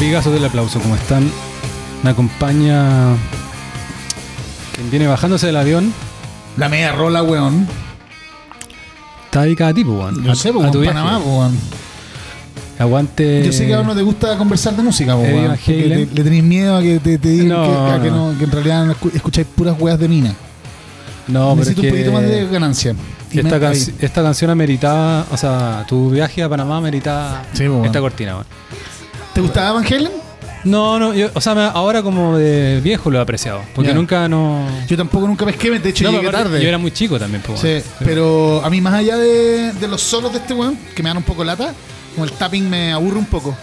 Amigazos del aplauso, ¿cómo están? Me acompaña quien viene bajándose del avión. La media rola, weón. Está dedicada a ti, pues, weón. Yo A- sé, weón, tu viaje. Panamá, weón. Aguante. Yo sé que a uno te gusta conversar de música, Eddie weón. Te- Le tenéis miedo a que te, te digan No, que, a que, no. que en realidad escucháis puras weas de mina. No, pero es Necesito un poquito más de ganancia. Esta, ahí. esta canción ameritaba, o sea, tu viaje a Panamá meritaba Sí, esta cortina, weón. ¿Te gustaba Van Halen? No, no, yo, o sea, me- ahora como de viejo lo he apreciado, porque Ya. nunca no... Yo tampoco nunca pesqué, de hecho No, llegué aparte, tarde. Yo era muy chico también, pues, Sí, pero a mí más allá de, de los solos de este weón, que me dan un poco lata, como el tapping me aburre un poco.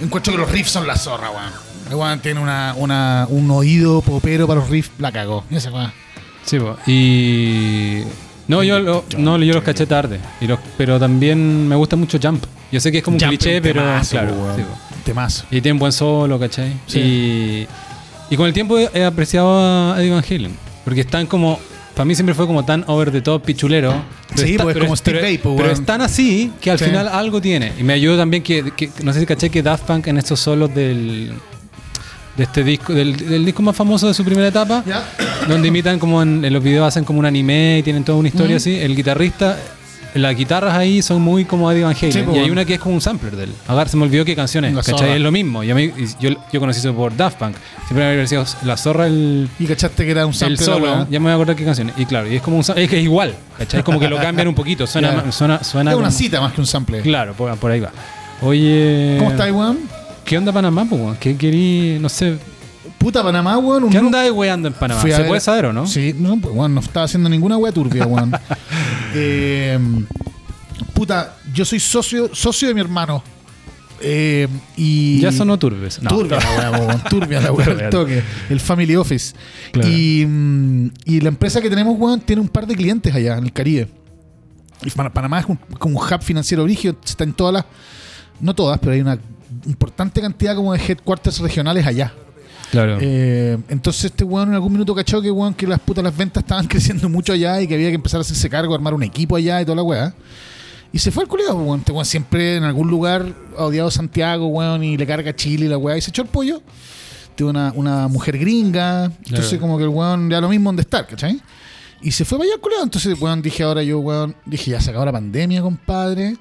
Encuentro que los riffs son la zorra, weón. El weón tiene una, una, un oído popero para los riffs, la cagó. Ese weón. Sí, po. y... No, yo, lo- no, yo los caché tarde, y los, pero también me gusta mucho Jump. Yo sé que es como un Jump cliché, un pero temazo, claro. weón. sí, po. Temazo. Y tiene un buen solo, ¿cachai? Sí. Y, y con el tiempo he, apreciado a Eddie Van Halen. Porque están como. Para mí siempre fue como tan over the top, pichulero. Sí, está- pues, como Steve pero weón. es tan así que al Sí. final algo tiene. Y me ayudó también que, que- No sé si caché que Daft Punk en estos solos del. De este disco, del, del disco más famoso de su primera etapa, donde imitan como en, en los videos hacen como un anime y tienen toda una historia así. El guitarrista, las guitarras ahí son muy como Eddie Van Halen. Sí, y pues, hay una que es como un sampler de él. Agar, se me olvidó qué canción es. La ¿cachai? Es lo mismo. Y a mí- yo, yo conocí eso por Daft Punk. Siempre me había parecido la zorra el, Y cachaste que era un el sample de la solo. Ya me voy a acordar qué canción es. Y claro, y es como un es que es igual. ¿cachai? Es como que lo cambian un poquito. Suena, Ya. suena, suena Es una como- cita más que un sample. Claro, por, por ahí va. Oye. ¿Cómo estás, weón? ¿Qué onda Panamá, weón? ¿Qué querí? No sé. Puta Panamá, weón. un ¿Qué nu- andáis weando en Panamá? Fui a ¿Se ver- puede saber o no? Sí, no, pues, weón, no estaba haciendo ninguna wea turbia, weón. Eh, puta, yo soy socio, socio de mi hermano. Eh, y Ya sonó turbes. No. Turbia la weá, weón, turbia la weá, Turbia. el toque. El Family Office. Claro. Y, mm, y la empresa que tenemos, weón, tiene un par de clientes allá en el Caribe. Y Pan- Panamá es un- como un hub financiero brígido, está en todas las, no todas, pero hay una importante cantidad como de headquarters regionales allá. Claro. Eh, entonces este weón en algún minuto cachó que weón que las putas las ventas estaban creciendo mucho allá y que había que empezar a hacerse cargo, armar un equipo allá y toda la weá. Y se fue al culiado, weón. Este weón siempre en algún lugar ha odiado Santiago, weón, y le carga Chile y la weá. Y se echó el pollo. Tiene una, una mujer gringa. Entonces Claro. como que el weón ya lo mismo donde estar, ¿cachai? Y se fue para allá el culiado. Entonces, weón, dije ahora yo, weón, dije ya se acabó la pandemia, compadre.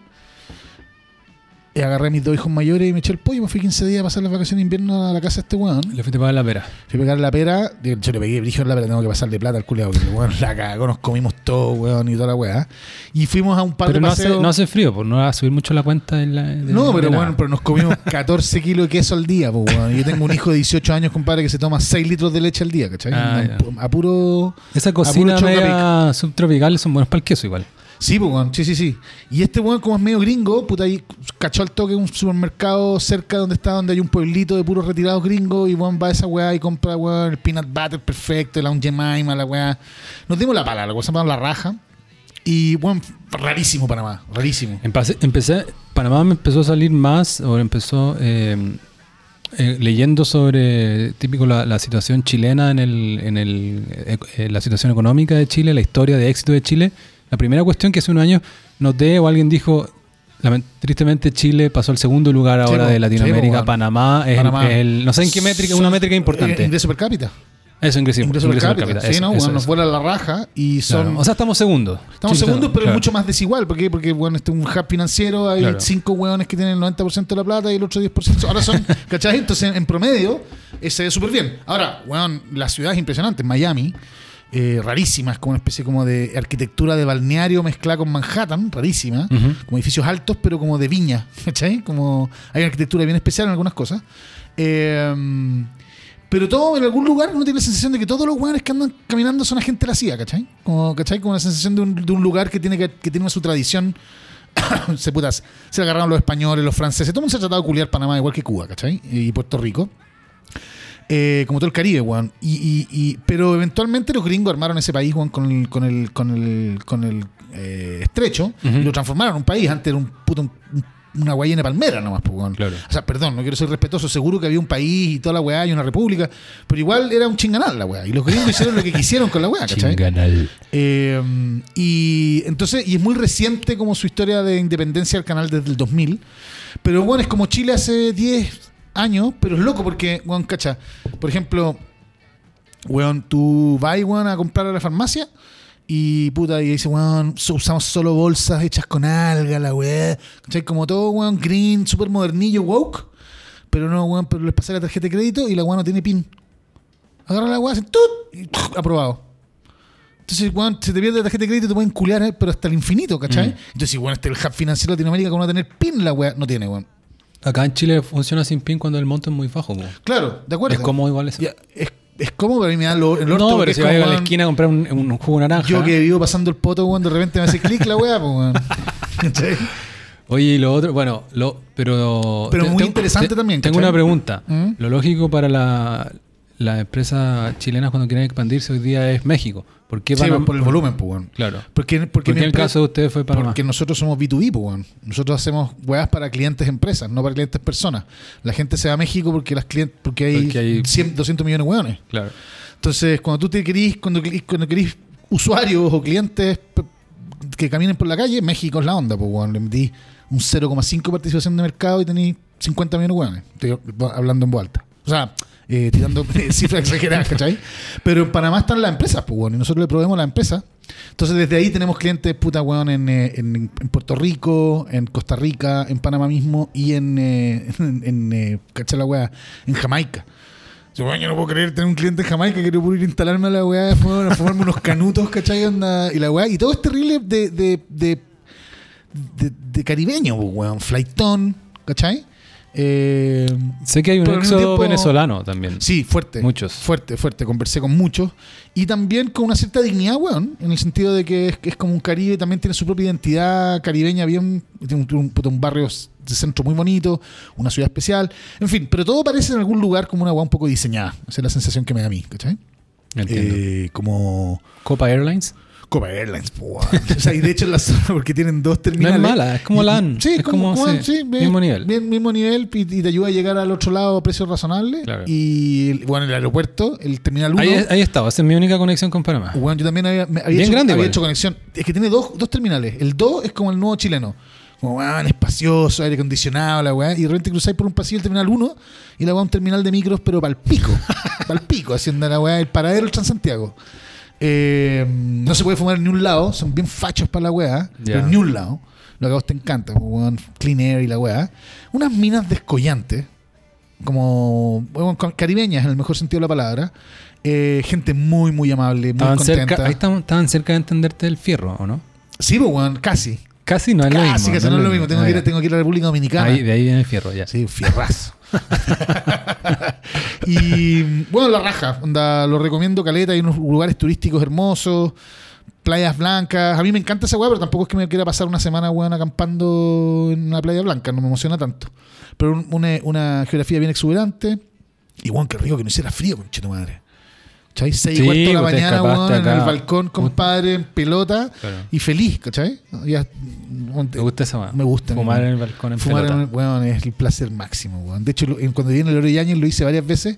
Y agarré a mis dos hijos mayores y me eché el pollo. Me fui 15 días a pasar las vacaciones de invierno a la casa de este weón. Le fuiste a pagar la pera. Fui a pegar la pera, hecho le pegué brillo en la pera, tengo que pasarle plata al culiado, porque weón, la cagó, nos comimos todo, weón, y toda la weá. Y fuimos a un par Pero de no hace, no hace frío, pues no va a subir mucho la cuenta en la. de- No, pero bueno, pero nos comimos 14 kilos de queso al día, pues, weón. Yo tengo un hijo de 18 años, compadre, que se toma 6 litros de leche al día, ¿cachai? Ah, a, a puro. Esa puro cocina chocapic. media subtropical son buenos para el queso igual. Sí, pues, sí, sí, sí. Y este weón, como es medio gringo, puta, ahí cachó al toque un supermercado cerca donde está, donde hay un pueblito de puros retirados gringos, y weón va a esa weá y compra, weón, el peanut butter perfecto, el Aunt Jemima, la weá. Nos dimos la pala, la cosa la raja. Y, weón, rarísimo Panamá, rarísimo. Empecé- Panamá me empezó a salir más, o empezó eh, eh, leyendo sobre típico la, la situación chilena en el, en el eh, eh, la situación económica de Chile, la historia de éxito de Chile. La primera cuestión que hace unos años noté o alguien dijo, tristemente Chile pasó al segundo lugar ahora de Latinoamérica. Bueno. Panamá es el- Panamá. es el, no sé en qué métrica, una métrica importante. Eh, ingreso per cápita. eso, ingreso, Ingreso, per cápita. Sí, eso, no, eso, weón, nos vuela la raja y son. Claro. O sea, estamos segundos. Estamos Chile segundos, pero claro. mucho más desigual. ¿Por qué? Porque, bueno, este es un hub financiero, hay Claro. cinco hueones que tienen el 90% de la plata y el otro 10%. Ahora son, ¿cachai? Entonces, en, en promedio, eh, se ve súper bien. Ahora, weón, la ciudad es impresionante. Miami, eh, rarísima, es como una especie como de arquitectura de balneario mezclada con Manhattan, rarísima. Como edificios altos, pero como de viña, ¿cachai? Como hay una arquitectura bien especial en algunas cosas. Eh, pero todo en algún lugar uno tiene la sensación de que todos los hueones que andan caminando son agentes de la CIA, ¿cachai? Como, ¿cachai? Como la sensación de un, de un lugar que tiene que, que tiene su tradición. se putas, se agarraron los españoles, los franceses, todo el mundo se ha tratado de culiar Panamá igual que Cuba, ¿cachai? Y Puerto Rico. Eh, como todo el Caribe, weón. Y, y- y- pero eventualmente los gringos armaron ese país, weón, con el, con el, con el, con el eh, estrecho y lo transformaron en un país. Antes era un puto, un- una guayena palmera nomás, pues, weón. Claro. O sea, perdón, no quiero ser respetuoso, seguro que había un país y toda la weá y una república, pero igual era un chinganal la weá. Y los gringos hicieron lo que quisieron con la weá, ¿cachai? Chinganal. Eh, y entonces, y es muy reciente como su historia de independencia del canal desde el 2000. Pero bueno, es como Chile hace 10 años, pero es loco porque, weón, cacha, por ejemplo, weón, tú vas, weón, a comprar a la farmacia y puta, y dice, weón, usamos solo bolsas hechas con alga, la weá. ¿Cachai? Como todo, weón, green, super modernillo, woke. Pero no, weón, pero les pasé la tarjeta de crédito y la weá no tiene pin. Agarra la weá, hace tut y aprobado. Entonces, weón, se te pierde la tarjeta de crédito, te pueden culiar, eh, pero hasta el infinito, ¿cachai? Mm. Entonces, weón, este es el hub financiero de Latinoamérica, como no tener PIN, la weá, no tiene, weón. Acá en Chile funciona sin pin cuando el monto es muy bajo. po. Claro, de acuerdo. Es como igual eso. Ya, es, es como, pero me da lo, el orto no, pero es si vas a la esquina a comprar un, un jugo naranja. Yo que vivo pasando el poto, weón, de repente me hace clic la weá, pues. Oye, y lo otro, bueno, lo, pero. Pero te- muy tengo- interesante te- también, Tengo ¿cachai? una pregunta. ¿Mm? Lo lógico para la, las empresas chilenas cuando quieren expandirse hoy día es México. ¿Por qué Sí, Panamá? por el volumen, pues. Claro. Porque, porque, Porque mi en el empresa- caso de ustedes fue Panamá. Porque nosotros somos B2B, pues. Nosotros hacemos weas para clientes empresas, no para clientes personas. La gente se va a México porque las clientes, porque hay, Porque hay- 100, 200 millones de weones. Claro. Entonces, cuando tú te querís, cuando, cuando querís usuarios o clientes que caminen por la calle, México es la onda, pues, weón. Le metí un 0,5 participación de mercado y tenés 50 millones de weones. Estoy hablando en voz alta. O sea, eh, tirando cifras exageradas, ¿cachai? Pero en Panamá están las empresas, pues, weón, y nosotros le proveemos a las empresas. Entonces, desde ahí tenemos clientes, puta, weón, en, eh, en, en Puerto Rico, en Costa Rica, en Panamá mismo y en, eh, en, en, eh, ¿cachai la weá? En Jamaica. Yo, weón, yo no puedo creer tener un cliente en Jamaica, quiero poder a instalarme a la weá, fumar- fumarme unos canutos, ¿cachai? Onda, y la weá, y todo es terrible de, de, de, de, de caribeño, pues, weón, flightón, ¿cachai? Eh, Sé que hay un éxodo tiempo- venezolano también. Sí, fuerte. Muchos. Fuerte, fuerte. Conversé con muchos. Y también con una cierta dignidad, weón. En el sentido de que es, es como un Caribe, también tiene su propia identidad caribeña, bien. Tiene un, un- un barrio de centro muy bonito, una ciudad especial. En fin, pero todo parece en algún lugar como una weá un poco diseñada. Esa es la sensación que me da a mí, ¿cachai? Eh, como. Copa Airlines. Copa Airlines, po. O sea, y de hecho en la zona, porque tienen dos terminales. mala, es como LAN. Sí, Es como, como, como- sí, sí, bien- mismo nivel. bien- mismo nivel y, y te ayuda a llegar al otro lado a precios razonables. Claro. Y bueno, el aeropuerto, el terminal 1. Ahí, ahí estaba, esa es mi única conexión con Panamá. Bueno, yo también había, Bien hecho, grande había hecho conexión. Es que tiene dos, dos terminales. El 2 es como el nuevo chileno. Como, weón, espacioso, aire acondicionado, la weá. Y de repente cruzáis por un pasillo el terminal 1 y la weá un terminal de micros, pero para el pico. para el pico, haciendo la weá el paradero del Transantiago. Eh, no se puede fumar en ni un lado, son bien fachos para la weá, pero en ni un lado. Lo que a vos te encanta, weón, clean air y la weá. Unas minas descollantes, como weón, caribeñas en el mejor sentido de la palabra. Eh, gente muy, muy amable, muy Estaban contenta. cerca, ahí estaban, estaban cerca de entenderte el fierro, ¿o no? Sí, pues, weón, casi. Casi no es lo mismo. Casi, casi no es lo mismo. Tengo, Ah, que ir, tengo que ir a la República Dominicana. Ahí, de ahí viene el fierro, ya. Sí, un fierrazo. y bueno, la raja, onda, lo recomiendo, Caleta, hay unos lugares turísticos hermosos, playas blancas. A mí me encanta esa weá, pero tampoco es que me quiera pasar una semana, weón, acampando en una playa blanca, no me emociona tanto. Pero un- una, una geografía bien exuberante. Y weón, qué rico que no hiciera frío, conche tu madre. ¿Cachai? Seis Sí, cuarto de la pues mañana, weón, en el balcón, compadre, en pelota Claro. y feliz, ¿cachai? Ya, Me gusta esa. Me gusta, Fumar en el balcón en Fumar pelota. en, weón, es el placer máximo, weón. De hecho, en- cuando viene el Oro Yáñez lo hice varias veces.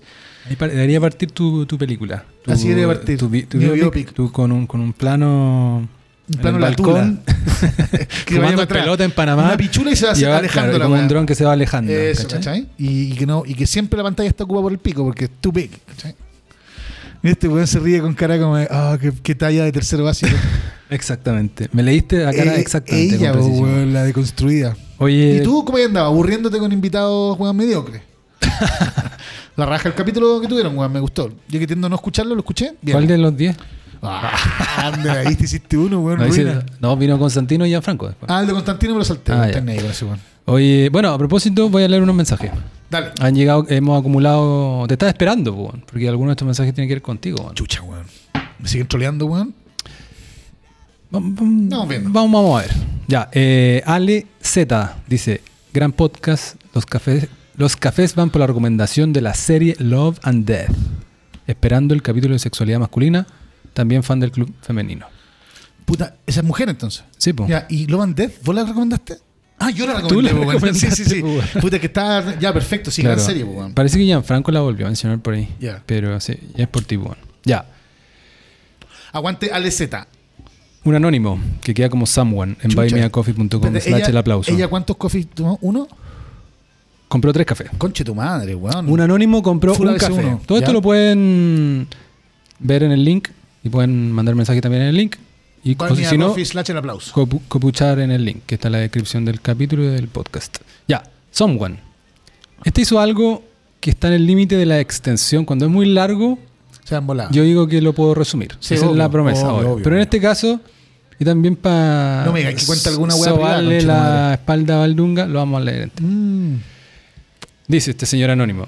Ahí debería partir tu, tu película. Tu- Así debería partir. Tu, tu biopic, tú con un, con un plano. Un en plano el la balcón. que fumando vaya atrás. pelota en Panamá. Una pichula y se va y va- alejando claro, la como un dron que se va alejando. Eso, ¿cachai? ¿cachai? Y, y que no, y que siempre la pantalla está ocupada por el pico, porque es too big, ¿cachai? Y este weón se ríe con cara como de, ah, qué, qué talla de tercero básico. Exactamente. Me leíste la cara Eh, exactamente. Ella, weón, la deconstruida. Oye, ¿Y tú cómo andabas? Aburriéndote con invitados, weón, mediocres. la raja el capítulo que tuvieron, weón, me gustó. Yo que tiendo a no escucharlo, lo escuché. Bien. ¿cuál de los 10? Ah, anda, ahí te hiciste uno, weón. No, no, vino Constantino y Gianfranco después. Ah, el de Constantino me lo salté. Ah, ese weón. Oye, bueno, a propósito, voy a leer unos mensajes. Dale. Han llegado, hemos acumulado. Te estaba esperando, weón, porque algunos de estos mensajes tienen que ver contigo. weón. Chucha, weón. Me siguen troleando, weón. Vamos, vamos- Vamos viendo. Vamos, vamos a ver. Ya, eh, Ale Z dice: Gran podcast, los cafés Los cafés van por la recomendación de la serie Love and Death. Esperando el capítulo de sexualidad masculina. También fan del club femenino. Puta, esa es mujer entonces. Sí. Ya, ¿y Love and Death? ¿Vos la recomendaste? Ah, yo la Tú recomendé, la po, weón. Sí, sí, sí. weón. Puta, que está. Ya, perfecto, sí, gran Claro. serie, po, weón. Parece que Gianfranco la volvió a mencionar por ahí. Ya. Pero sí, ya es por ti, bueno. Ya. Aguante ALZ. Un anónimo que queda como someone en buymeacoffee.com slash el aplauso. ¿Ella cuántos coffees tomó? ¿Uno? Compró tres cafés. Conche tu madre, weón. Un anónimo compró un café. uno, Todo esto lo pueden ver en el link y pueden mandar mensaje también en el link. Y si no, copu- copuchar en el link que está en la descripción del capítulo y del podcast. Ya, Someone. Este hizo algo que está en el límite de la extensión. Cuando es muy largo, Se han volado. yo digo que lo puedo resumir. Sí, Esa es la promesa. obvio, obvio. obvio, Pero en este caso, y también para No me digas que cuenta alguna hueá sobarle la madre. espalda a Valdunga, lo vamos a leer. Mm. Dice este señor anónimo.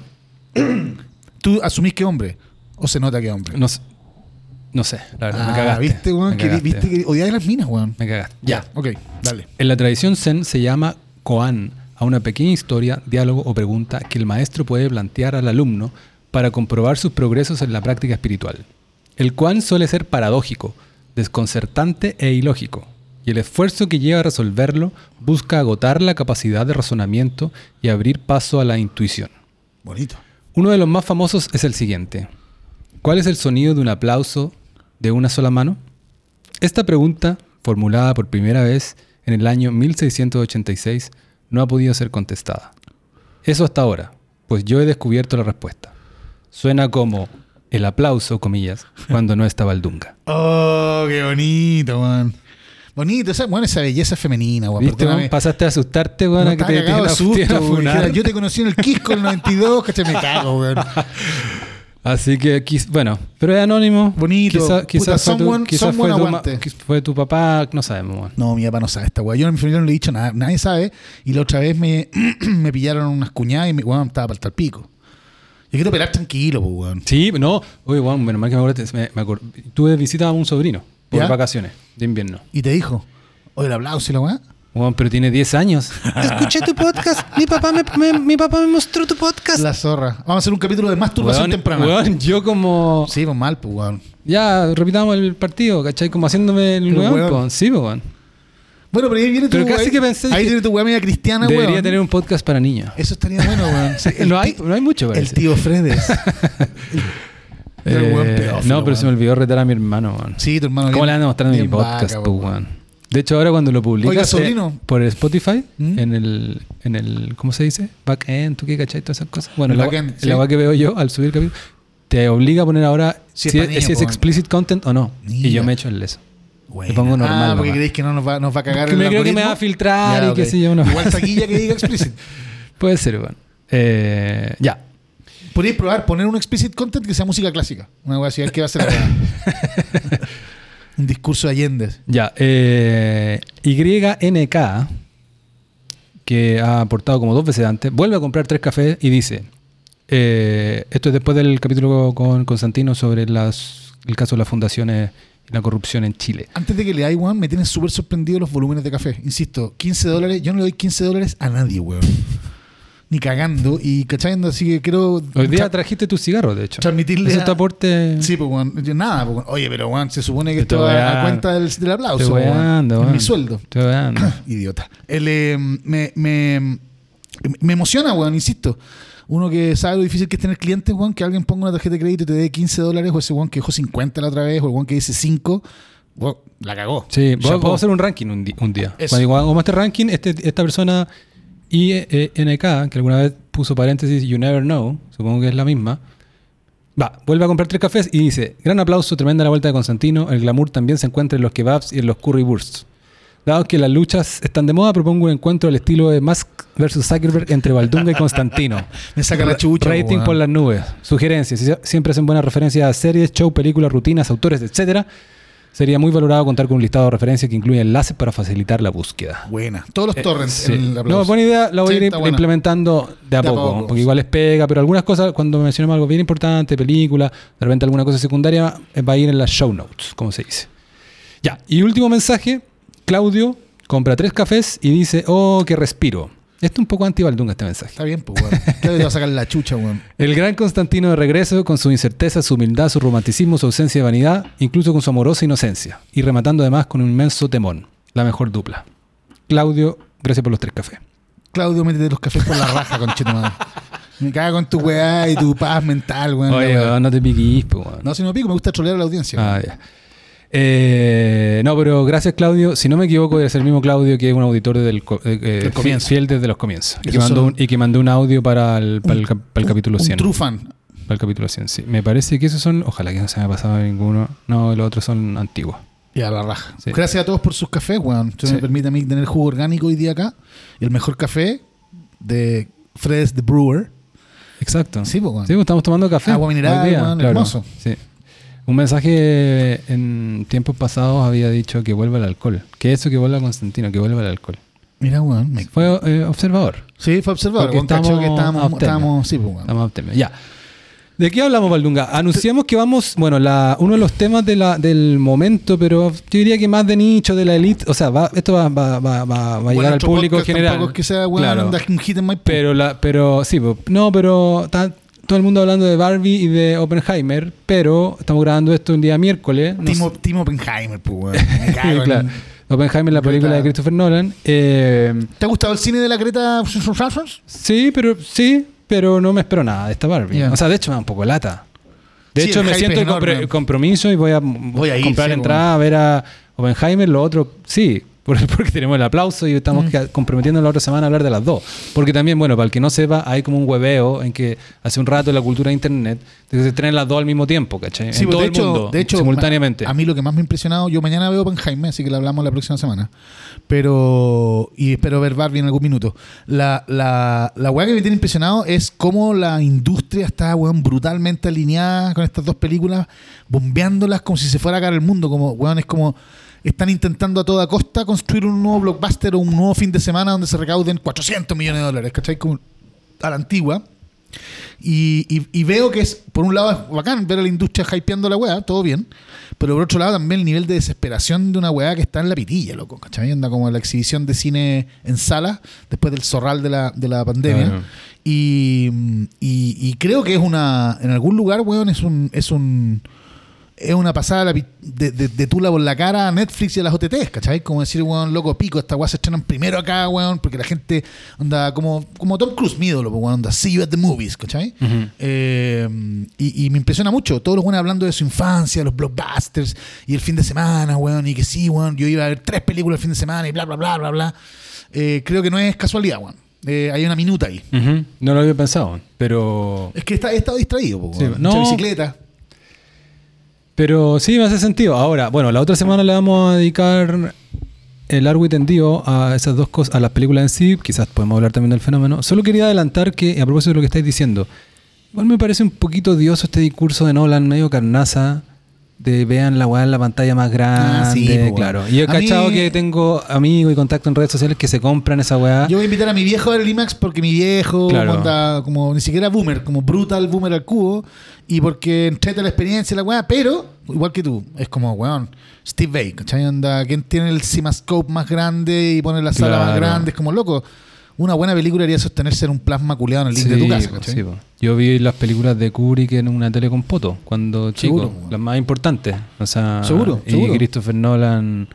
¿Tú asumís que hombre? ¿O se nota que hombre? No sé, no sé, la verdad, me Ah, cagaste. ¿viste, weón? Que, cagaste. ¿Viste que odiáis las minas, weón? Me cagaste. Ya. Ok, dale. En la tradición zen se llama koan a una pequeña historia, diálogo o pregunta que el maestro puede plantear al alumno para comprobar sus progresos en la práctica espiritual. El koan suele ser paradójico, desconcertante e ilógico, y el esfuerzo que lleva a resolverlo busca agotar la capacidad de razonamiento y abrir paso a la intuición. Bonito. Uno de los más famosos es el siguiente. ¿Cuál es el sonido de un aplauso de una sola mano? Esta pregunta, formulada por primera vez en el año 1686, no ha podido ser contestada. Eso hasta ahora, pues yo he descubierto la respuesta. Suena como el aplauso, comillas, cuando no está Valdunga. Oh, qué bonito, weón. Bonito, esa, bueno, esa belleza femenina, weón. Pasaste a asustarte, weón, No a que estaba te te susto, funar. Dijera, Yo te conocí en el Quisco en el 92, caché, me cago, weón. Así que, bueno, pero es anónimo. Bonito. Quizá- quizás quizás fue someone tu fue tu papá, no sabemos. weón. No, mi papá no sabe esta weá. Yo a mi familia no le he dicho nada, nadie sabe. Y la otra vez me, me pillaron unas cuñadas y mi weón estaba para el pico. Yo quiero operar tranquilo, pues, weón. Sí, no. Oye, Juan, menos mal que me acordaste. Me, me acor- Tuve visita a un sobrino por ¿Ya? vacaciones de invierno. Y te dijo, oye, el aplauso y la weá. Juan, pero tiene 10 años. Escuché tu podcast. Mi papá me, me- mi papá me mostró tu podcast. La zorra. Vamos a hacer un capítulo de masturbación Weón, temprana. weón, yo como... Sí, pues mal, pues, weón. Ya, repitamos el partido, ¿cachai? Como haciéndome el El weón. weón. po. Sí, po, weón. Bueno, pero ahí viene tu Pero casi que pensé Ahí que tiene tu weá media cristiana, Debería weón. tener un podcast para niños. Eso estaría bueno, weón. Sí, el no, hay, no hay mucho, El parece. tío Fredes. El Eh, weón pedófilo, no, pero se me olvidó retar a mi hermano, weón. Sí, tu hermano. ¿Cómo le van a mostrar en mi podcast, po, weón. De hecho, ahora cuando lo publicas Oiga, eh, por Spotify, ¿Mm? en el, en el, ¿cómo se dice? Backend, ¿tú qué cachai? Todas esas cosas. Bueno, El el, backend, agua- sí. que veo yo al subir el capítulo, te obliga a poner ahora Si si, es si explicit content o no. Y yo me echo el eso. Buena. Le pongo normal Ah, porque creéis que no nos va, nos va a cagar Porque el me creo que me va a filtrar y qué ok. sé yo, no. Igual taquilla que diga explicit. Puede ser, bueno. Eh, ya. Podríais probar poner un explicit content que sea música clásica. Una weá así, qué va a ser la. Un discurso de Allende. Ya. Eh, YNK, que ha aportado como dos veces antes, vuelve a comprar tres cafés y dice: eh, Esto es después del capítulo con Constantino sobre las, el caso de las fundaciones y la corrupción en Chile. Antes de que le weón, me tienen súper sorprendido los volúmenes de café. Insisto, 15 dólares. Yo no le doy 15 dólares a nadie, weón. Ni cagando. Y cachando, así que quiero Hoy día tra- trajiste tus cigarros, de hecho. transmitirle. Eso a- te aporte. Sí, pues, Nada, pues. Oye, pero, weón, se supone que esto va a, weando. cuenta del, del aplauso. Te Es mi sueldo. Te voy dando. Idiota. El, eh, me, me, me emociona, weón, insisto. Uno que sabe lo difícil que es tener clientes, weón, que alguien ponga una tarjeta de crédito y te dé 15 dólares, o ese weón que dejó 50 la otra vez, o el weón que dice 5, weón, la cagó. Sí, vamos a hacer un ranking un día. Eso. Cuando hagamos este ranking, este, esta persona INK, que alguna vez puso paréntesis, you never know, supongo que es la misma, va, vuelve a comprar tres cafés y dice, gran aplauso, tremenda la vuelta de Constantino, el glamour también se encuentra en los kebabs y en los currywursts. Dado que las luchas están de moda, propongo un encuentro al estilo de Musk versus Zuckerberg entre Valdunga y Constantino. Me saca la chucha. Rating por las nubes. Sugerencias. Si siempre hacen buenas referencias a series, show, películas, rutinas, autores, etcétera. Sería muy valorado contar con un listado de referencias que incluye enlaces para facilitar la búsqueda. Buena. Todos los torrents Eh, Sí. en el No, aplauso. buena idea, la voy Sí, a ir buena. implementando de a De a poco, porque igual les pega, pero algunas cosas, cuando mencionemos algo bien importante, película, de repente alguna cosa secundaria, eh, va a ir en las show notes, como se dice. Ya, y último mensaje, Claudio compra tres cafés y dice, oh, qué respiro. Esto es un poco anti-Baldunga este mensaje. Está bien, pues, weón. Claro, te va a sacar la chucha, weón. El gran Constantino de regreso, con su incerteza, su humildad, su romanticismo, su ausencia de vanidad, incluso con su amorosa inocencia. Y rematando además con un inmenso temón. La mejor dupla. Claudio, gracias por los tres cafés. Claudio, métete los cafés por la raja, conchito madre. Me cago con tu weá y tu paz mental, weón. Oye, weón, no te piquís, pues, weón. No, si no pico, me gusta trolear a la audiencia. Ah, ya. Eh, no, pero gracias Claudio. Si no me equivoco, es el mismo Claudio que es un auditor del co- eh, eh, comienzo. fiel desde los comienzos. Y que, mandó un, y que mandó un audio para el, para el, cap- para el capítulo un 100. true fan. Para el capítulo 100, sí. Me parece que esos son. Ojalá que no se me haya pasado ninguno. No, los otros son antiguos. Y a la raja. Sí. Gracias a todos por sus cafés, weón. Sí. me permite a mí tener jugo orgánico hoy día acá. Y el mejor café de Fred's the Brewer. Exacto. Sí, pues, weón. Sí, pues, estamos tomando café. Agua mineral, hermoso. Sí. Un mensaje en tiempos pasados había dicho que vuelva el alcohol. Que eso que vuelva Constantino, que vuelva el alcohol. Mira, weón. me- Fue eh, observador. Sí, fue observador. Porque estamos que estábamos, abstemios. estábamos, sí, pues, weón. Estamos. Ya. ¿De qué hablamos, Valdunga? Anunciamos que vamos, bueno, la, uno de los temas de la, del momento, pero yo diría que más de nicho, de la elite. O sea, va, esto va, va, va, va- va a Bueno, llegar al público general. Es que sea, Claro. un hit en my Pero, la, pero sí, no, pero todo el mundo hablando de Barbie y de Oppenheimer, pero estamos grabando esto un día miércoles. no Timo, sé- Timo Oppenheimer, pues, weón. Me cago en- claro. Oppenheimer, la película de. Christopher Nolan. Eh, ¿Te ha gustado el cine de la Greta sí, pero sí, pero no me espero nada de esta Barbie. O sea, de hecho me da un poco lata. De Sí, hecho, el me siento enorme. compromiso y voy a, Voy a ir, comprar sí, entrada a ver a Oppenheimer. Lo otro, sí, porque tenemos el aplauso y estamos Mm. comprometiendo la otra semana a hablar de las dos. Porque también, bueno, para el que no sepa, hay como un hueveo en que hace un rato en la cultura de internet de que se traen las dos al mismo tiempo, ¿cachai? Sí, en pues, todo de el hecho, mundo, de hecho, simultáneamente. A mí lo que más me ha impresionado, yo mañana veo Oppenheimer, así que lo hablamos la próxima semana. Pero, y espero ver Barbie en algún minuto. La, la, la weá que me tiene impresionado es cómo la industria está, weón, brutalmente alineada con estas dos películas, bombeándolas como si se fuera a caer el mundo. Como, weón, es como están intentando a toda costa construir un nuevo blockbuster o un nuevo fin de semana donde se recauden 400 millones de dólares, ¿cachai? Como a la antigua. Y, y- y veo que es, por un lado es bacán ver a la industria hypeando la weá, todo bien, pero por otro lado también el nivel de desesperación de una weá que está en la pitilla, loco, ¿cachai? Anda como la exhibición de cine en sala después del zorral de la, de la pandemia. Claro. Y, y- y creo que es una, en algún lugar, weón, es un... Es un es una pasada la de, de, de tula por la cara a Netflix y a las OTTs, ¿cachai? Como decir, weón, loco, pico, esta weá se estrenan primero acá, weón, porque la gente anda como, como Tom Cruise, mi ídolo, pues, weón, anda, see you at the movies, ¿cachai? Eh, y, y me impresiona mucho, todos los buenos hablando de su infancia, los blockbusters, y el fin de semana, weón, y que sí, weón, yo iba a ver tres películas el fin de semana y bla, bla, bla, bla, bla. Eh, creo que no es casualidad, weón. Eh, hay una minuta ahí. No lo había pensado, pero... Es que está, he estado distraído, po, Sí, weón. no. Mucha bicicleta. Pero sí, me hace sentido. Ahora, bueno, la otra semana le vamos a dedicar el largo y tendido a esas dos cosas, a las películas en sí. Quizás podemos hablar también del fenómeno. Solo quería adelantar que, a propósito de lo que estáis diciendo, igual me parece un poquito odioso este discurso de Nolan, medio carnaza, de vean la weá en la pantalla más grande. Ah, sí, weón. claro. Y yo he mí- cachado que tengo amigos y contacto en redes sociales que se compran esa weá. Yo voy a invitar a mi viejo a ver el IMAX porque mi viejo Claro. como ni siquiera boomer, como brutal boomer al cubo, y porque entrete la experiencia la weá, pero igual que tú, es como weón, Steve Vai, ¿cachai? Onda, ¿quién tiene el CineMascope más grande y pone la sala más grande? Es como loco. Una buena película debería sostenerse en un plasma culeado en el link de tu casa, po, ¿cachai? sí, po. Yo vi las películas de Kubrick en una tele con poto cuando chico, Seguro, po. las más importantes. O sea, Seguro, y seguro. Christopher Nolan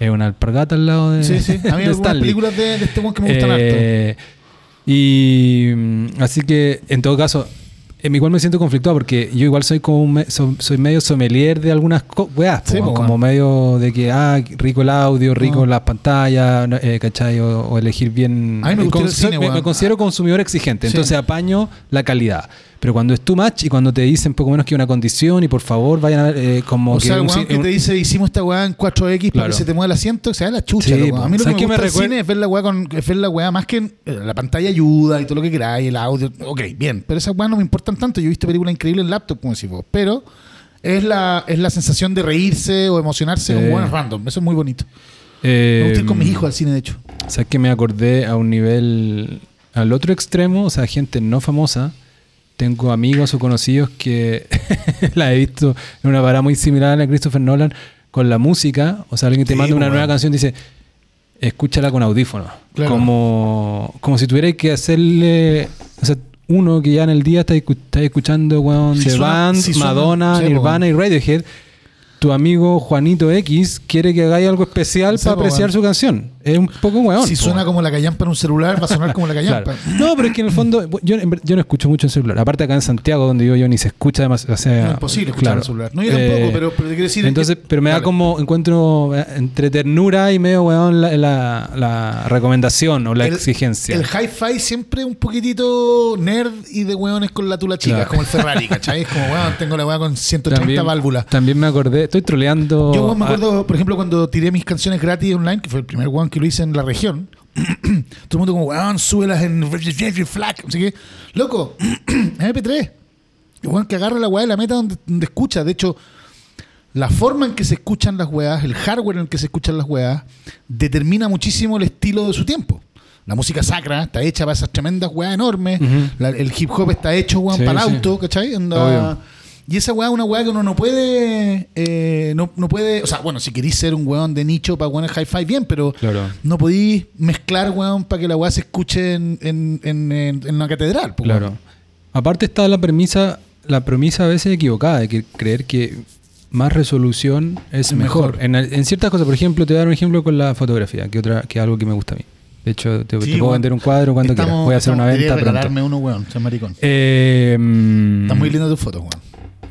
es una alpargata al lado de, Sí, sí. A mí hay algunas películas de, de este weón que me gustan harto. Eh, Y mm, así que, en todo caso, igual me siento conflictuado porque yo igual soy como me- so- soy medio sommelier de algunas co- weas, po, Sí, como medio de que, ah, rico el audio, rico No. las pantallas, eh, ¿cachai? O, o elegir bien. A mí me eh, cine, considero consumidor exigente, Sí. entonces apaño la calidad. Pero cuando es too much y cuando te dicen poco menos que una condición y por favor vayan a ver eh, como O que sea, el un weón que un- te dice, hicimos esta weá en 4X para Claro. que se te mueva el asiento, o sea, la chucha, Sí. A mí lo que ¿Sabes me me recuerda? cine es ver la weá con, es ver la weá más que eh, la pantalla ayuda y todo lo que queráis, el audio. Ok, bien. Pero esas weas no me importan tanto. Yo he visto películas increíbles en laptop, como decís vos. Pero es la, es la sensación de reírse o emocionarse con weones random. Eso es muy bonito. eh, Me gusta ir con mis hijos al cine, de hecho. ¿Sabes que me acordé a un nivel, al otro extremo, o sea, gente no famosa? Tengo amigos o conocidos que la he visto en una parada muy similar a la de Christopher Nolan con la música. O sea, alguien te Sí, manda una pues, nueva bueno. canción y dice, escúchala con audífonos. Claro. Como, como si tuvierais que hacerle. O sea, uno que ya en el día está, escu- está escuchando weón, Si The suena- Band, si Madonna, sí, Nirvana y Radiohead. Tu amigo Juanito X quiere que hagáis algo especial Sí, para apreciar su canción. Es un poco weón. si po. suena como la callampa en un celular, va a sonar como la Claro. callampa. No, pero es que en el fondo yo, yo no escucho mucho en celular. Aparte acá en Santiago, donde vivo yo, ni se escucha demasiado. O sea, Es imposible escuchar claro. en el celular. No, yo tampoco, Eh, pero, pero te quiero decir. es Entonces, que- pero me da como, encuentro eh, entre ternura y medio weón la, la- la recomendación o la El- exigencia. El hi-fi siempre un poquitito nerd y de weones con la tula chica, Claro. como el Ferrari, ¿cachai? Es como, weón, tengo la weá con 130 válvulas. También me acordé, estoy troleando. Yo me a- acuerdo, por ejemplo, cuando tiré mis canciones gratis online, que fue el primer weón que lo hice en la región. Todo el mundo como, weón, súbelas en Flag. Así que, loco, MP3. El weón que agarra la weá de la meta donde, donde escucha. De hecho, la forma en que se escuchan las weas, el hardware en el que se escuchan las weas, determina muchísimo el estilo de su tiempo. La música sacra está hecha para esas tremendas weas enormes. La- el hip hop está hecho, weón, Sí, para el sí. auto, ¿cachai? Onda- Obvio. Y esa weá es una weá que uno no puede. eh, no, no puede. O sea, bueno, si queréis ser un weón de nicho para weones hi-fi, bien, pero Claro. no podéis mezclar, weón, para que la weá se escuche en, en, en, en- una catedral. pues, Claro. weón. Aparte está la premisa, la premisa a veces equivocada de que creer que más resolución es mejor. mejor. En, ciertas cosas, por ejemplo, te voy a dar un ejemplo con la fotografía, que otra, que es algo que me gusta a mí. De hecho, te, puedo vender un cuadro cuando Estamos- quieras. Voy a hacer una venta pronto. regalarme uno, weón, soy maricón. Eh, mm, Está muy linda tu foto, weón.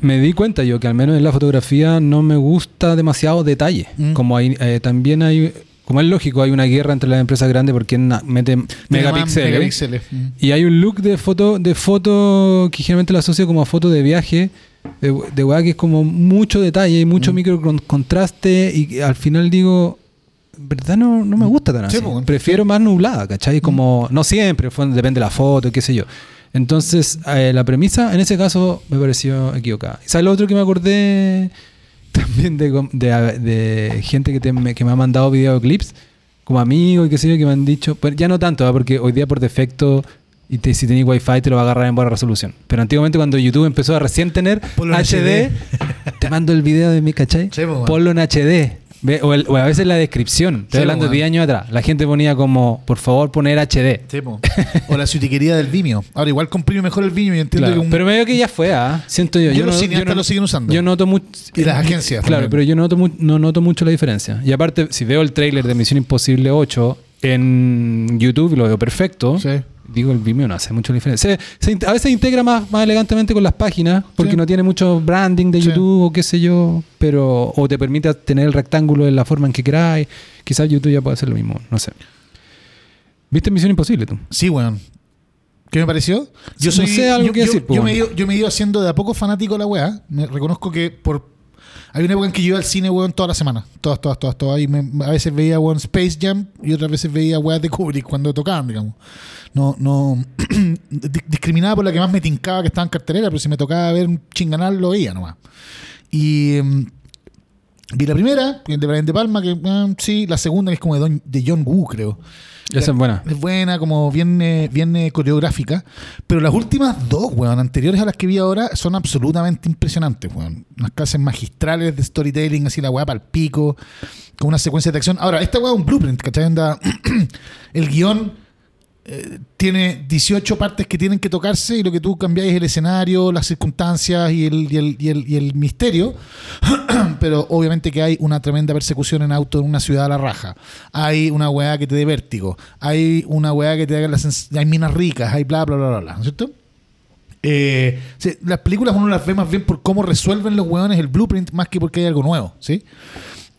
Me di cuenta yo que al menos en la fotografía no me gusta demasiado detalle. Mm. Como hay, eh, también hay, como es lógico, hay una guerra entre las empresas grandes meten Tiene más megapíxeles. megapíxeles. Mm. Y hay un look de foto, de foto que generalmente lo asocio como a foto de viaje, de, de weá que es como mucho detalle y mucho Mm. micro con- contraste y al final digo, verdad no, no me gusta tan Sí, así. pues, Prefiero más nublada, ¿cachai? Como, no siempre, fue- depende de la foto, qué sé yo. Entonces, eh, la premisa en ese caso me pareció equivocada. ¿Sabes lo otro que me acordé también de, com- de- de gente que, te- me, que me ha mandado videoclips? Como amigos y qué sé yo, que me han dicho, pues ya no tanto, ¿ah? porque hoy día por defecto, y te- si tenéis wifi te lo va a agarrar en buena resolución. Pero antiguamente cuando YouTube empezó a recién tener Ponlo en HD, te mando el video de mi, ¿cachai? Sí, pues. Ponlo en HD. O, el- o a veces la descripción, estoy Sí, hablando de bueno. 10 años atrás, la gente ponía como, por favor, poner HD. Sí, po. O la sutiquería del Vimeo. Ahora, igual comprime mejor el Vimeo y entiendo Claro, que un- Pero medio que ya fue, ¿ah? Siento yo. Yo los no- cineastas no- lo siguen usando. Yo noto mucho. Y las agencias Claro, también. pero yo noto mu- no noto mucho la diferencia. Y aparte, si veo el tráiler de Misión Imposible 8 en YouTube, lo veo perfecto. Sí. Digo, el Vimeo no hace mucha diferencia. Se- se in- a veces integra más, más elegantemente con las páginas, porque Sí. no tiene mucho branding de Sí. YouTube o qué sé yo, pero o te permite tener el rectángulo en la forma en que queráis. Quizás YouTube ya puede hacer lo mismo, no sé. ¿Viste Misión Imposible tú? Sí, weón. ¿Qué me pareció? No sé, algo yo, que yo- decir, yo me he ido, yo me he ido haciendo de a poco fanático de la weá. Me reconozco que por. Hay una época en que yo iba al cine, weón, toda la semana. Todas, todas, todas, todas. Y me- a veces veía, weón, Space Jam y otras veces veía weas de Kubrick cuando tocaban, digamos. No, no. di- discriminaba por la que más me tincaba que estaba en cartelera, pero si me tocaba ver un chinganal, lo veía nomás. Y. vi la primera, de Brian De Palma, que ah, sí. La segunda, que es como de, Don- de John Woo, creo. Esa es buena. Es buena, como bien, eh, bien eh, coreográfica. Pero las últimas dos, weón, anteriores a las que vi ahora, son absolutamente impresionantes, weón. Unas clases magistrales de storytelling, así la weá para el pico, con una secuencia de acción. Ahora, esta weá es un blueprint, ¿cachai? Onda, el guion tiene 18 partes que tienen que tocarse y lo que tú cambiáis es el escenario, las circunstancias y el, misterio. Pero obviamente que hay una tremenda persecución en auto en una ciudad a la raja. Hay una weá que te dé vértigo. Hay una weá que te haga la sens- Hay minas ricas, hay bla, bla, bla, bla, bla. ¿no es cierto? Eh, las películas uno las ve más bien por cómo resuelven los weones el blueprint más que porque hay algo nuevo, ¿sí?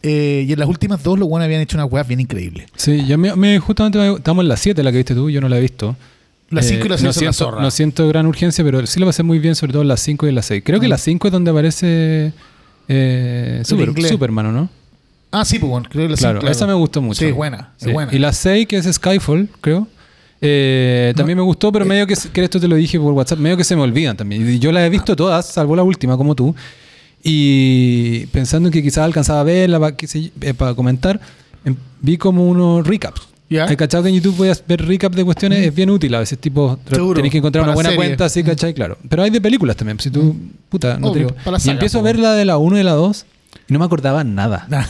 Eh, y en las últimas dos los weones habían hecho unas weas bien increíbles. Sí, ya me, me- justamente me- estamos en la 7, la que viste tú, yo no la he visto. Las 5 y las 6 no son la siento, zorra. no siento gran urgencia, pero sí lo pasé muy bien, sobre todo en las 5 y en las 6. Creo que Mm. la 5 es donde aparece eh, Super-. Superman, ¿o no? Ah, sí, pues bueno, creo que la Claro, cinco, esa me gustó mucho. Sí, es buena, Sí. es buena. Y la 6, que es Skyfall, creo. eh, también me gustó, pero medio que, que esto te lo dije por WhatsApp, medio que se me olvidan también. Y yo las he visto todas, salvo la última, como tú. Y pensando en que quizás alcanzaba a verla para, eh, para comentar, em, vi como unos recaps. Ya. Hay cachado que en YouTube puedes ver recap de cuestiones, es bien útil a veces, tipo, tenés que encontrar para una buena serie. cuenta, sí, ¿cachai? Claro. Pero hay de películas también, si tú, puta, no te Obvio, digo. para la Y empiezo a ver la de la 1 y la 2, y no me acordaba nada.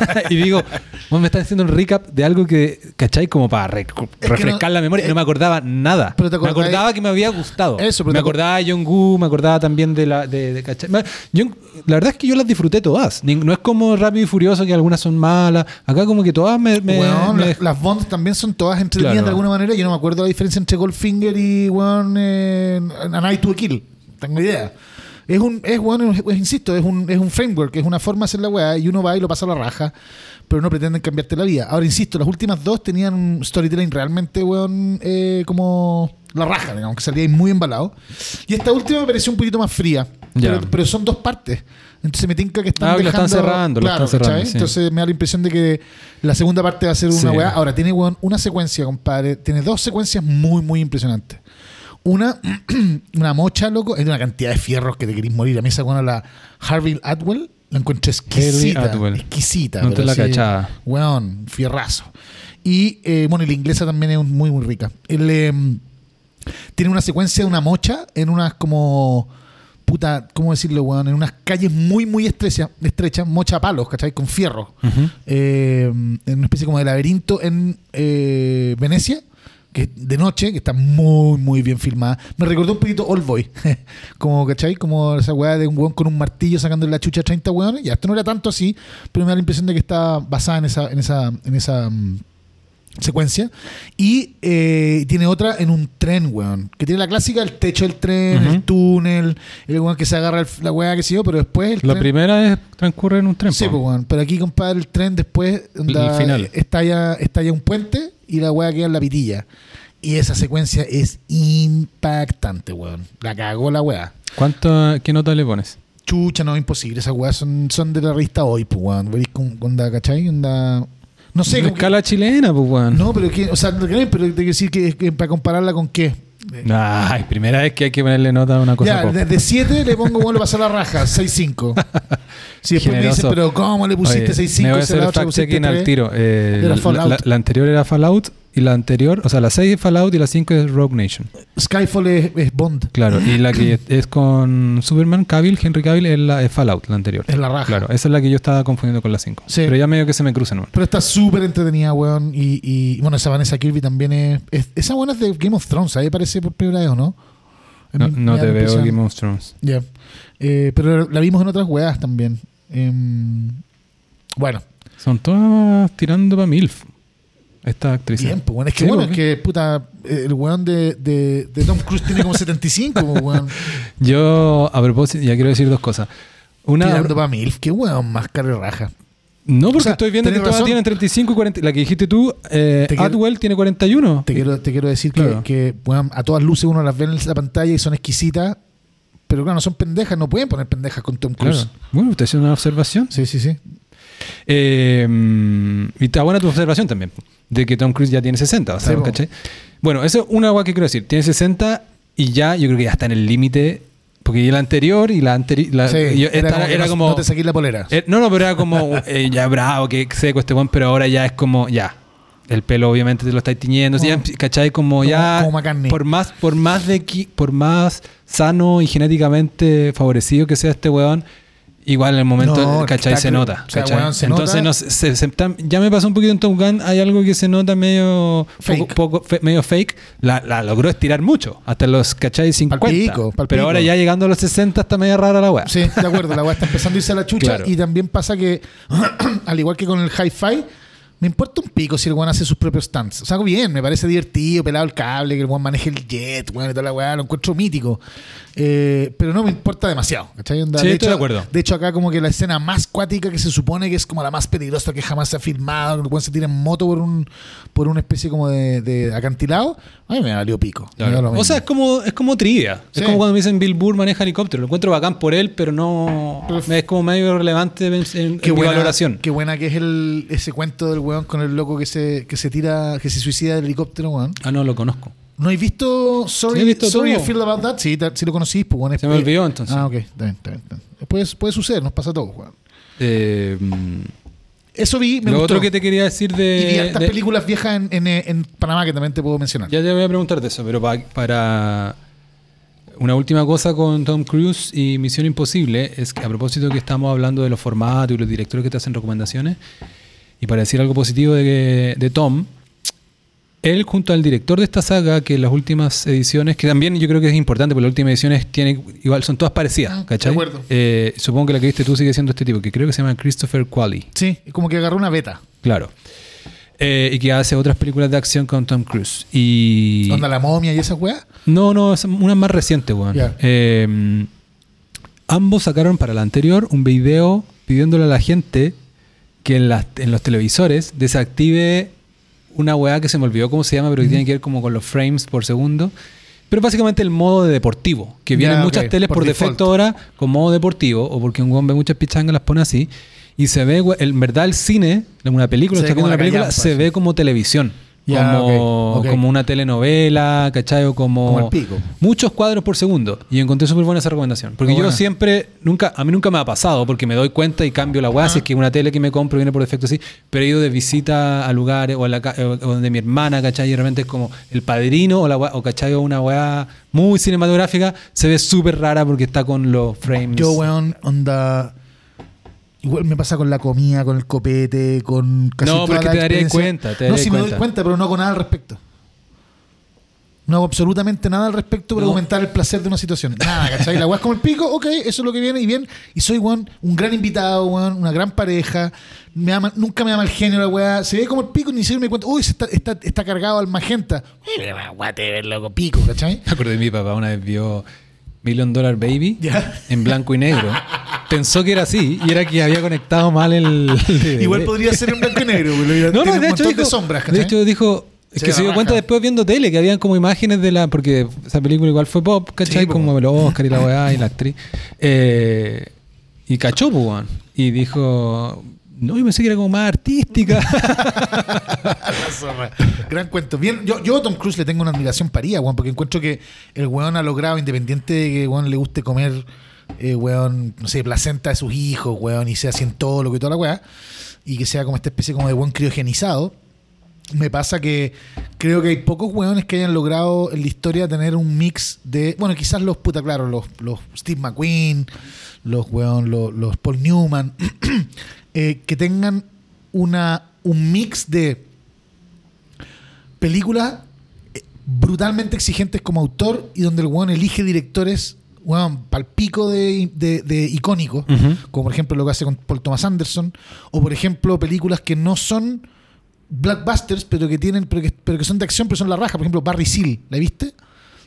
y digo, vos me estás haciendo un recap de algo que, ¿cachai? Como para re- refrescar no- la memoria. eh, no me acordaba nada. pero te me acordaba que me había gustado. Eso, pero me acordaba de Jong-Gu, me acordaba también de la. De, de- ¿cachai? Yo- la verdad es que yo las disfruté todas. No es como Rápido y Furioso, que algunas son malas. Acá, como que todas me. me- me- las, las Bonds también son todas entretenidas Claro. de alguna manera. Yo no me acuerdo la diferencia entre Goldfinger y weón, eh, A Night to a Kill. Tengo idea. Es un, es, weón, es- es- insisto, es un, es un framework, es una forma de hacer la weá y uno va y lo pasa a la raja, pero no pretenden cambiarte la vida. Ahora, insisto, las últimas dos tenían un storytelling realmente, weón, eh, como la raja, digamos, que salía ahí muy embalado. Y esta última me pareció un poquito más fría, pero, pero son dos partes. Entonces me tinca que están Ah, que lo dejando... están cerrando, lo claro, están cerrando, ¿cachai? sí. Entonces me da la impresión de que la segunda parte va a ser una Sí. weá. Ahora, tiene weón, una secuencia, compadre. Tiene dos secuencias muy, muy impresionantes. Una, una mocha, loco, es de una cantidad de fierros que te querís morir. A mí esa weón, la Harvey Atwell, la encuentro exquisita. Atwell. Exquisita. No te la así, cachaba. Weón, fierrazo. Y, eh, bueno, y la inglesa también es muy, muy rica. El, em, tiene una secuencia de una mocha en unas como puta, ¿cómo decirlo, weón? En unas calles muy, muy estrechas, estrechas mocha a palos, ¿cachai? Con fierro. Eh, en una especie como de laberinto en eh, Venecia, que de noche, que está muy, muy bien filmada. Me recordó un poquito All Boy, como, ¿cachai? Como esa weá de un weón con un martillo sacando la chucha a 30 weones. Ya, esto no era tanto así, pero me da la impresión de que está basada en esa, en esa, en esa mm, secuencia. Y eh, tiene otra en un tren, weón. Que tiene la clásica, el techo del tren, el túnel, el weón que se agarra el- la weá que sé yo, pero después el La tren- primera es transcurre en un tren. Sí, pues, weón. Pero aquí, compadre, el tren después onda, El final. Un puente y la weá queda en la pitilla. Y esa secuencia es impactante, weón. La cagó la weá. ¿Cuánto, ¿Qué nota le pones? Chucha, no, imposible. Esas weas son, son de la revista hoy, pues, weón. Venís con, con onda, ¿cachai? Onda... No sé, Una como que- escala chilena, pues, weón. No, pero que, o sea, no pero tengo que decir que, que para compararla con qué. Ay, primera vez que hay que ponerle nota a una cosa Ya, pop. de 7 le pongo, bueno, le pasó la raja, 6-5. Si después me dicen, Generoso. pero ¿cómo le pusiste Oye, 6-5? Me voy a hacer el fact checking al tiro. Eh, Era la, Fallout. la- la anterior era Fallout y la anterior, o sea, la 6 es Fallout y la 5 es Rogue Nation. Skyfall es, es Bond. Claro, y la que es con Superman, Cavill, Henry Cavill, es, la, es Fallout, la anterior. Es la raja. Claro, esa es la que yo estaba confundiendo con la 5. Sí. Pero ya medio que se me cruzan. Pero está súper entretenida, weón. Y, y, bueno, esa Vanessa Kirby también es, es- Esa buena es de Game of Thrones, ahí aparece por primera vez, ¿o no? No, Me- me te veo. Game of Thrones. Ya. Eh, pero la vimos en otras weas también. Em, bueno, Son todas tirando para MILF. Esta actriz. bien, pues bueno. Es que bueno, pues, es que puta, el weón de, de, de Tom Cruise tiene como 75, pues, weón. Yo, a propósito, ya quiero decir dos cosas. Una, Tirando para mil. Qué weón, más cara y raja. no, porque O sea, estoy viendo que todas tienen 35 y 40. La que dijiste tú, eh, quiero- Atwell tiene 41. Te quiero, te quiero decir que- Claro. que, weón, a todas luces uno las ve en la pantalla y son exquisitas. Pero claro, no son pendejas, no pueden poner pendejas con Tom Cruise. Claro. Bueno, usted hace una observación. Sí, sí, sí. Eh, y está buena tu observación también, de que Tom Cruise ya tiene 60, o sea, Sí, po. ¿cachai? Bueno, eso es una agua que quiero decir. Tiene 60 y ya, yo creo que ya está en el límite, porque la anterior y la anterior... Sí, era, que era no, como... no te la polera. eh, no, no, pero era como, eh, ya bravo, que seco este buen, pero ahora ya es como, ya. El pelo obviamente te lo estáis tiñendo, Como- ya, ¿cachai? Como, como- ya... como por más, por más de por más sano y genéticamente favorecido que sea este weón, igual en el momento, No, ¿cachai? Se nota. o sea, ¿cachai? weón, se Entonces nota. no se- ya me pasó un poquito en Top Gun, hay algo que se nota medio Fake. poco, poco- fe- medio fake. La, la logró estirar mucho, hasta los, ¿cachai? 50. pico, pal Pero ahora ya llegando a los 60 está media rara la weá. Sí, de acuerdo, la weá está empezando a irse a la chucha Claro. y también pasa que, al igual que con el hi-fi, me importa un pico si el weón hace sus propios stunts. O sea, bien, me parece divertido, pelado el cable, que el weón maneje el jet, weón, y toda la weá, lo encuentro mítico. Eh, pero no me importa demasiado, ¿cachai? Onda, Sí, de estoy hecho, de acuerdo. De hecho, acá como que la escena más cuática que se supone que es como la más peligrosa que jamás se ha filmado, que el weón se tira en moto por un por una especie como de, de acantilado, a mí me valió pico. Me da lo O sea, es como, es como trivia. Sí. Es como cuando me dicen Bill Burr maneja helicóptero. Lo encuentro bacán por él, pero no. Pero- es como medio relevante en, en Qué mi buena, valoración. Qué buena que es el, ese cuento del weón con el loco que se, que se tira, que se suicida del helicóptero, weón. Ah, no, lo conozco. ¿No has visto Sorry, Sí, visto Sorry todo. I Feel About That? Sí, ta- sí lo conocís, pues, weón. Se me olvidó, entonces. Ah, ok. Está bien, está bien, bien. Puede, suceder, nos pasa a todos, weón. Eh, Eso vi, me lo gustó. otro que te quería decir de. y vi hartas de- películas viejas en, en, en Panamá que también te puedo mencionar. Ya te voy a preguntar de eso, pero pa- para. una última cosa con Tom Cruise y Misión Imposible es que a propósito que estamos hablando de los formatos y los directores que te hacen recomendaciones, y para decir algo positivo de, de Tom, él junto al director de esta saga, que en las últimas ediciones, que también yo creo que es importante, porque las últimas ediciones tienen, igual son todas parecidas, Ah, ¿cachai? de acuerdo. Eh, supongo que la que viste tú sigue siendo este tipo, que creo que se llama Christopher Qualley. Sí, como que agarró una beta. Claro. Eh, y que hace otras películas de acción con Tom Cruise. Y. Onda la momia y esa weá. No, no, es una más reciente, weón. Eh, ambos sacaron para la anterior un video pidiéndole a la gente que en, las- en los televisores desactive una weá que se me olvidó cómo se llama, pero que tiene que ver como con los frames por segundo. Pero básicamente el modo de deportivo, que viene Ya, en muchas teles por defecto ahora con modo deportivo, o porque un weón ve muchas pichangas las pone así. Y se ve, en verdad, el cine, en una película, Se está una película, callampa, se sí. ve como televisión. Ya, como, ok, ok. como una telenovela, ¿cachai? O como, Como el pico. muchos cuadros por segundo. Y encontré súper buena esa recomendación. Porque yo buena. siempre, nunca, a mí nunca me ha pasado, porque me doy cuenta y cambio la weá, si es que una tele que me compro viene por defecto así, pero he ido de visita a lugares o, a la, o donde mi hermana, ¿cachai? Y de repente es como el padrino o, la weá- o ¿cachai? O una weá muy cinematográfica, se ve súper rara porque está con los frames. Yo, weón, onda. Igual me pasa con la comida, con el copete, con casi No, toda porque la te experiencia. cuenta, te No, sí me doy cuenta. pero no hago nada al respecto. No hago absolutamente nada al respecto para No. aumentar el placer de una situación. Nada, ¿cachai? La weá es como el pico, ok, eso es lo que viene y bien. Y soy, weón, un gran invitado, weón, una gran pareja. Me ama- nunca me llama el genio la weá. Se ve como el pico, ni siquiera me cuenta, uy, se está, está, está cargado al magenta. Uy, whatever, loco, pico, ¿cachai? Me acuerdo de mi papá una vez vio Million Dollar Baby Ya. en blanco y negro. Pensó que era así y era que había conectado mal el. Igual podría ser en blanco y negro, boludo. No, no, un de hecho, dijo, de sombras, de hecho dijo, es que se dio cuenta después viendo tele que habían como imágenes de la, porque esa película igual fue pop, ¿cachai? Sí, como el Oscar y la weá y la actriz. Eh, y cachó, pues. Y dijo, no, yo pensé que era como más artística. Gran cuento. Bien, yo, yo a Tom Cruise le tengo una admiración paría, weón, porque encuentro que el weón ha logrado, independiente de que weón le guste comer, eh, weón, no sé, placenta de sus hijos, weón, y sea cientólogo y toda la weá, y que sea como esta especie como de buen criogenizado. Me pasa que creo que hay pocos weones que hayan logrado en la historia tener un mix de. Bueno, quizás los puta, claro, los, los Steve McQueen, los weón, los, los Paul Newman, eh, que tengan una, un mix de películas eh, brutalmente exigentes como autor y donde el weón elige directores, weón, palpico de, de, de icónicos, como por ejemplo lo que hace con Paul Thomas Anderson, o por ejemplo películas que no son blockbusters, pero que tienen, pero que, pero que son de acción, pero son la raja. Por ejemplo, Barry Seal, ¿la viste?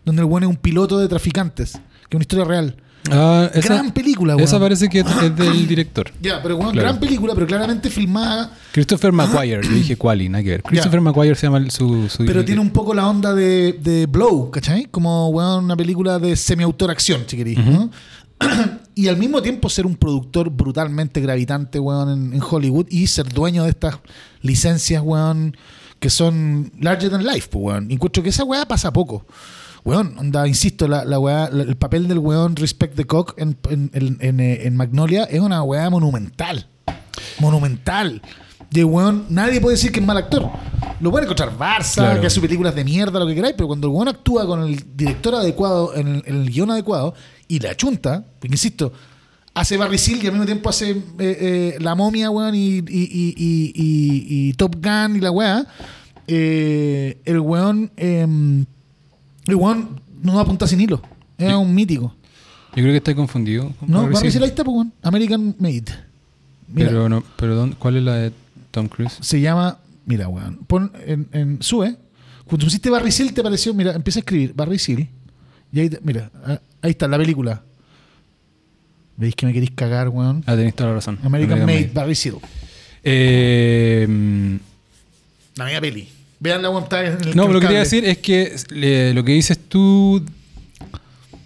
Donde el weón es un piloto de traficantes, que es una historia real. Ah, esa, Gran película, weón. esa parece que es, del director. Ya, pero weón, Claro. gran película, pero claramente filmada Christopher Maguire, yo dije Quali, nada que ver. Christopher Maguire se llama el- su, su Pero tiene un poco la onda de, de Blow, ¿cachai? Como weón, una película de semi-autor acción, si queréis, ¿no? y al mismo tiempo ser un productor brutalmente gravitante, weón, en, en Hollywood y ser dueño de estas licencias, weón, que son larger than life, pues, weón. Y Encuentro que esa weá pasa poco. Weón, onda, insisto, la, la weá- la- el papel del weón Respect the Cock en, en, en- en, eh, Magnolia es una weá monumental. Monumental. De weón, nadie puede decir que es mal actor. Lo pueden encontrar Barça, Claro. que hace películas de mierda, lo que queráis, pero cuando el weón actúa con el director adecuado, en el, en el guion adecuado, y la chunta, porque insisto, hace Barry Seal y al mismo tiempo hace eh, eh, La Momia, weón, y, y, y- y- y- y Top Gun y la weá, eh, el weón, el weón no apunta sin hilo. Es un mítico. Yo creo que está confundido. con No, Barry Seal. Ahí está, pues, weón. American Made. Mira, Pero, no, pero ¿dónde- ¿cuál es la de Tom Cruise? se llama, mira, weón, pon en, en sube. Cuando pusiste Barry Seal te pareció, mira, empieza a escribir Barry Seal. Y ahí, mira, ah, ahí está la película. ¿Veis que me queréis cagar, weón? Ah, tenéis toda la razón. American, Made, Barry Seal. Eh, mm, La media peli. Vean la está en el no, pero lo que quería decir es que eh, lo que dices tú,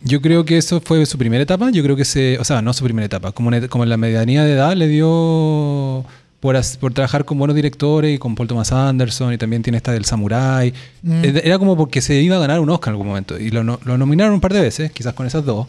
yo creo que eso fue su primera etapa. Yo creo que se, o sea, no su primera etapa, como, en- como en la medianía de edad le dio por, as- por trabajar con buenos directores y con Paul Thomas Anderson y también tiene esta del Samurai. Mm. Eh, Era como porque se iba a ganar un Oscar en algún momento y lo nominaron un par de veces, quizás con esas dos.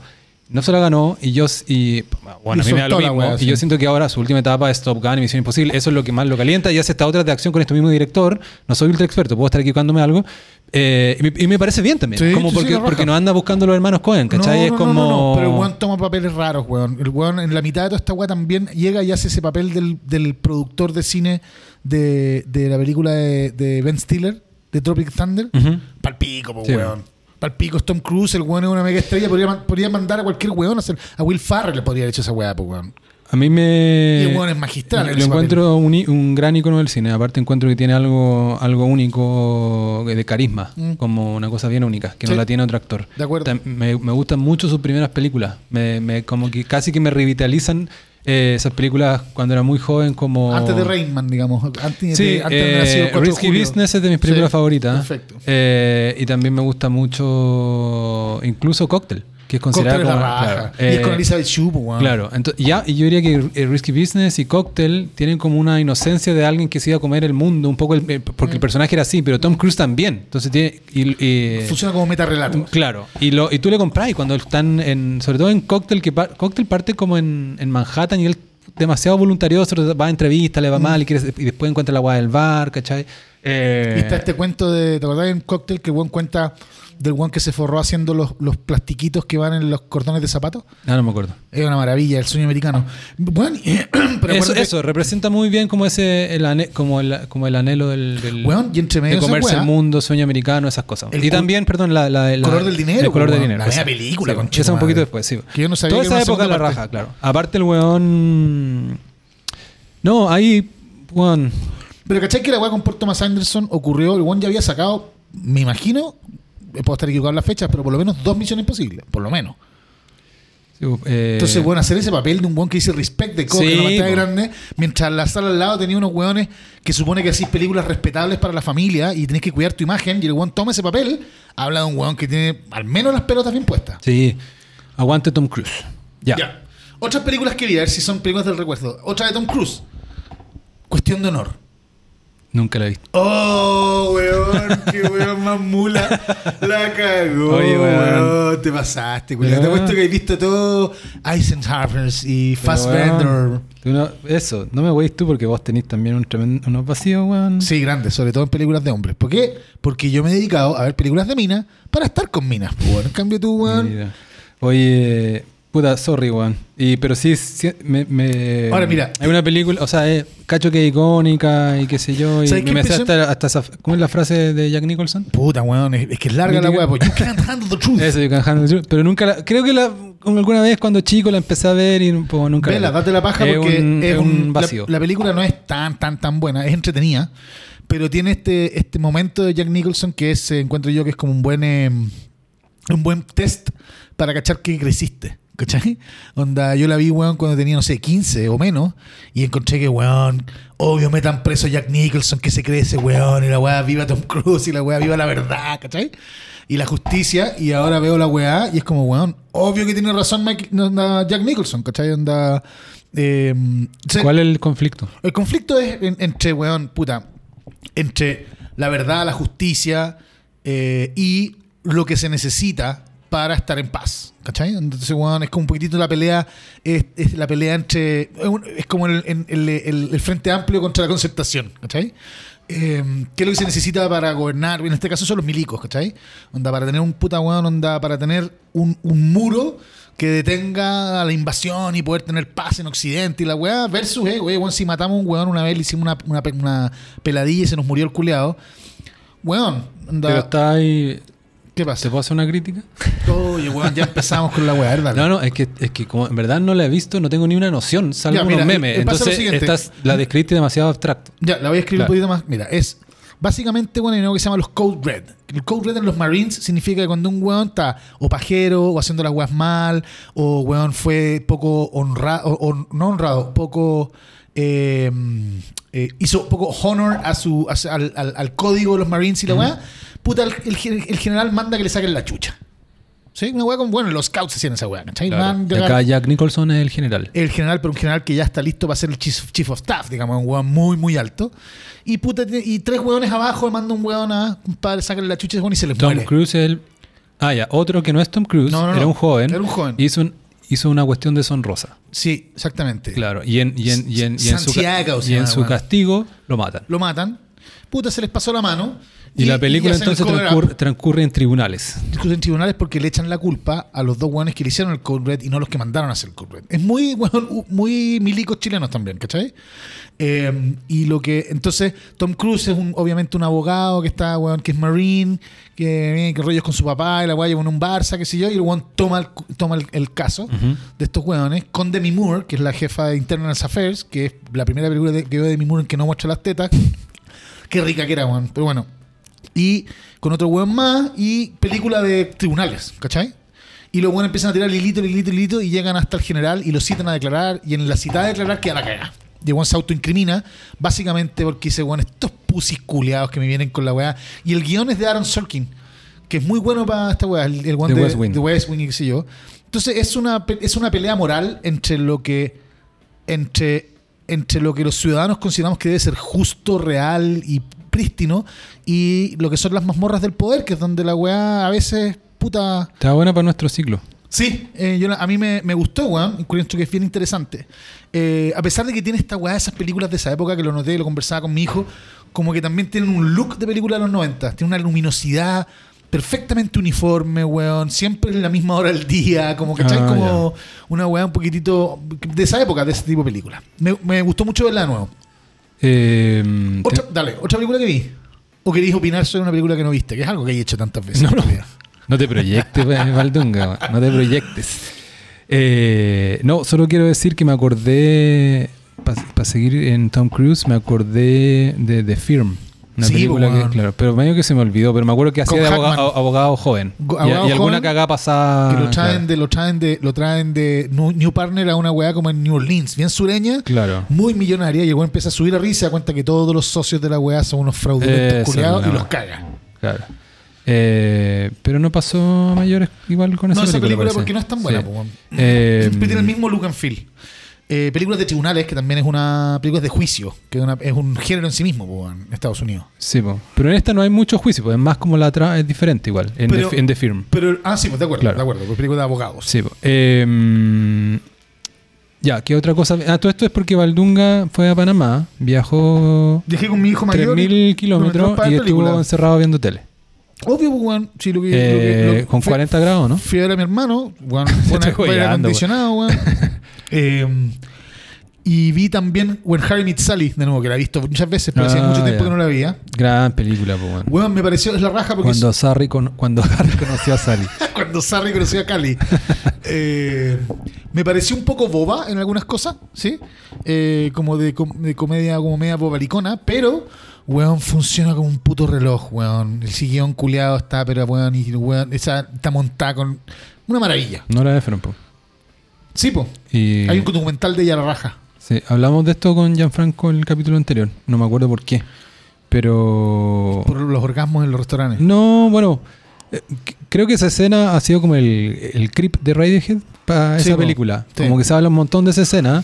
No se la ganó y yo y bueno, Y a mí me da lo mismo wea, y sí. yo siento que ahora su última etapa es Top Gun y Misión Imposible, eso es lo que más lo calienta y hace esta otra de acción con este mismo director, no soy ultra experto, puedo estar equivocándome algo eh, y, me, y me parece bien también, Sí, como sí, porque, no anda buscando los hermanos Cohen, ¿cachai? No, es no, como no, Pero el weón toma papeles raros, weón. El weón en la mitad de toda esta weá también llega y hace ese papel del, del productor de cine de, de la película de, de Ben Stiller, de Tropic Thunder. Palpico, weón. Palpico Tom Cruise, el weón es una mega estrella. Podría, podría mandar a cualquier weón a hacer. A Will Farrell le podría haber hecho esa weá, po, weón. A mí me. Y el weón es magistral Lo encuentro un, un gran icono del cine. Aparte, encuentro que tiene algo, algo único de carisma. Mm. Como una cosa bien única, que Sí. no la tiene otro actor. De acuerdo. Me, me gustan mucho sus primeras películas. Me, me- como que casi que me revitalizan eh, esas películas cuando era muy joven, como. Antes de Rainman, digamos. Antes, Sí, de, antes eh, 4 de Risky. Business es de mis películas Sí, favoritas. Perfecto. Eh, y también me gusta mucho, incluso Cocktail, que es considerada como. claro, y es con eh, Elizabeth Shue, po, weón. Claro, entonces, ya, y yo diría que eh, Risky Business y Cocktail tienen como una inocencia de alguien que se iba a comer el mundo, un poco, el- eh, porque el personaje era así, pero Tom Cruise también. Entonces tiene. Y, y- Funciona como metarrelato. Claro, y, lo, y tú le compras y cuando están en. Sobre todo en Cocktail, que par- Cocktail parte como en, en Manhattan y él demasiado voluntarioso, va a entrevistas, le va mal y, quiere- y después encuentra la agua del bar, ¿cachai? Eh, Y está este cuento de. ¿Te acordás un cóctel que el weón cuenta del weón que se forró haciendo los, los plastiquitos que van en los cordones de zapatos? Ah, no me acuerdo. Es una maravilla, el sueño americano. Bueno, pero eso, eso, representa muy bien como ese el ane- como, el, como el anhelo del, del- Weón, y entre medio de comerse el mundo, sueño americano, esas cosas. El y también, perdón, la, la- la- color del dinero, El color del dinero. La media película, Sí, concha esa un poquito después, sí. Que yo no sabía Toda que esa época la parte. raja, claro. Aparte el weón... No, ahí... Weón... Pero ¿cachai que la weá con Paul Thomas Anderson ocurrió? El weón ya había sacado, me imagino, puedo estar equivocado en las fechas, pero por lo menos dos misiones imposibles, por lo menos. sí, eh, Entonces, bueno, hacer ese papel de un weón que dice respect de coca Sí, en grande, mientras la sala al lado tenía unos weones que supone que hacís películas respetables para la familia y tenés que cuidar tu imagen, y el weón toma ese papel, habla de un weón que tiene al menos las pelotas bien puestas. Sí. Aguante Tom Cruise. Ya. Ya. Otras películas que vi, a ver si son películas del recuerdo. Otra de Tom Cruise. Cuestión de honor. Nunca la he visto. Oh, weón, qué weón más mula. La cagó, Oye, weón. weón. Te pasaste, weón. Te he puesto que he visto todo Eisenhowers y Fassbender. no- eso, no me voy tú porque vos tenés también un tremendo, unos vacíos, weón. Sí, grandes, sobre todo en películas de hombres. ¿Por qué? Porque yo me he dedicado a ver películas de minas para estar con minas. weón. En cambio tú, weón. Mira. Oye, puta, sorry, weón. Y, pero sí, sí, me, me- Ahora, mira. Hay una película, o sea, eh, cacho que es icónica y qué sé yo. Y ¿Sabes qué me empezó? hasta, hasta esa. ¿Cómo es la frase de Jack Nicholson? Puta, weón. Es, que es larga la weá. Pues you can't handle the truth. Eso, you can handle the truth. Pero nunca la. Creo que la. alguna vez cuando chico la empecé a ver y pues, nunca. Vela, date la paja Es porque un- es un, vacío. La, la película no es tan, tan, tan buena, es entretenida, pero tiene este, este momento de Jack Nicholson que es, eh, encuentro yo que es como un buen, eh, un buen test para cachar que creciste. ¿Cachai? Onda, yo la vi, weón, cuando tenía, no sé, 15 o menos, y encontré que, weón, obvio metan preso a Jack Nicholson, que se crece, weón, y la weá viva Tom Cruise, y la weá viva la verdad, ¿cachai? Y la justicia, y ahora veo la weá, y es como, weón, obvio que tiene razón Mike- onda, Jack Nicholson, ¿cachai? Onda, eh, se- ¿Cuál es el conflicto? el conflicto es en- entre, weón, puta, entre la verdad, la justicia eh, y lo que se necesita para estar en paz. ¿Cachai? Entonces, weón, es como un poquitito la pelea, es, la pelea entre, es como el, Frente Amplio contra la concertación, ¿cachai? Eh, ¿Qué es lo que se necesita para gobernar? En este caso son los milicos, ¿cachai? Onda, para tener un puta weón, para tener un, muro que detenga a la invasión y poder tener paz en Occidente y la weá, versus, eh, weón, si matamos a un weón una vez, le hicimos una, una, pe- una peladilla y se nos murió el culeado. Weón, Pero está ahí. ¿Qué ¿Se pasa? puede hacer una crítica? Oye, weón, ya empezamos con la weá, ¿verdad? No, no, es que, es que como en verdad no la he visto, no tengo ni una noción, salvo unos memes. eh, Entonces, estás, la describiste demasiado abstracto. Ya, la voy a escribir Claro. un poquito más. Mira, es básicamente bueno, hay algo que se llama los Code Red. El Code Red en los Marines significa que cuando un weón está o pajero o haciendo las weas mal, o weón fue poco honrado, o, o no honrado, poco. eh, eh, hizo poco honor a su, a- al, al- al código de los Marines y la wea, puta, el, el gen- el general manda que le saquen la chucha. ¿Sí? Una wea como, bueno, los scouts hacían esa wea, ¿cachai? Llegar- acá Jack Nicholson es el general. el general, pero un general que ya está listo para ser el chief, chief of staff, digamos, un weón muy, muy alto. Y puta, y tres weones abajo, manda un weón a, compadre, sácale la chucha y se les Tom muere. Cruise es el. Ah, ya. Otro que no es Tom Cruise, No, no, era no. un joven. Era un joven. Hizo, un- hizo una cuestión deshonrosa. Sí, exactamente. Claro. Y en, y en, y en, y en su, y en castigo lo matan. Lo matan. Puta, se les pasó la mano. Y, la película entonces transcurre, transcurre en tribunales. discuten en tribunales porque le echan la culpa a los dos weones que le hicieron el Code Red y no los que mandaron a hacer el Code Red. Es muy, u- muy milicos chilenos también, ¿cachai? Eh, y lo que. Entonces, Tom Cruise es un, obviamente un abogado que está, weón, que es Marine, que, que rollos con su papá y la weá lleva en un Barça, qué sé yo, y el weón toma el, toma el, el caso de estos weones con Demi Moore, que es la jefa de Internal Affairs, que es la primera película de- que veo de Demi Moore en que no muestra las tetas. Qué rica que era, weón. Pero bueno. Y con otro weón más y película de tribunales, ¿cachai? Y los weones empiezan a tirar hilito, hilito, hilito y llegan hasta el general y lo citan a declarar. Y en la cita de declarar queda la cagada. Y el weón se autoincrimina, básicamente porque dice, weón, estos pusis culiados que me vienen con la weá. Y el guion es de Aaron Sorkin, que es muy bueno para esta weá, el, el weón The de, West Wing. de West Wing y qué sé yo. Entonces es una, es una pelea moral entre lo que entre, entre lo que los ciudadanos consideramos que debe ser justo, real y prístino y lo que son las mazmorras del poder, que es donde la weá a veces, puta... Está buena para nuestro ciclo. Sí, eh, yo, a mí me, me gustó, weón, encuentro que es bien interesante. Eh, a pesar de que tiene esta weá, esas películas de esa época que lo noté y lo conversaba con mi hijo, como que también tienen un look de película de los 90, tiene una luminosidad perfectamente uniforme, weón, siempre en la misma hora del día, como que Ah, como una weá un poquitito de esa época, de ese tipo de película. Me, me gustó mucho verla de nuevo. Eh, Otra, dale, otra película que vi. ¿O queréis opinar sobre una película que no viste? Que es algo que he hecho tantas veces. No, no. No te proyectes, Valdunga, no te proyectes. Eh, no, solo quiero decir que me acordé, para seguir en Tom Cruise, me acordé de The Firm. Una Sí, película pues, que, claro, pero medio que se me olvidó, pero me acuerdo que hacía de abogado, abogado joven. Y- y, alguna cagada pasada. que lo traen claro. de, lo traen de, lo traen de New Partner a una weá como en New Orleans, bien sureña, Claro. muy millonaria, weón empieza a subir a risa y se da cuenta que todos los socios de la weá son unos fraudulentos Eso, culiados y no. los caga. Claro. Eh, pero no pasó a mayores igual con esa No, esa película. película parece. porque no es tan buena, Sí. weón. Eh, tiene el mismo look and feel. Eh, películas de tribunales, que también es una película de juicio, que es, una- es un género en sí mismo po, en Estados Unidos. Sí, po. pero en esta no hay mucho juicio, es más como la trama, es diferente igual, en, Pero- the, en The Firm. Pero, ah, sí, pues de acuerdo, Claro. de acuerdo, película de abogados. Sí. Eh, ya, ¿qué otra cosa? Ah, todo esto es porque Valdunga fue a Panamá, viajó Dejé con mi hijo mayor. y- 3.000 kilómetros y estuvo encerrado viendo tele. Obvio, pues, weón. Sí, lo que, Eh, lo que- lo- con fui- 40 grados, ¿no? Fui a ver a mi hermano, weón. Un aire acondicionado, weón. Eh, y vi también When Harry Met Sally, de nuevo, que la he visto muchas veces, pero hacía Ah, mucho tiempo que no la veía. Gran película. Weón, me pareció, es la raja porque Cuando, Sarri con- cuando Harry conoció a Sally. cuando Sarri conoció a Cali. Eh, me pareció un poco boba en algunas cosas, ¿sí? Eh, como de, com- de comedia, como media bobalicona, pero, weón, funciona como un puto reloj, weón. El sillón culeado está, pero, weón, y, weón, esa está montada con una maravilla. No la de Firm, po. Sí, po. Y, Hay un documental de la raja. sí, hablamos de esto con Gianfranco en el capítulo anterior. No me acuerdo por qué. Pero. Por los orgasmos en los restaurantes. No, bueno. eh, Creo que esa escena ha sido como el, el creep de Radiohead para Sí, esa po. película. Sí. Como que se habla un montón de esa escena.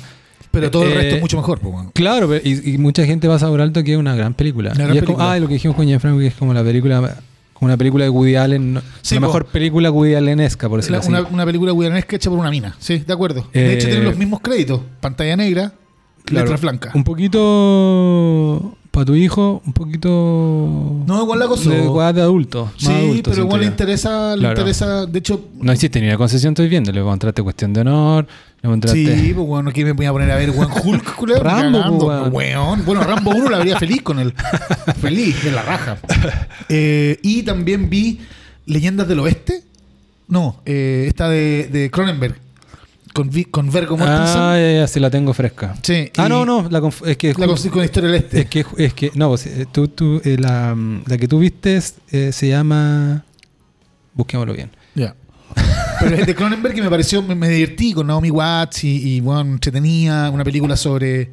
Pero todo el Eh, resto es mucho mejor, po. Claro, pero- y, y mucha gente pasa por alto que es una gran película. Una gran y es como, ah, lo que dijimos con Gianfranco, que es como la película, como una película de Woody Allen, Sí, la po. mejor película Woody Allenesca, por decirlo La- así. una, una película guianesca hecha por una mina. Sí, de acuerdo. De Eh, hecho, tienen los mismos créditos. Pantalla negra, Claro, letras blancas. Un poquito para tu hijo, un poquito No, igual la gozó. de de adulto. Sí, adulto, pero igual le interesa, le Claro. interesa, de hecho, No hiciste ni una concesión, estoy viendo. Le encontraste cuestión de honor. Sí, pues bueno, aquí me voy a poner a ver weón Hulk, culero, Rambo, cagando, pues, weón. weón. Bueno, Rambo 1 la vería feliz con él. feliz, de la raja. Eh, y también vi Leyendas del Oeste. No, eh, esta de, de Cronenberg. Con, con Vergo Mortensen. Ah, ya, ya, sí la tengo fresca. Sí, Ah, no, no, la es que La con, Historia del Este. es que es que no, pues, eh, tú, tú, eh, la, la que tú viste eh, se llama busquémoslo bien. Pero es de Cronenberg que me pareció, me, me divertí con Naomi Watts y, y bueno, entretenía una película sobre,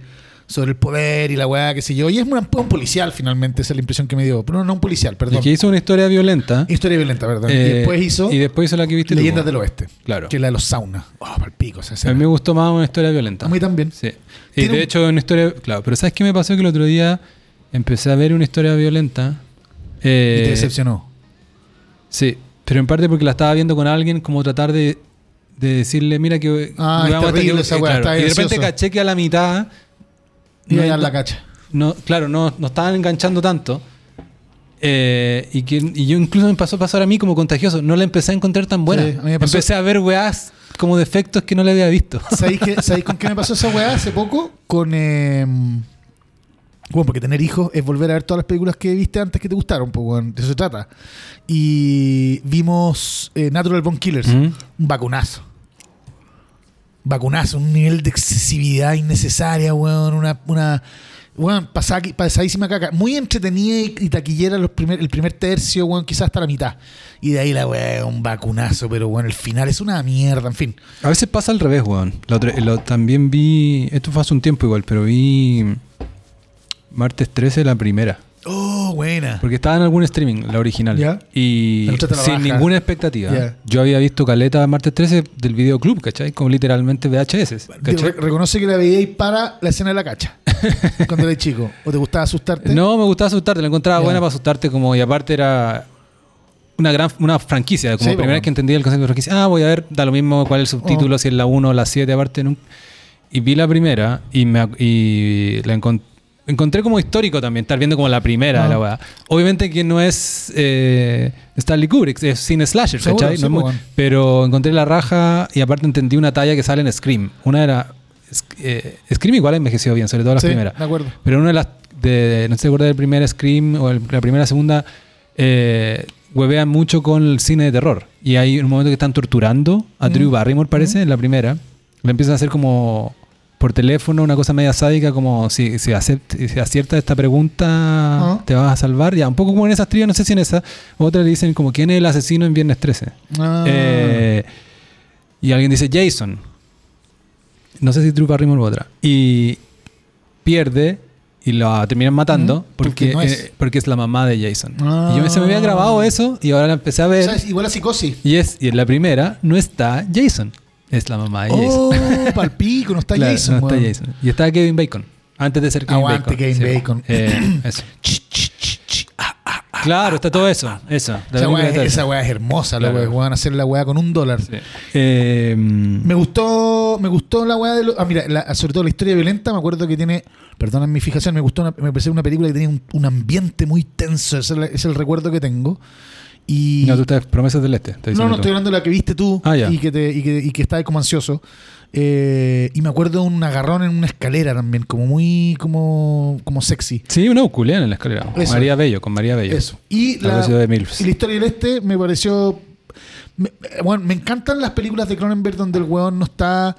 sobre el poder y la weá, qué sé yo. Y es un policial finalmente, esa es la impresión que me dio. Pero no, no un policial, Y perdón. que hizo una historia violenta. Historia violenta, ¿verdad? y eh, después hizo y después hizo la que viste Leyendas del Oeste, Claro. que es la de los saunas. Oh, el A mí me gustó más una historia violenta. A mí también. Sí. Y de un- hecho, una historia. Claro, pero ¿sabes qué me pasó? Que el otro día empecé a ver una historia violenta. Y eh, te decepcionó. Sí, Pero en parte porque la estaba viendo con alguien, como tratar de, de decirle, mira que... Ah, es vamos hasta terrible que- esa eh, claro. Y de repente caché que a la mitad... Y no- la cacha. no, claro, no, no estaban enganchando tanto. Eh, y, que, y yo incluso me pasó a pasar a mí como contagioso. No la empecé a encontrar tan buena. Sí, a mí me pasó- Empecé a ver weás como defectos que no le había visto. ¿Sabéis, sabéis con qué me pasó esa weá hace poco? Con. eh, bueno, porque tener hijos es volver a ver todas las películas que viste antes que te gustaron, pues, weón, de eso se trata. Y vimos eh, Natural Born Killers, ¿Mm? un vacunazo. Vacunazo, un nivel de excesividad innecesaria, weón, una. una weón, pasada- pasadísima caca. Muy entretenida y, y taquillera los primer, el primer tercio, weón, quizás hasta la mitad. Y de ahí la weá, un vacunazo, pero bueno, el final es una mierda, en fin. A veces pasa al revés, weón. La otra- lo- también vi, esto fue hace un tiempo igual, pero vi martes 13 la primera. Oh, buena. Porque estaba en algún streaming, la original. Ya. Y la sin ninguna expectativa. Ya. Yo había visto Caleta martes 13 del videoclub, ¿cachai? Como literalmente VHS. reconoce que la veíais para la escena de la cacha. cuando eras chico. ¿O te gustaba asustarte? No, me gustaba asustarte, la encontraba Ya. buena para asustarte como y aparte era una gran una franquicia, como Sí, primera vez que entendí el concepto de franquicia. Ah, voy a ver, da lo mismo cuál es el subtítulo, Oh. si es la 1 o la 7, aparte nun- y vi la primera y me y la encon- encontré como histórico también, estar viendo como la primera de la weá. Obviamente que no es eh, Stanley Kubrick, es cine slasher, Seguro, ¿cachai? sí, No es po, muy- weón. pero encontré la raja y aparte entendí una talla que sale en Scream. Una era eh, Scream igual envejeció bien, sobre todo las Sí, primeras. de acuerdo. Pero una de las, de, no sé si te acuerdas del primer Scream o el- la primera, segunda, eh, huevean mucho con el cine de terror. Y hay un momento que están torturando a Mm. Drew Barrymore, parece, en la primera. Le empiezan a hacer como por teléfono una cosa media sádica, como si, si, acept- si aciertas esta pregunta, Ah. te vas a salvar. Ya, un poco como en esas trías, no sé si en esa. Otra le dicen como, ¿quién es el asesino en Viernes 13? Ah. Eh, y alguien dice Jason. No sé si Drew Barrymore u otra. Y pierde y la terminan matando Mm, porque porque, no es. eh, porque es la mamá de Jason. Ah. Y yo me, se me había grabado eso y ahora la empecé a O ver. sea, es igual a psicosis. Y, es, y en la primera no está Jason. Es la mamá de Jason. Oh, palpico, no está Claro, Jason. no está weón. Jason. Y está Kevin Bacon. Antes de ser Kevin Aguante Bacon. Kevin Bacon. Eh, eso. Ah, ah, ah. Claro, está todo eso. Eso. Esa weá, está esa weá es hermosa, Claro. la weá. Van a hacer la weá con un dólar. Sí. Eh, Me gustó, me gustó la weá de lo- Ah, mira, la- sobre todo la historia violenta, me acuerdo que tiene, perdón mi fijación, me gustó, una- me pareció una película que tenía un, un ambiente muy tenso, ese es, el, es el recuerdo que tengo. Y no, tú estás Promesas del Este. no, no, estoy hablando de la que viste tú Ah, y, que te, y, que, y que estaba como ansioso. Eh, y me acuerdo un agarrón en una escalera también, como muy, como, como sexy. Sí, una ukulele en la escalera. Eso. María Bello, con María Bello. Eso. Y La la, versión de Mills. y la historia del este me pareció. Me, eh, bueno, me encantan las películas de Cronenberg donde el weón no está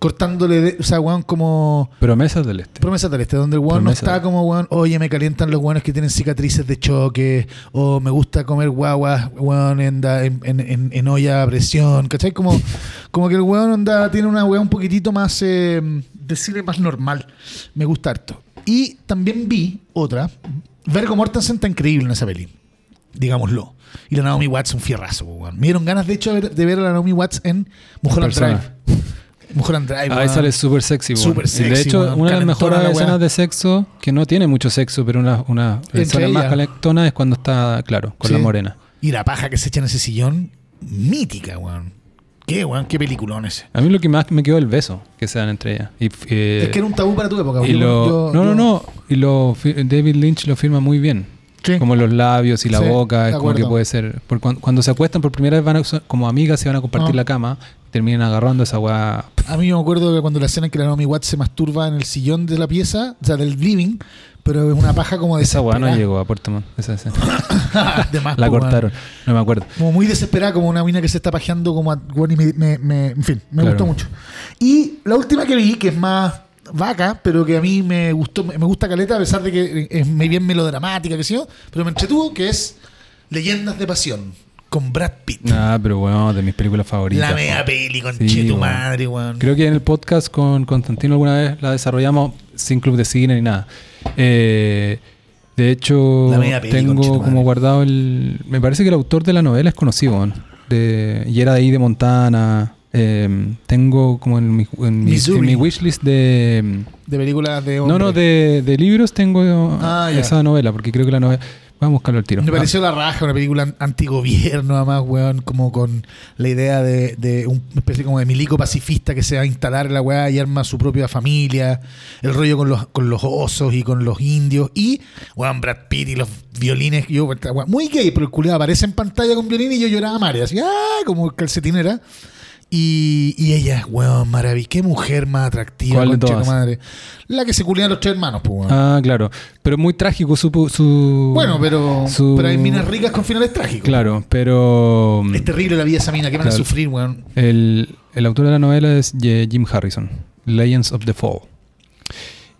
cortándole. de- o sea, weón, como. Promesas del Este. Promesa del este, donde el weón no está como weón, oye, me calientan los weones que tienen cicatrices de choque, o me gusta comer guaguas, weón, en, da- en, en- olla a presión, ¿cachai? Como, como que el weón anda, tiene una weá un poquitito más, eh, de cine más normal. Me gusta harto. Y también vi otra, Vergo Mortensen está increíble en esa peli, digámoslo. Y la Naomi Watts un fierrazo, weón. Me dieron ganas, de hecho, de ver, a la Naomi Watts en Mulholland Persona. Drive. Mulholland Drive, Ahí weón. sale súper sexy. Súper sexy, de hecho, una de las mejores escenas de sexo, que no tiene mucho sexo, pero una, una escena más calentona es cuando está, claro, con Sí. la morena. Y la paja que se echa en ese sillón, mítica, weón. Qué, weón, qué peliculón ese. A mí lo que más me quedó el beso que se dan entre ellas. Y, eh, es que era un tabú para tu época. y yo- lo, yo- no, no, yo- no. Y lo, David Lynch lo firma muy bien. Sí. Como los labios y la Sí, boca, es como que puede ser. Cuando, cuando se acuestan por primera vez, van a- como amigas, se van a compartir Ah. la cama, terminan agarrando esa weá. A mí me acuerdo que cuando la escena en que la Naomi Watts se masturba en el sillón de la pieza, o sea, del living, pero es una paja como Esa weá no llegó a Puerto Montt. Esa escena. De más, La weón. cortaron. No me acuerdo. Como muy desesperada, como una mina que se está pajeando como a, y me, me- me- en fin, me Claro. gustó mucho. Y la última que vi, que es más vaca, pero que a mí me gustó, me gusta caleta, a pesar de que es muy bien melodramática, que sé yo, pero me entretuvo, que es Leyendas de Pasión, con Brad Pitt. Ah, pero bueno, de mis películas favoritas. la mea peli, con Sí, tu madre, weón. Creo que en el podcast con Constantino alguna vez la desarrollamos sin club de cine ni nada. Eh, de hecho, peli, tengo como guardado el. Me parece que el autor de la novela es conocido, de, y era de ahí de Montana. Eh, tengo como en mi, en mi, Missouri. en mi wishlist de. de películas de No, hombre. no, de, de libros tengo Ah, esa novela, porque creo que la novela. Vamos a buscarlo al tiro. Me pareció la raja, una película an- antigobierno, además, weón, como con la idea de, de un- una especie como de milico pacifista que se va a instalar en la weá y arma su propia familia, el rollo con los, con los osos y con los indios, y, weón, Brad Pitt y los violines, yo, weá, muy gay, pero el culiado aparece en pantalla con violín y yo lloraba a así, ah, como calcetinera. Y, y ella, weón, maravillosa. Qué mujer más atractiva, ¿Cuál de todas? madre. La que se culían los tres hermanos, pues, weón. Ah, claro. Pero muy trágico su... su bueno, pero, su- pero hay minas ricas con finales trágicos. Claro, pero... Es terrible la vida de esa mina, que van a sufrir, weón. El, el autor de la novela es Ye- Jim Harrison, Legends of the Fall.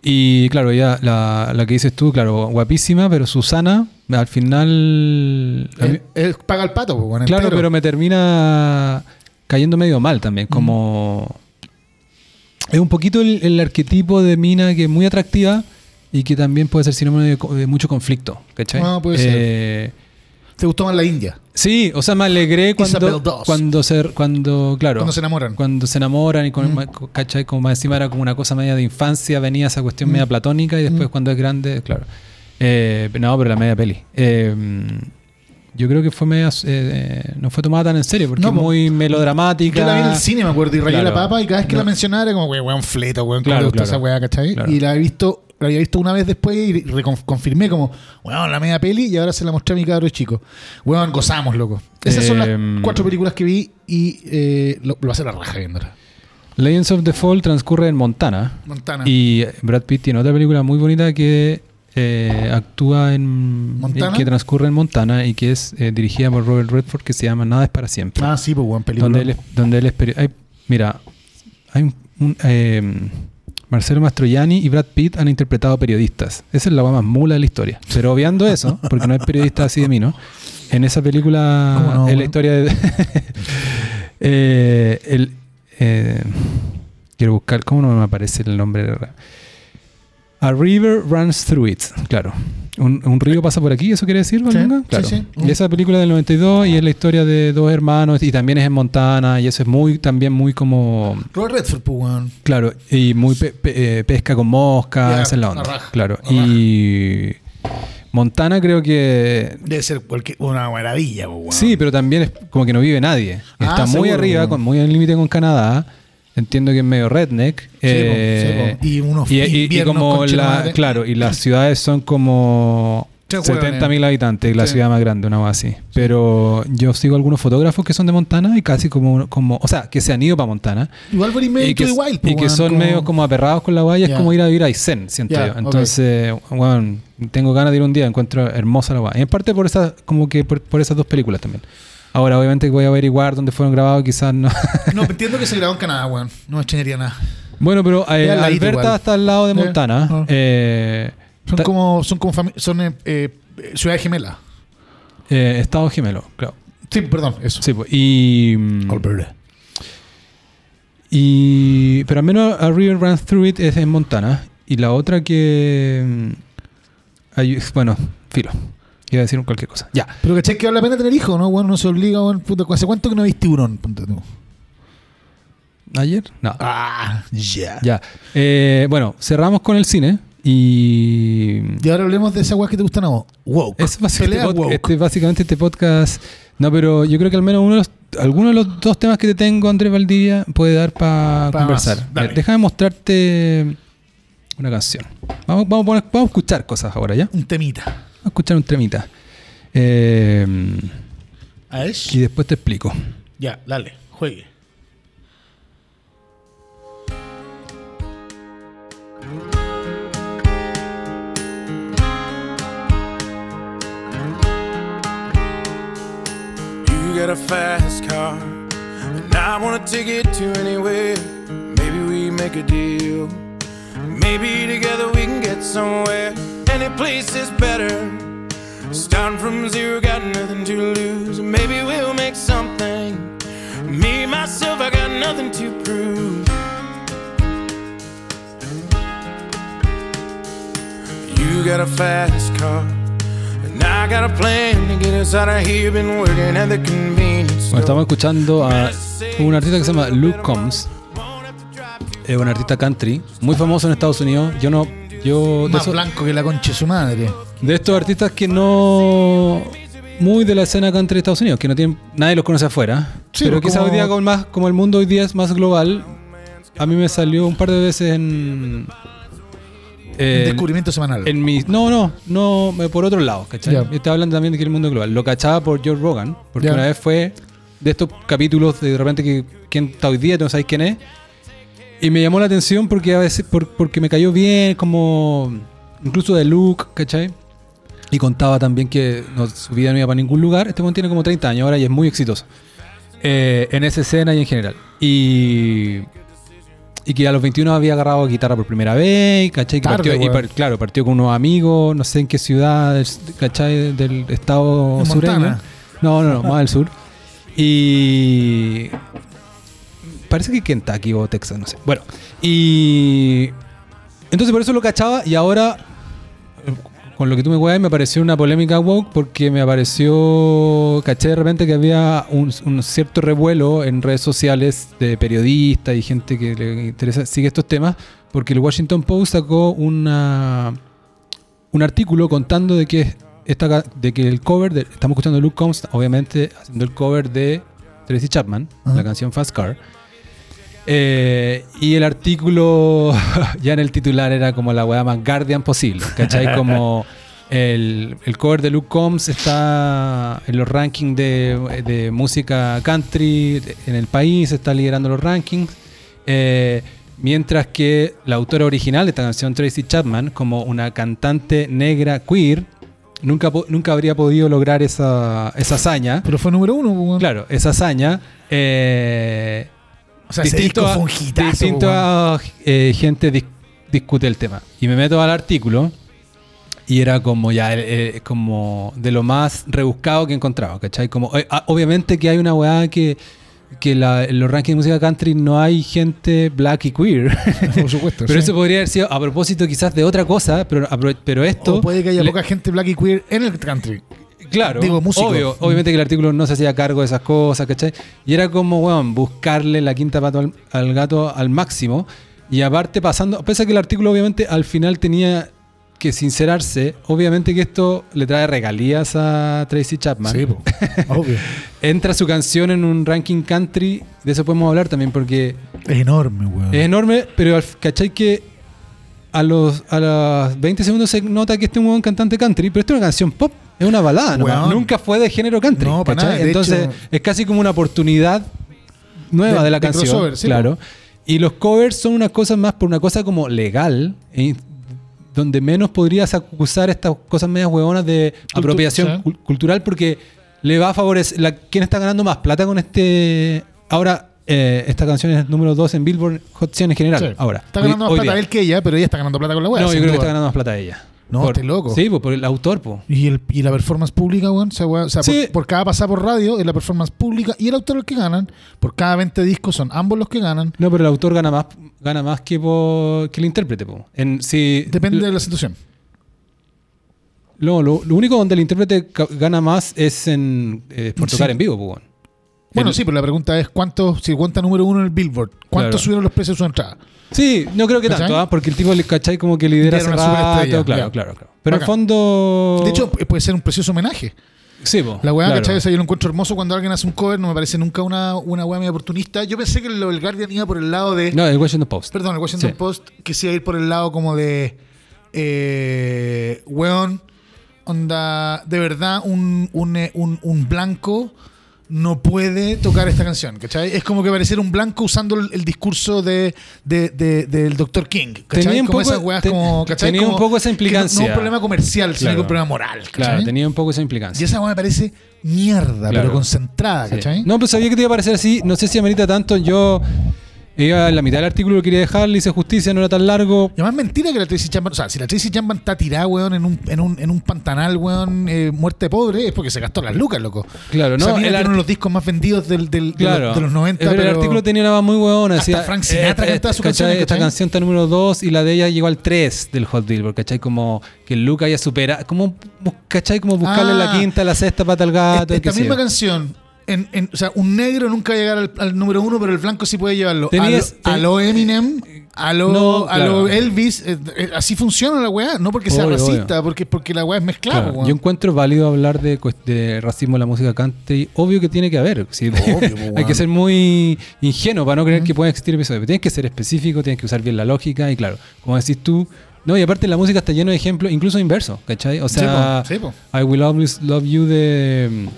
Y claro, ya la, la que dices tú, claro, guapísima, pero Susana, al final... a es- paga el pato, pues, weón. claro, entero. pero me termina cayendo medio mal también, Mm. como... Es un poquito el, el arquetipo de mina que es muy atractiva y que también puede ser sinónimo de, mucho conflicto, ¿cachai? Ah, puede ser. Eh, ¿Te gustó más la India? Sí, o sea, me alegré cuando, cuando, se, cuando, claro, Cuando se enamoran. cuando se enamoran y con, Mm. ¿cachai? Como más encima era como una cosa media de infancia, venía esa cuestión Mm. media platónica y después Mm. cuando es grande, claro. Eh, no, pero la media peli. Eh, yo creo que fue media, eh, no fue tomada tan en serio porque No, es muy melodramática. Yo la vi en el cine, me acuerdo, y rayé Claro. la papa y cada vez que No. la mencionara era como, weón, fleto, weón, Claro, claro, esa weá, ¿cachai? Claro. Y la he visto, la había visto una vez después y confirmé como, weón, la media peli y ahora se la mostré a mi cabro chico. Weón, gozamos, loco. Esas son las Em. cuatro películas que vi y eh, lo, lo hacer la raja viéndola. Legends of the Fall transcurre en Montana Montana. y Brad Pitt tiene otra película muy bonita que eh, actúa en ¿Montana? que transcurre en Montana y que es eh, dirigida por Robert Redford que se llama Nada es para siempre. ah, sí, pues, weón, película. donde él es, donde él es peri- hay- mira, hay un, un, eh, Marcelo Mastroianni y Brad Pitt han interpretado periodistas. Esa es la más mula de la historia. Pero obviando eso, porque no hay periodistas así de mí, ¿no? En esa película ¿Cómo no, es la historia de el quiero buscar cómo no me aparece el nombre A river runs through it, claro. Un, un río pasa por aquí, ¿eso quiere decir, Valonga? sí, Claro. sí. Y esa película del 92 y es la historia de dos hermanos y también es en Montana y eso es muy, también muy como, Robert Redford, pues, claro, y muy pe- pe- eh, pesca con mosca, esa es la onda. claro. la Y Montana creo que... Debe ser cualquier, una maravilla, pues, weón. Sí, pero también es como que no vive nadie. Ah, Está muy seguro, arriba, con, muy al límite con Canadá. Entiendo que es medio redneck. Sí, eh, sí. Y unos y, y- como la, claro, y las ciudades son como Tres 70 mil hueones. habitantes, la Sí. ciudad más grande, una cosa así. Pero yo sigo algunos fotógrafos que son de Montana y casi como, como o sea, que se han ido para Montana. Igual por medio Y que, y son medio como aperrados con la guaya, es como ir a vivir a Aysén, siento yo. Entonces, bueno, tengo ganas de ir un día, encuentro hermosa la guaya. Y en parte por esas, como que por, por esas dos películas también. Ahora, obviamente voy a averiguar dónde fueron grabados, quizás no. No, entiendo que se grabó en Canadá, weón. No me extrañaría nada. bueno, pero eh, al Alberta igual. está al lado de. Montana. Ah. Eh, Son ta- como, son como fami- son eh, eh, ciudades gemelas. eh, Estado gemelo, claro. Sí, perdón, eso. Sí, pues, y. mm, Alberta. Y. Pero al menos A River Runs Through It es en Montana. Y la otra que. mm, hay- bueno, filo. Iba a decir cualquier cosa. Ya. Pero ¿cachai que vale la pena tener hijos, no? Bueno, no se obliga, weón. Puta, ¿Hace cuánto que no veis tiburón? Ponte tú. ¿Ayer? No. Ah, ya. Ya. Eh, bueno, cerramos con el cine. Y. Y ahora hablemos de esa weá que te gustan a vos. Woke. Es básicamente, woke. este- básicamente este podcast. No, pero yo creo que al menos uno de los, alguno de los dos temas que te tengo, Andrés Valdivia, puede dar para Pa conversar. Eh, Déjame mostrarte una canción. Vamos, vamos, vamos a escuchar cosas ahora, ¿ya? Un temita. A escuchar un tremita. Eh, ¿A y después te explico. Ya, dale, juegue. You got a fast car, and I wanna take it to anywhere. Maybe we make a deal. Maybe together we can get somewhere. Any place is better. Starting from zero, got nothing to lose. Maybe we'll make something. Me, myself, I got nothing to prove. You got a fast car. And I got a plan to get us out of here. Been working at the convenience Bueno, estamos escuchando a un artista que se llama Luke Combs. Es un artista country, muy famoso en Estados Unidos. Yo no Yo, de, Más eso- blanco que la concha de su madre. de estos artistas que no. Muy de la escena country de Estados Unidos, que no tienen. Nadie los conoce afuera. Sí, pero pues quizá hoy día, como, más, como el mundo hoy día es más global, a mí me salió un par de veces en. en- Descubrimiento semanal. en mi, no, no, no, por otro lado, ¿cachai? Ya. Y Estaba hablando también de que el mundo global. Lo cachaba por George Rogan, porque una vez fue de estos capítulos de, de repente que quién está hoy día, no sabes quién es. Y me llamó la atención porque a veces, por- porque me cayó bien, como incluso de look, ¿cachai? Y contaba también que no, su vida no iba para ningún lugar. Este tiene como 30 años ahora y es muy exitoso. Eh, en esa escena y en general. Y, y que a los 21 había agarrado guitarra por primera vez, ¿cachai? Que Tarde, partió, y par- claro, partió con unos amigos, no sé en qué ciudad, ¿cachai? Del estado sureño. No, no, no, más del sur. Y. Parece que Kentucky o Texas, no sé. Bueno, y. Entonces por eso lo cachaba y ahora. eh, Con lo que tú me weas, me pareció una polémica woke porque me apareció. Caché de repente que había un, un cierto revuelo en redes sociales de periodistas y gente que le interesa, sigue estos temas. Porque el Washington Post sacó una, un artículo contando de que esta, de que el cover de, estamos escuchando Luke Combs obviamente haciendo el cover de Tracy Chapman Ajá. la canción Fast Car Eh, y el artículo ya en el titular era como la weá más Guardian posible ¿cachai? como el, el cover de Luke Combs está en los rankings de, de música country en el país está liderando los rankings eh, Mientras que la autora original de esta canción, Tracy Chapman, como una cantante negra queer, nunca, nunca habría podido lograr esa, esa hazaña. Pero fue número uno, pues, weón. Claro, esa hazaña. eh, O sea, ese disco a, fue un hitazo, distinto weón. a, eh, gente dis- discute el tema. Y me meto al artículo y era como ya eh, eh, como de lo más rebuscado que he encontrado, ¿cachai? Como, eh, ah, obviamente que hay una weá que, que la- en los rankings de música country no hay gente black y queer. Por supuesto. pero sí. eso podría haber sido a propósito quizás de otra cosa, pero, pero esto... O puede que haya le- poca gente black y queer en el country. Claro, Digo, músico. obvio, obviamente que el artículo no se hacía cargo de esas cosas, ¿cachai? Y era como, weón, buscarle la quinta pata al, al gato al máximo. Y aparte pasando, pese a que el artículo obviamente al final tenía que sincerarse, obviamente que esto le trae regalías a Tracy Chapman. Sí, obvio. Entra su canción en un ranking country, de eso podemos hablar también porque Es enorme, weón. es enorme, pero ¿cachai que a los a los 20 segundos se nota que este es un buen cantante country, pero esto es una canción pop, es una balada, nunca fue de género country. No, para nada, Entonces hecho- es casi como una oportunidad nueva De- de, la de canción, crossover, sí, claro. Y los covers son una cosa más por una cosa como legal, e- donde menos podrías acusar estas cosas medias huevonas de Cultu- apropiación sí. cultural porque le va a favorecer. La, ¿Quién está ganando más plata con este? Ahora, eh, esta canción es número 2 en Billboard Hot 100 en general. Sí. Ahora, Está hoy- ganando más plata él que ella, pero ella está ganando plata con la weá. No, yo creo que está ganando más plata ella. No, Por- esté loco. Sí, pues por el autor, pues. Y, el, y la performance pública, weón. o sea, Sí. por, por cada pasada por radio es la performance pública y el autor los que ganan. Por cada 20 discos son ambos los que ganan. No, pero el autor gana más, gana más que, por- que el intérprete, po. En, si, Depende de la situación. No, lo, lo único donde el intérprete gana más es en eh, por Sí. tocar en vivo, pues. bueno. Bueno, El- sí, pero la pregunta es: ¿cuánto, si cuenta número uno en el Billboard, ¿cuánto Claro. subieron los precios de su entrada? Sí, no creo que ¿Cachai? tanto, ¿ah? porque el tipo, le ¿cachai? Como que lidera hace rato, claro, ya. claro, claro. Pero en fondo... De hecho, pu- puede ser un precioso homenaje. sí, po, La weá, claro. ¿cachai? O sea, yo lo encuentro hermoso cuando alguien hace un cover, no me parece nunca una, una weá medio oportunista. Yo pensé que lo del Guardian iba por el lado de. No, el Washington Post. Perdón, el Washington Sí. Post que sí iba a ir por el lado como de. Eh, weón, onda. De verdad, un, un, eh, un- un blanco no puede tocar esta canción, ¿cachai? Es como que pareciera un blanco usando el, el discurso de, de- de- del Dr. King, ¿cachai? Tenía un como poco- esas weas te- como, ¿cachai? tenía un poco esa que no- No, implicancia. un problema comercial, sino Claro. que un problema moral, ¿cachai? Claro, tenía un poco esa Y implicancia. esa weá me parece mierda, Claro. pero concentrada, Sí. ¿cachai? No, pues sabía que te iba a parecer así. No sé si amerita tanto. Yo iba en la mitad del artículo, lo quería dejar, le hice justicia, no era tan largo. Y además mentira que la Tracy Chapman, o sea, si la Tracy Chapman está tirada, weón, en un, en un, en un pantanal, weón, eh, muerte pobre, es porque se gastó las lucas, loco. Claro, O no, sea, mira, el tiene art- uno de los discos más vendidos del, del- de, Claro. los, de los 90, pero, pero, el artículo tenía una muy huevona. Hasta Decía, Frank Sinatra eh, cantaba ¿cachai? canciones, Esta ¿cachai? canción está número 2 y la de ella llegó al 3 del Hot Billboard, ¿cachai? Como que el Luca ya supera. Como, ¿cachai? Como buscarle Ah. la quinta, la sexta pata al gato. Esta sé misma yo. canción, en, en- o sea, un negro nunca va a llegar al, al número uno, pero el blanco sí puede llevarlo. Tenías- a, lo, a lo ten- Eminem, a lo, No, a lo claro. Elvis, eh, eh, así funciona la weá, no porque sea Obvio, racista, porque porque la weá es mezclada, Claro, yo encuentro válido hablar de, racismo en la música country. Obvio que tiene que haber. sí. Obvio, po, Hay que ser muy ingenuo para no creer que pueden existir episodios. Pero tienes que ser específico, tienes que usar bien la lógica y claro, como decís tú. No, y aparte la música está lleno de ejemplos, incluso inversos, ¿cachai? O Sí, sea, po, sí, po. I Will Always Love You de.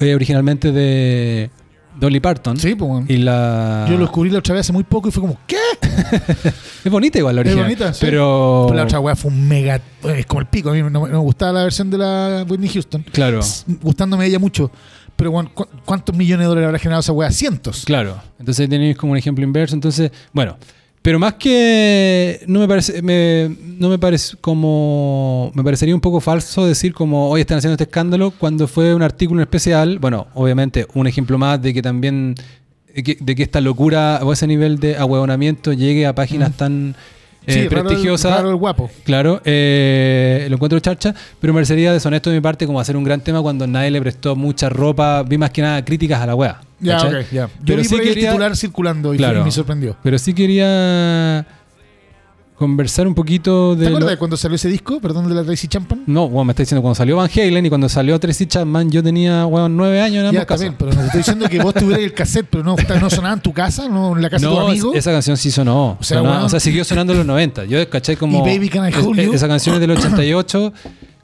Eh, originalmente de Dolly Parton. Sí, pues. Y la. Yo lo descubrí la otra vez hace muy poco y fue como, ¿qué? Es bonita igual la Es original. bonita, sí. Pero. Pero la otra weá fue un mega. Es como el pico. A mí no, no me gustaba la versión de la Whitney Houston. Claro. Gustándome ella mucho. Pero, weón, ¿cu- ¿cuántos millones de dólares habrá generado esa weá? Cientos. Claro, entonces tenéis como un ejemplo inverso. Entonces, bueno, pero más que no me parece, me- no me parece como, me parecería un poco falso decir como hoy están haciendo este escándalo cuando fue un artículo especial. Bueno, obviamente un ejemplo más de que también de que, de que esta locura o ese nivel de ahueonamiento llegue a páginas tan eh, raro el- prestigiosas. raro el guapo. Claro, eh, lo encuentro charcha, pero me parecería deshonesto de mi parte como hacer un gran tema cuando nadie le prestó mucha ropa, vi más que nada críticas a la wea. Ya, ¿cachai? ok, ya. Yo Pero vi sí por ahí quería- el titular circulando y, Claro. y me sorprendió. Pero sí quería conversar un poquito de. ¿Te acuerdas lo- de cuando salió ese disco? Perdón, de la Tracy Chapman. No, bueno, me está diciendo cuando salió Van Halen y cuando salió Tracy Chapman, yo tenía, weón, nueve años en Ya, ambos está casos. bien, pero no te estoy diciendo que vos tuvieras el cassette, pero no, no sonaba en tu casa, no en la casa de tu amigo. esa canción sí sonó. O sea, o sea, siguió sonando en los 90. Yo caché como. ¿Y Baby Can I Hold es- You? Esa canción es del 88.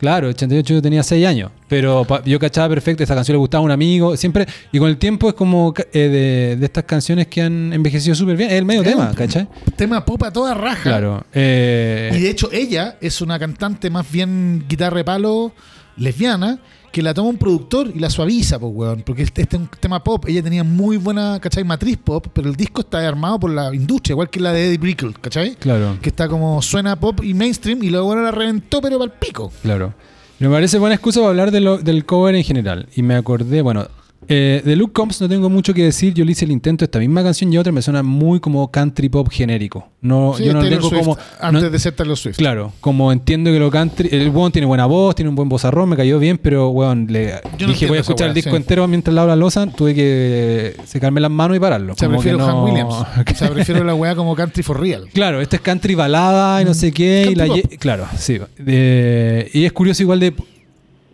Claro, 88 yo tenía 6 años. Pero yo cachaba perfecto, esa canción le gustaba a un amigo. Siempre. Y con el tiempo es como eh, de, de estas canciones que han envejecido súper bien. Es el medio Es tema, ¿cachai? Tema pop a toda raja. Claro. eh, Y de hecho, ella es una cantante más bien guitarra de palo lesbiana que la toma un productor y la suaviza, pues, weón. Porque este este es un tema pop. Ella tenía muy buena, ¿cachai? Matriz pop, pero el disco está armado por la industria, igual que la de Eddie Brickell, ¿cachai? claro. Que está como suena pop y mainstream y luego bueno, la reventó, pero para el pico. Claro. Me parece buena excusa para hablar de lo- del cover en general. Y me acordé, bueno, eh, de Luke Combs no tengo mucho que decir. Yo le hice el intento de esta misma canción y otra me suena muy como country pop genérico. No, Sí, yo no tengo Swift, como. Antes no- de ser Taylor Swift. Claro, como entiendo que lo country. El weón tiene buena voz, tiene un buen vozarrón, me cayó bien, pero weón, le Yo dije voy a escuchar el disco sí. entero mientras Laura Loza. Tuve que secarme las manos y pararlo. O sea, como que prefiero no- Han Williams. O sea, prefiero la weá como country for real. Claro, este es country balada y no sé qué. Y Mm. La claro, sí. Eh, y es curioso igual de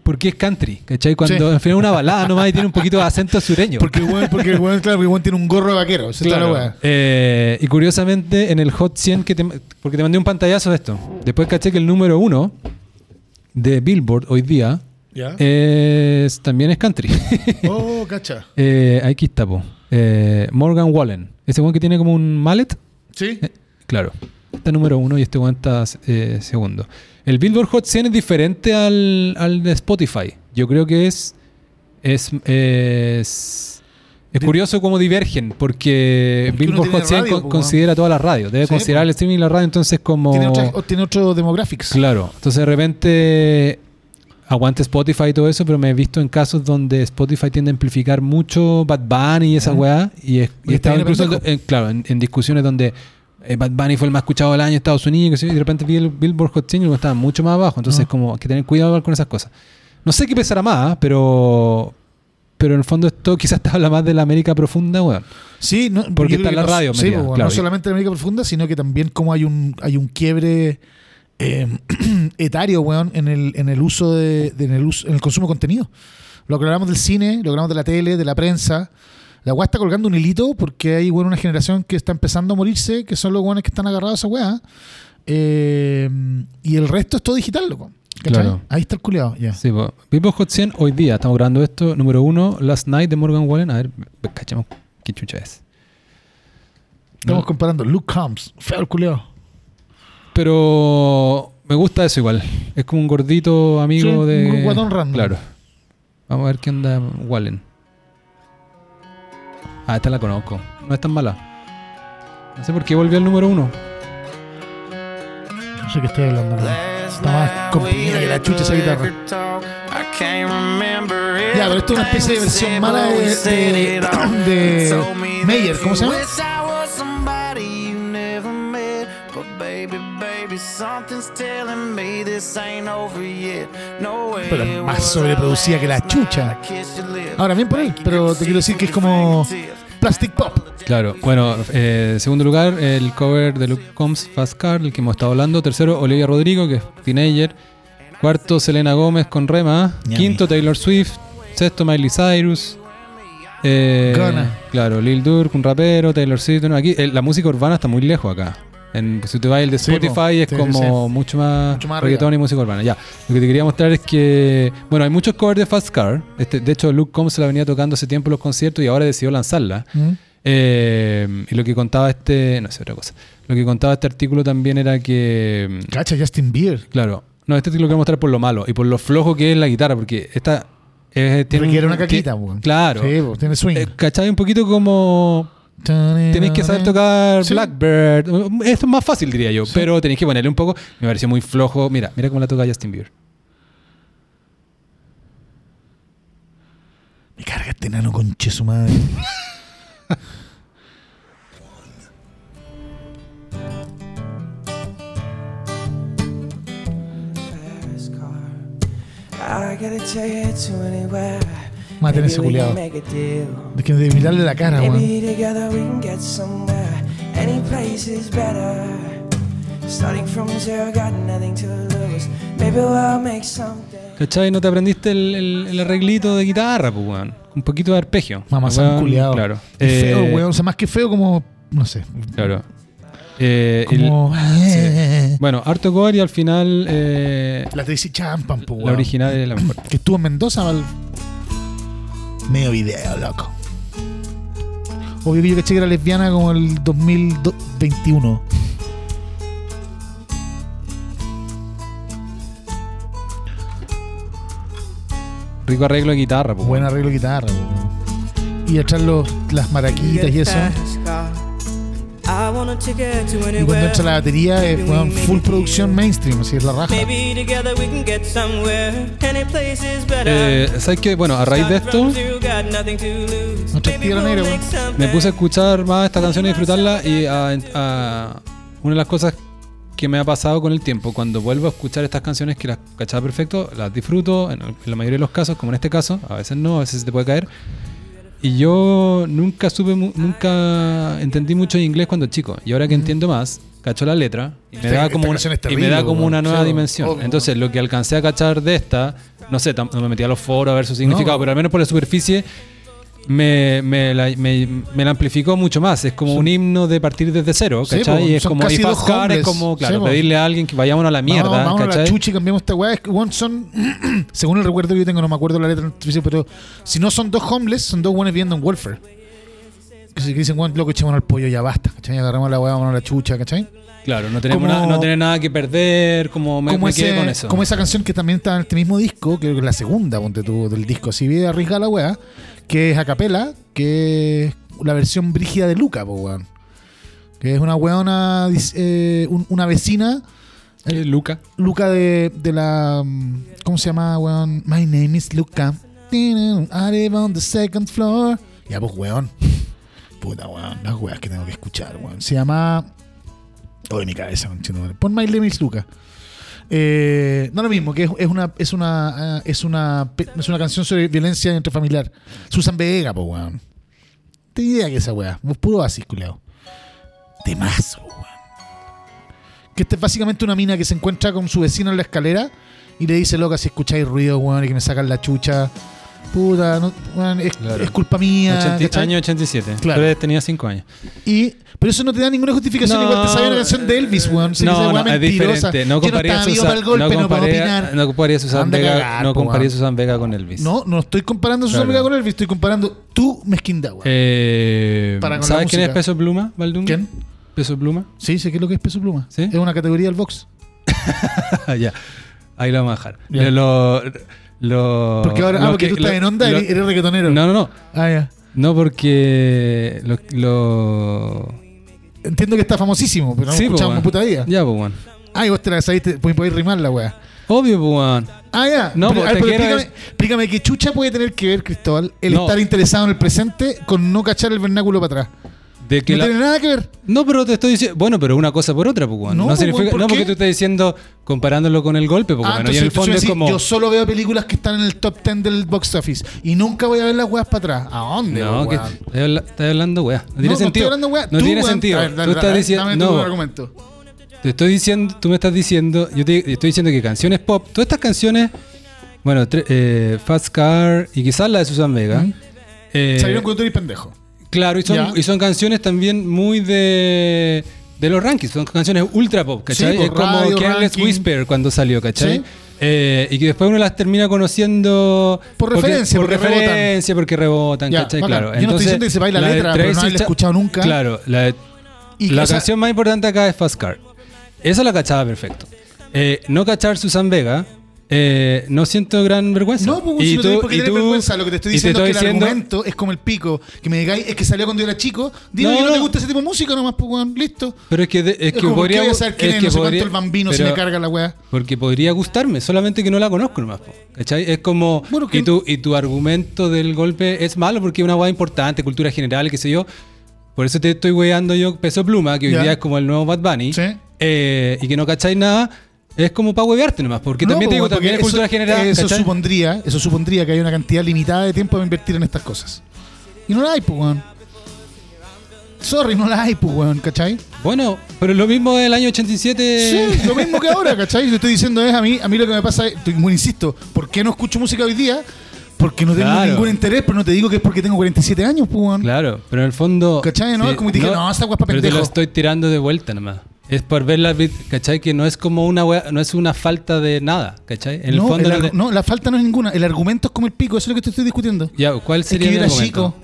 por qué es country, ¿cachai? Cuando al final es una balada nomás y tiene un poquito de acento sureño. Porque el weón, porque el weón, claro, porque el weón tiene un gorro de vaquero. Esa Claro. la weá. Eh, y curiosamente en el Hot 100, que te, porque te mandé un pantallazo de esto. Después caché que el número uno de Billboard hoy día ¿Ya? es, también es country. Oh, cacha. eh, aquí está, po. Eh, Morgan Wallen. Ese weón que tiene como un mallet. Sí. Eh, claro. Está número uno y este weón está eh, segundo. El Billboard Hot 100 es diferente al, al de Spotify. Yo creo que es. Es. Es, es curioso cómo divergen, porque Billboard Hot 100 radio, con- po, considera todas las radios. Debe Sí, considerar el streaming y la radio, entonces como. Tiene, otra- o tiene otro demographics. Claro. Entonces de repente. Aguante Spotify y todo eso, pero me he visto en casos donde Spotify tiende a amplificar mucho Bad Bunny y esa weá. Y, he estado incluso, en- claro, en, en discusiones donde Bad Bunny fue el más escuchado del año en Estados Unidos y de repente vi el Billboard Hot 100 y estaba mucho más abajo. Entonces, Ah. como hay que tener cuidado con esas cosas. No sé qué pesará más, ¿ah? pero pero en el fondo esto quizás te habla más de la América profunda, weón. Sí, no, Porque está en la no- radio sí, metida, bueno, claro. no solamente en América Profunda, sino que también como hay un, hay un quiebre eh, etario, weón, en el, en el uso de, de- en el uso, en el consumo de contenido. Lo que hablamos del cine, lo que hablamos de la tele, de la prensa. La weá está colgando un hilito porque hay weón, una generación que está empezando a morirse, que son los weones que están agarrados a esa weá. Eh, y el resto es todo digital, loco. Claro. Ahí está el culeado, ya. Sí, pues, Hot 100 hoy día, estamos grabando esto, número uno, Last Night de Morgan Wallen. A ver, cachamos qué chucha es. Estamos No, comparando Luke Combs, feo el culeado. pero me gusta eso igual. Es como un gordito amigo Sí, de. un guatón random. Claro. Vamos a ver qué onda Wallen. Ah, esta la conozco. No es tan mala. No sé por qué volvió al número uno. No sé qué estoy hablando. ¿no? Está más comprimida que la chucha esa guitarra. Ya, pero esto es una especie de versión mala de, de, de Meyer, ¿cómo se llama? Pero es más sobreproducida que la chucha. Ahora, bien por él, pero te quiero decir que es como Plastic Pop. Claro, bueno, eh, segundo lugar, el cover de Luke Combs Fast Car, el que hemos estado hablando. Tercero, Olivia Rodrigo, que es Teenager. Cuarto, Selena Gómez con Rema. Quinto, Taylor Swift. Sexto, Miley Cyrus. Eh. Claro, Lil Durk, un rapero, Taylor Swift. no, aquí eh, la música urbana está muy lejos acá. En, si te vas el de Sí. Spotify es Sí, sí, como mucho más, Mucho más reggaetón y música urbana. Ya, lo que te quería mostrar es que, bueno, hay muchos covers de Fast Car. Este, de hecho, Luke Combs se la venía tocando hace tiempo en los conciertos y ahora decidió lanzarla. ¿Mm? Eh, y lo que contaba este. No sé, otra cosa. Lo que contaba este artículo también era que. Cacha, Justin Bieber. Claro. No, este artículo lo quiero mostrar por lo malo y por lo flojo que es la guitarra, porque esta. es- tiene Requiere un- una caquita, weón. Claro. Sí, pues, tiene swing. Eh, ¿Cachai? Un poquito como. Tenéis que saber tocar Sí. Blackbird. Esto es más fácil, diría yo. Pero tenéis que ponerle un poco. Me pareció muy flojo. Mira, mira cómo la toca Justin Bieber. Me carga este nano conche su madre. I gotta take it to anywhere. Mate Maybe ese culiado. Es que de mirarle la cara, weón. ¿Cachai? ¿No te aprendiste el, el- el arreglito de guitarra, pues, weón? Un poquito de arpegio. Mamazán culiado. Claro. Es feo, Eh, weón. O sea, más que feo, como. No sé. Claro. Eh, el- Como. bueno, harto cover y al final eh, La Tracy Champan, pues, la original es la mejor. Que estuvo en Mendoza, mal. Medio video, loco. Obvio que yo caché que era lesbiana como el 2021. Rico arreglo de guitarra, pues. Buen arreglo de guitarra, weón. Y echar los, las maraquitas y eso. Y cuando anywhere. entra la batería es weón, full producción mainstream, así es la raja. Maybe together we can get somewhere. Any place is better. Eh, ¿Sabes qué? Bueno, a raíz de esto weón. me puse a escuchar más esta canción y disfrutarla y a, a- una de las cosas que me ha pasado con el tiempo, cuando vuelvo a escuchar estas canciones que las cachaba perfecto, las disfruto, en, en la mayoría de los casos, como en este caso, a veces no, a veces se te puede caer. Y yo nunca supe, mu- nunca entendí mucho de inglés cuando chico. Y ahora que entiendo más, cacho la letra y me da como, una, canción es y me terrible, da como weón. una nueva Sí, dimensión. obvio. Entonces, lo que alcancé a cachar de esta, no sé, no me metí a los foros a ver su significado, No. pero al menos por la superficie me, me, la, me- me la amplificó mucho más. Es como un himno de partir desde cero, Sí, ¿cachai? po, y es como casi dos Car es como, claro, Sí, po. pedirle a alguien que vayamos a la mierda, Vamos, vamos a la ¿cachai? y cambiamos esta weá. Es que, weón, son, según el recuerdo que yo tengo, no me acuerdo la letra, pero si no son dos homeless, son dos buenos viviendo en welfare. Que que dicen, weón, loco, echémonos al pollo, ya basta, ¿cachai? Agarramos la weá, vámonos a la chucha, ¿cachai? Claro, no tenemos Como- nada, no tener nada que perder, como me, como, me quedé ese- con eso. como esa canción que también está en este mismo disco, creo que es la segunda, ponte tú, del disco, así bien arriesgada la weá, que es a capela, que es la versión brígida de Luca, po, weón. Que es una weona, eh, un- una vecina, Eh, Luca. Luca de, de la. mm, ¿Cómo se llama, weón? My name is Luca. I live on the second floor. Ya, pues, weón. Puta, weón. Las weas que tengo que escuchar, weón. Se llama. Oh, mi cabeza. Pon My name is Luca. Eh, no lo mismo, que es, una es una eh, es una pe- es una canción sobre violencia intrafamiliar. Susan Vega, pues weón. Tengo idea que esa weá. Puro así, culiao. Temazo, weón. Que esta es básicamente una mina que se encuentra con su vecino en la escalera y le dice, loca, si escucháis ruido, weón, y que me sacan la chucha. Puta, no, es, Claro. es culpa mía. 80 ¿cachai? año 87. Claro. Pero tenía 5 años. Y, pero eso no te da ninguna justificación. No, Igual te sabía una canción de Elvis, weón. No, no, es diferente. No comparía Susan, golpe, no no, comparía, comparía Susan Vega, cagar, no comparía. Susan Vega con Elvis. No, no estoy comparando a Susan. Vega con Elvis, estoy comparando tu mezquindad, weón. Eh, ¿Sabes quién es. Peso Pluma, Valdum? ¿Quién? Peso Pluma. Sí, sé qué es lo que es peso pluma. ¿Sí? Es una categoría del box. ya. Ahí lo vamos a dejar. Lo, Porque ahora, ah, lo porque que- tú estás lo- en onda, lo- eres, reggaetonero. No, no, no. Ah, ya. No, porque lo, Entiendo que está famosísimo, pero no Sí, po, escuchamos en puta vida. Ya, pues, weón. Ah, y vos te la sabiste, pues podés rimar la weá. Obvio, pues. Ah, ya. No, pero, ver, pero explícame, explícame qué chucha puede tener que ver, Cristóbal, el No. estar interesado en el presente con no cachar el vernáculo para atrás. De que no la- tiene nada que ver. No, pero te estoy diciendo. Bueno, pero una cosa por otra, pues. No, No, pues, significa- weón, ¿por no porque tú estás diciendo comparándolo con el golpe, pues, Ah, bueno, y en el fondo es como. yo solo veo películas que están en el top 10 del box office y nunca voy a ver las weas para atrás. ¿A dónde? No, que estás habla- estás hablando, weá. No tiene No, no sentido. estoy hablando wea. No Tú, tiene weón. sentido. A ver, dale, tú estás diciendo. No, argumento. te estoy diciendo, tú me estás diciendo, yo te estoy diciendo que canciones pop, todas estas canciones, bueno, tre- eh, Fast Car y quizás la de Susan Vega. Ujú. eh, Salieron tú eres pendejo. Claro, y son, Ya. y son canciones también muy de, de los rankings, son canciones ultra pop, ¿cachai? Sí, pues, es como Careless. Whisper cuando salió, ¿cachai? Sí. Eh, y que después uno las termina conociendo Por porque- referencia, por porque rebotan. referencia, porque rebotan, Ya, ¿cachai? bacán. Claro. Yo no estoy diciendo que sepáis la letra, pero no haberla Cha- escuchado nunca. Claro, la, de- Y, la sea, canción más importante acá es Fast Car. Esa la cachaba perfecto. Eh, no cachar Susan Vega, eh, no siento gran vergüenza. No, pues si no tenés por qué y tener vergüenza. Lo que te estoy diciendo es que el diciendo- argumento es como el pico. Que me digáis, es que salió cuando yo era chico. Dime No, que no te no. gusta ese tipo de música nomás, pues, weón. Listo. Pero es que, de- es Es, que como, ¿por podría. voy a saber quién es es, que no sé podría- cuánto el bambino si pero- me carga la weá? Porque podría gustarme, solamente que no la conozco nomás. po, ¿Cachai? Es como. Bueno, que- y, tu, y tu argumento del golpe es malo porque es una weá importante, cultura general, qué sé yo. Por eso te estoy weando yo peso pluma, que hoy día es como el nuevo Bad Bunny. Sí. eh, y que no cacháis nada. Es como para huevearte nomás. Porque No, también te digo, también es cultura general. Eso ¿cachai? supondría, eso supondría que hay una cantidad limitada de tiempo para invertir en estas cosas. Y no la hay, pues, weón. Sorry, no la hay, pues, weón, ¿cachai? Bueno, pero lo mismo del año 87. Sí, lo mismo que ahora, ¿cachai? Lo estoy diciendo es a mí, a mí lo que me pasa es, estoy muy insisto, ¿por qué no escucho música hoy día? Porque no tengo Claro. ningún interés, pero no te digo que es porque tengo 47 años, pues, weón. Claro, pero en el fondo. ¿Cachai, no? Es como te dije, no, esa weá es pa' Pero te lo pendejo. estoy tirando de vuelta nomás. Es por ver la ¿cachai? Que no es como una weá- no es una falta de nada, ¿cachai? En el no, fondo. el no la falta no es ninguna. El argumento es como el pico, eso es lo que te estoy discutiendo. Ya, ¿cuál Es que sería yo mi era argumento? chico.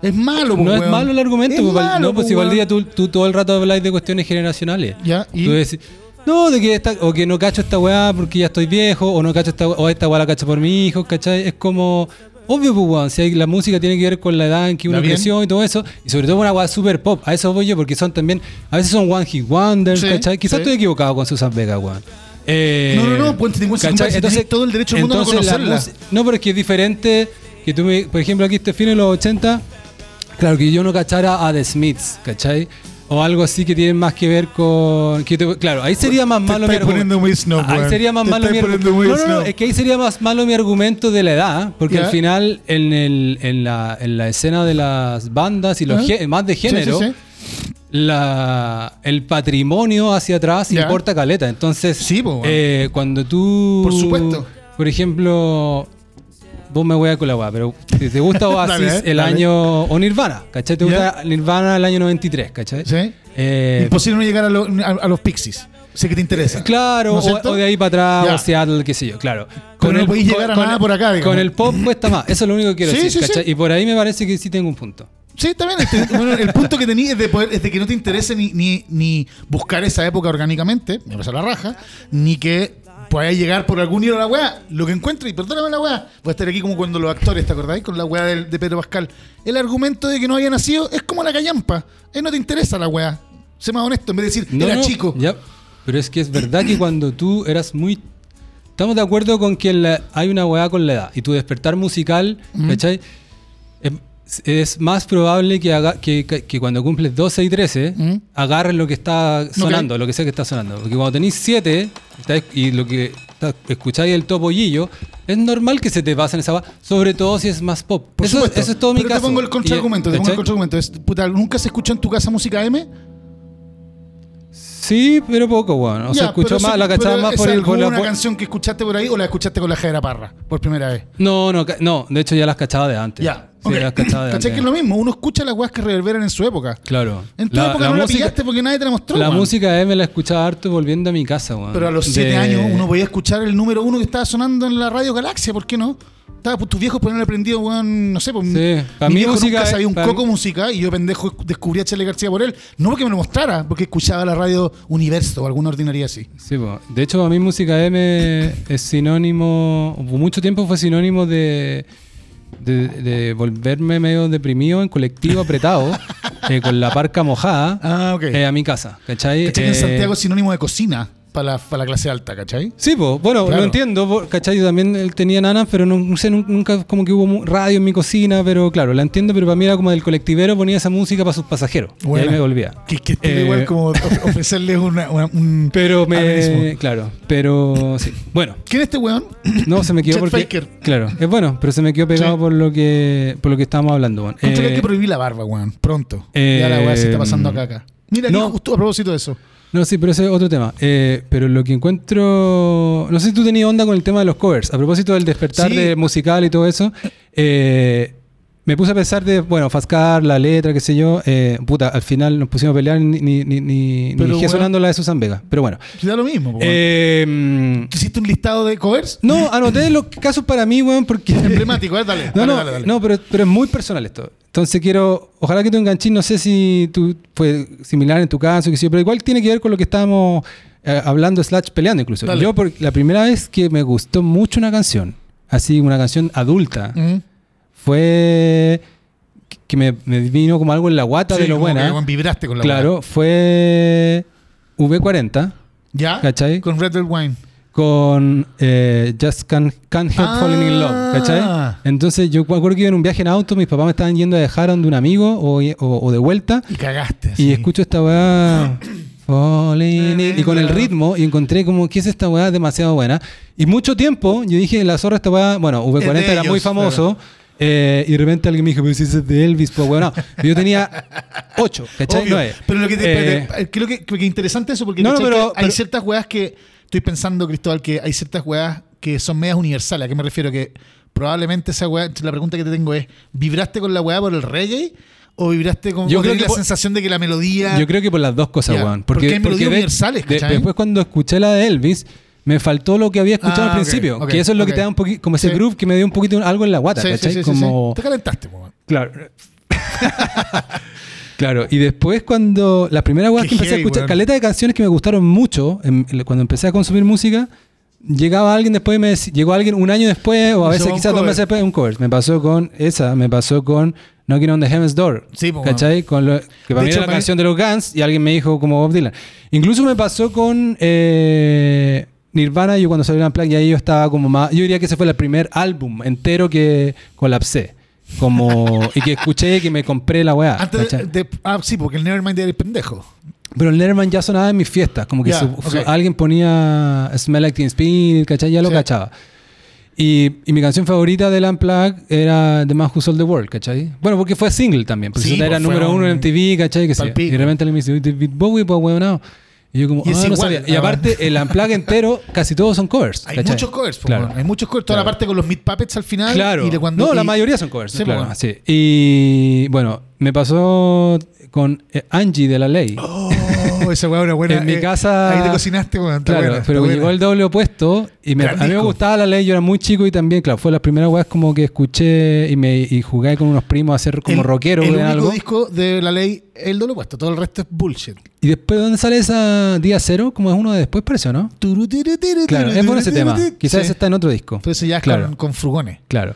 Es malo, No es weón. malo el argumento, Es malo, no, pues weón. Valdía tú, tú todo el rato habláis de cuestiones generacionales. Ya, y. Tú decís, no, de que esta, o que no cacho esta weá porque ya estoy viejo, o no cacho esta o esta weá la cacho por mi hijo, ¿cachai? Es como, obvio, pues, weón, si hay- la música tiene que ver con la edad en que uno creció y todo eso, y sobre todo una weá super pop, a eso voy yo, porque son también, a veces son One Hit Wonders, Sí, ¿cachai? Quizás sí. estoy equivocado con Susan Vega, weón. Eh, No, no, no, ten en cuenta, tenés todo el derecho del mundo a no entonces la conocerla. no, pero es que es diferente que tú me, por ejemplo, aquí este fin en los 80, claro, que yo no cachara a The Smiths, ¿cachai? O algo así que tiene más que ver con. que te- claro, ahí sería más Te malo mi argumento. poniendo muy snob, ahí sería más Te malo mi argumento. poniendo muy No, no, no, es que ahí sería más malo mi argumento de la edad, porque al final en, el, en, la, en la escena de las bandas y los gé- más de Sí, sí, género, sí. La, el patrimonio hacia atrás importa caleta. Entonces, po, eh, cuando tú. Por supuesto. Por ejemplo, vos me voy a con la weá, pero si te gusta Oasis Dale, eh, el dale. año. O Nirvana, ¿cachai? Te gusta Nirvana el año 93, ¿cachai? ¿Sí? Eh, Imposible no llegar a, lo- a- a los Pixies. Sé que te interesa. Claro, ¿No es o, de ahí para atrás, o Seattle, qué sé yo, claro. Pero no podéis llegar a nada por acá, digamos. Con el pop cuesta más, eso es lo único que quiero Sí, decir, sí, ¿cachai? sí. Y por ahí me parece que sí tengo un punto. Sí, también. este, bueno, el punto que tenías es de, poder, es de que no te interese ni, ni, ni buscar esa época orgánicamente, me pasa la raja, ni que puedas llegar por algún hilo a la weá. Lo que encuentre, y perdóname la weá, voy a estar aquí como cuando los actores, ¿te acordáis? Con la weá de, Pedro Pascal. El argumento de que no había nacido es como la callampa. Eh, no te interesa la weá. Sé más honesto, en vez de decir, No, era no, chico. Ya, pero es que es verdad que cuando tú eras muy. Estamos de acuerdo con que la- hay una weá con la edad. Y tu despertar musical, ¿cachai? Es, más probable que, haga, que, que- que cuando cumples 12 y 13 Ujú. agarres lo que está sonando, lo que sea que está sonando. Porque cuando tenéis 7 estáis- y lo que está- escucháis el topollillo, es normal que se te pasen esa sobre todo si es más pop. Por eso, supuesto. eso es todo mi Pero caso. te pongo el contraargumento, te pongo el contraargumento. ¿Nunca se escuchó en tu casa música M? Sí, pero poco, weón. O sea, escuchó más, la cachaba más por el. por la- por- canción que escuchaste por ahí o la escuchaste con la Jera Parra por primera vez? No, no, no, de hecho ya las cachaba de antes. Ya. Sí, ok. las cachaba de ¿Cachai antes. que es lo mismo? Uno escucha las weas que reverberan en su época. Claro. En tu época no la pillaste porque nadie te la mostró. La música de me la escuchaba harto volviendo a mi casa, weón. Pero a los 7 De- años uno podía escuchar el número uno que estaba sonando en la radio Galaxia, ¿por qué no? Estaba pues, tus viejos ponían aprendido, weón, no sé, pues, Sí, pa' mi música nunca sabía un coco mí- música y yo pendejo descubrí a Charlie García por él. No porque me lo mostrara, porque escuchaba la radio Universo o alguna ordinaria así. Sí, po. de hecho a mí música M es sinónimo, por mucho tiempo fue sinónimo de, de, de volverme medio deprimido en colectivo apretado, eh, con la parca mojada, Ah, ok. eh, a mi casa, ¿cachai? ¿Cachai en Eh, Santiago es sinónimo de cocina? Para la, clase alta, ¿cachai? Sí, pues, bueno, Claro. lo entiendo, ¿cachai? Yo también él tenía nanas, pero no, no sé, nun- nunca como que hubo radio en mi cocina, pero claro, la entiendo, pero para mí era como del colectivero ponía esa música para sus pasajeros. Y Buena. ahí me volvía. Que, que Eh, igual como of- ofrecerles una, una- un... Pero me. Claro, pero sí. Bueno, ¿Quién es este weón? no se me quedó porque. Faker. Claro, es bueno, pero se me quedó pegado Sí. por lo que por lo que estábamos hablando. bueno. Entonces Eh, hay que prohibir la barba, weón. Pronto. eh, ya la weá se está pasando acá acá. Mira, no. aquí justo a propósito de eso. No, sí, pero ese es otro tema. Eh, pero lo que encuentro. No sé si tú tenías onda con el tema de los covers. A propósito del despertar Sí. de musical y todo eso. eh, me puse a pensar de, bueno, Fascar, la letra, qué sé yo. eh, puta, al final nos pusimos a pelear ni, ni, ni, ni, Pero, dejé weón. sonando la de Susan Vega. Pero bueno. Da lo mismo, weón. Eh, ¿Tú hiciste un listado de covers? no, anoté los casos para mí, weón, porque. Emblemático, ver, dale. No, dale, no, dale, dale. no pero, pero es muy personal esto. Entonces quiero, ojalá que tú enganches, no sé si tú fue similar en tu caso, que sí, pero igual tiene que ver con lo que estábamos eh, hablando, slash peleando incluso. Dale. Yo por, la primera vez que me gustó mucho una canción, así una canción adulta, Mm. Fue que me, me vino como algo en la guata Sí, de lo buena. vibraste con la Claro, weá. fue V40 ¿Ya? ¿Cachai? Con Red Red Wine. con eh, Just Can't, Can't Help Ah. Falling in Love, ¿cachai? Entonces yo me acuerdo que iba en un viaje en auto, mis papás me estaban yendo a dejar donde un amigo o, o- o de vuelta Y cagaste. y así. escucho esta weá Falling in- y con el ritmo y encontré como que es esta weá demasiado buena y mucho tiempo yo dije la zorra esta weá, bueno, V40 Es de era muy ellos, famoso eh, y de repente alguien me dijo, pero si es de Elvis, pues bueno, yo tenía 8, ¿cachai? Obvio. Nueve. Pero lo que te, Eh, creo que, que interesante eso porque No, pero- que hay pero- ciertas weas que estoy pensando, Cristóbal, que hay ciertas weas que son medias universales. ¿A qué me refiero? Que probablemente esa wea, la pregunta que te tengo es, ¿vibraste con la wea por el reggae? ¿O vibraste con Yo creo que la por- sensación de que la melodía... Yo creo que por las dos cosas, Ya, weón. porque hay melodías de- universales, de- después cuando escuché la de Elvis, me faltó lo que había escuchado Ah, al ok, principio. que eso es lo que te da un poquito, como ese Sí. groove que me dio un poquito algo en la guata, Sí, ¿cachai? sí, como... Te calentaste. Claro. claro, y después cuando la primera vez Qué que empecé heavy, a escuchar caleta de canciones que me gustaron mucho, en- cuando empecé a consumir música, llegaba alguien después y me decía, llegó alguien un año después o a veces quizás dos meses después un cover. Me pasó con esa, me pasó con Knocking on the Heaven's Door. Sí, po, ¿Cachai? Con lo- que para De mí hecho, era la me- canción de los Guns y alguien me dijo como Bob Dylan. Incluso me pasó con eh, Nirvana, yo cuando salió en Plug, ya yo estaba como más. Yo diría que ese fue el primer álbum entero que colapsé. Como, y que escuché y que me compré la weá. Antes de, Ah, sí, porque el Nevermind era el pendejo. Pero el Letterman ya sonaba en mis fiestas. Como que Ya, su- ok. su- alguien ponía Smell Like Teen Spirit, ¿cachai? Ya lo Sí. cachaba. Y, y mi canción favorita del Unplugged era The Man Who Sold the World, ¿cachai? Bueno, porque fue single también. Porque Sí, era pues, fue número uno en un- MTV, ¿cachai? Que sí. Y de repente le me dice, "Uy, David Bowie, pues weón, Y yo como, Y ah, no igual, sabía. Y aparte, el Unplugged entero, casi todos son covers. Hay ¿cachai? muchos covers, Claro. Hay muchos covers. Toda la Claro. parte con los Meat Puppets al final. Claro. Y de cuando, no, la mayoría son covers. Sí, claro, bueno. sí. Y bueno, me pasó con eh, Angie de la ley. Oh, esa weá era buena. En mi eh, casa- Ahí te cocinaste, weón. Claro, buena, pero buena. llegó el doble opuesto y me- a mí me gustaba la ley, yo era muy chico y también, claro, fue la primera weas como que escuché y me y jugué con unos primos a hacer como el, rockero El único algo. disco de la ley, el doble puesto. Todo el resto es bullshit. Y después, ¿dónde sale esa Día Cero? Como es uno de después, parece, ¿o ¿no? Turu, Claro, es bueno ese tema. Quizás Sí. está en otro disco. Ese ya es Claro. con, con frugones. Claro.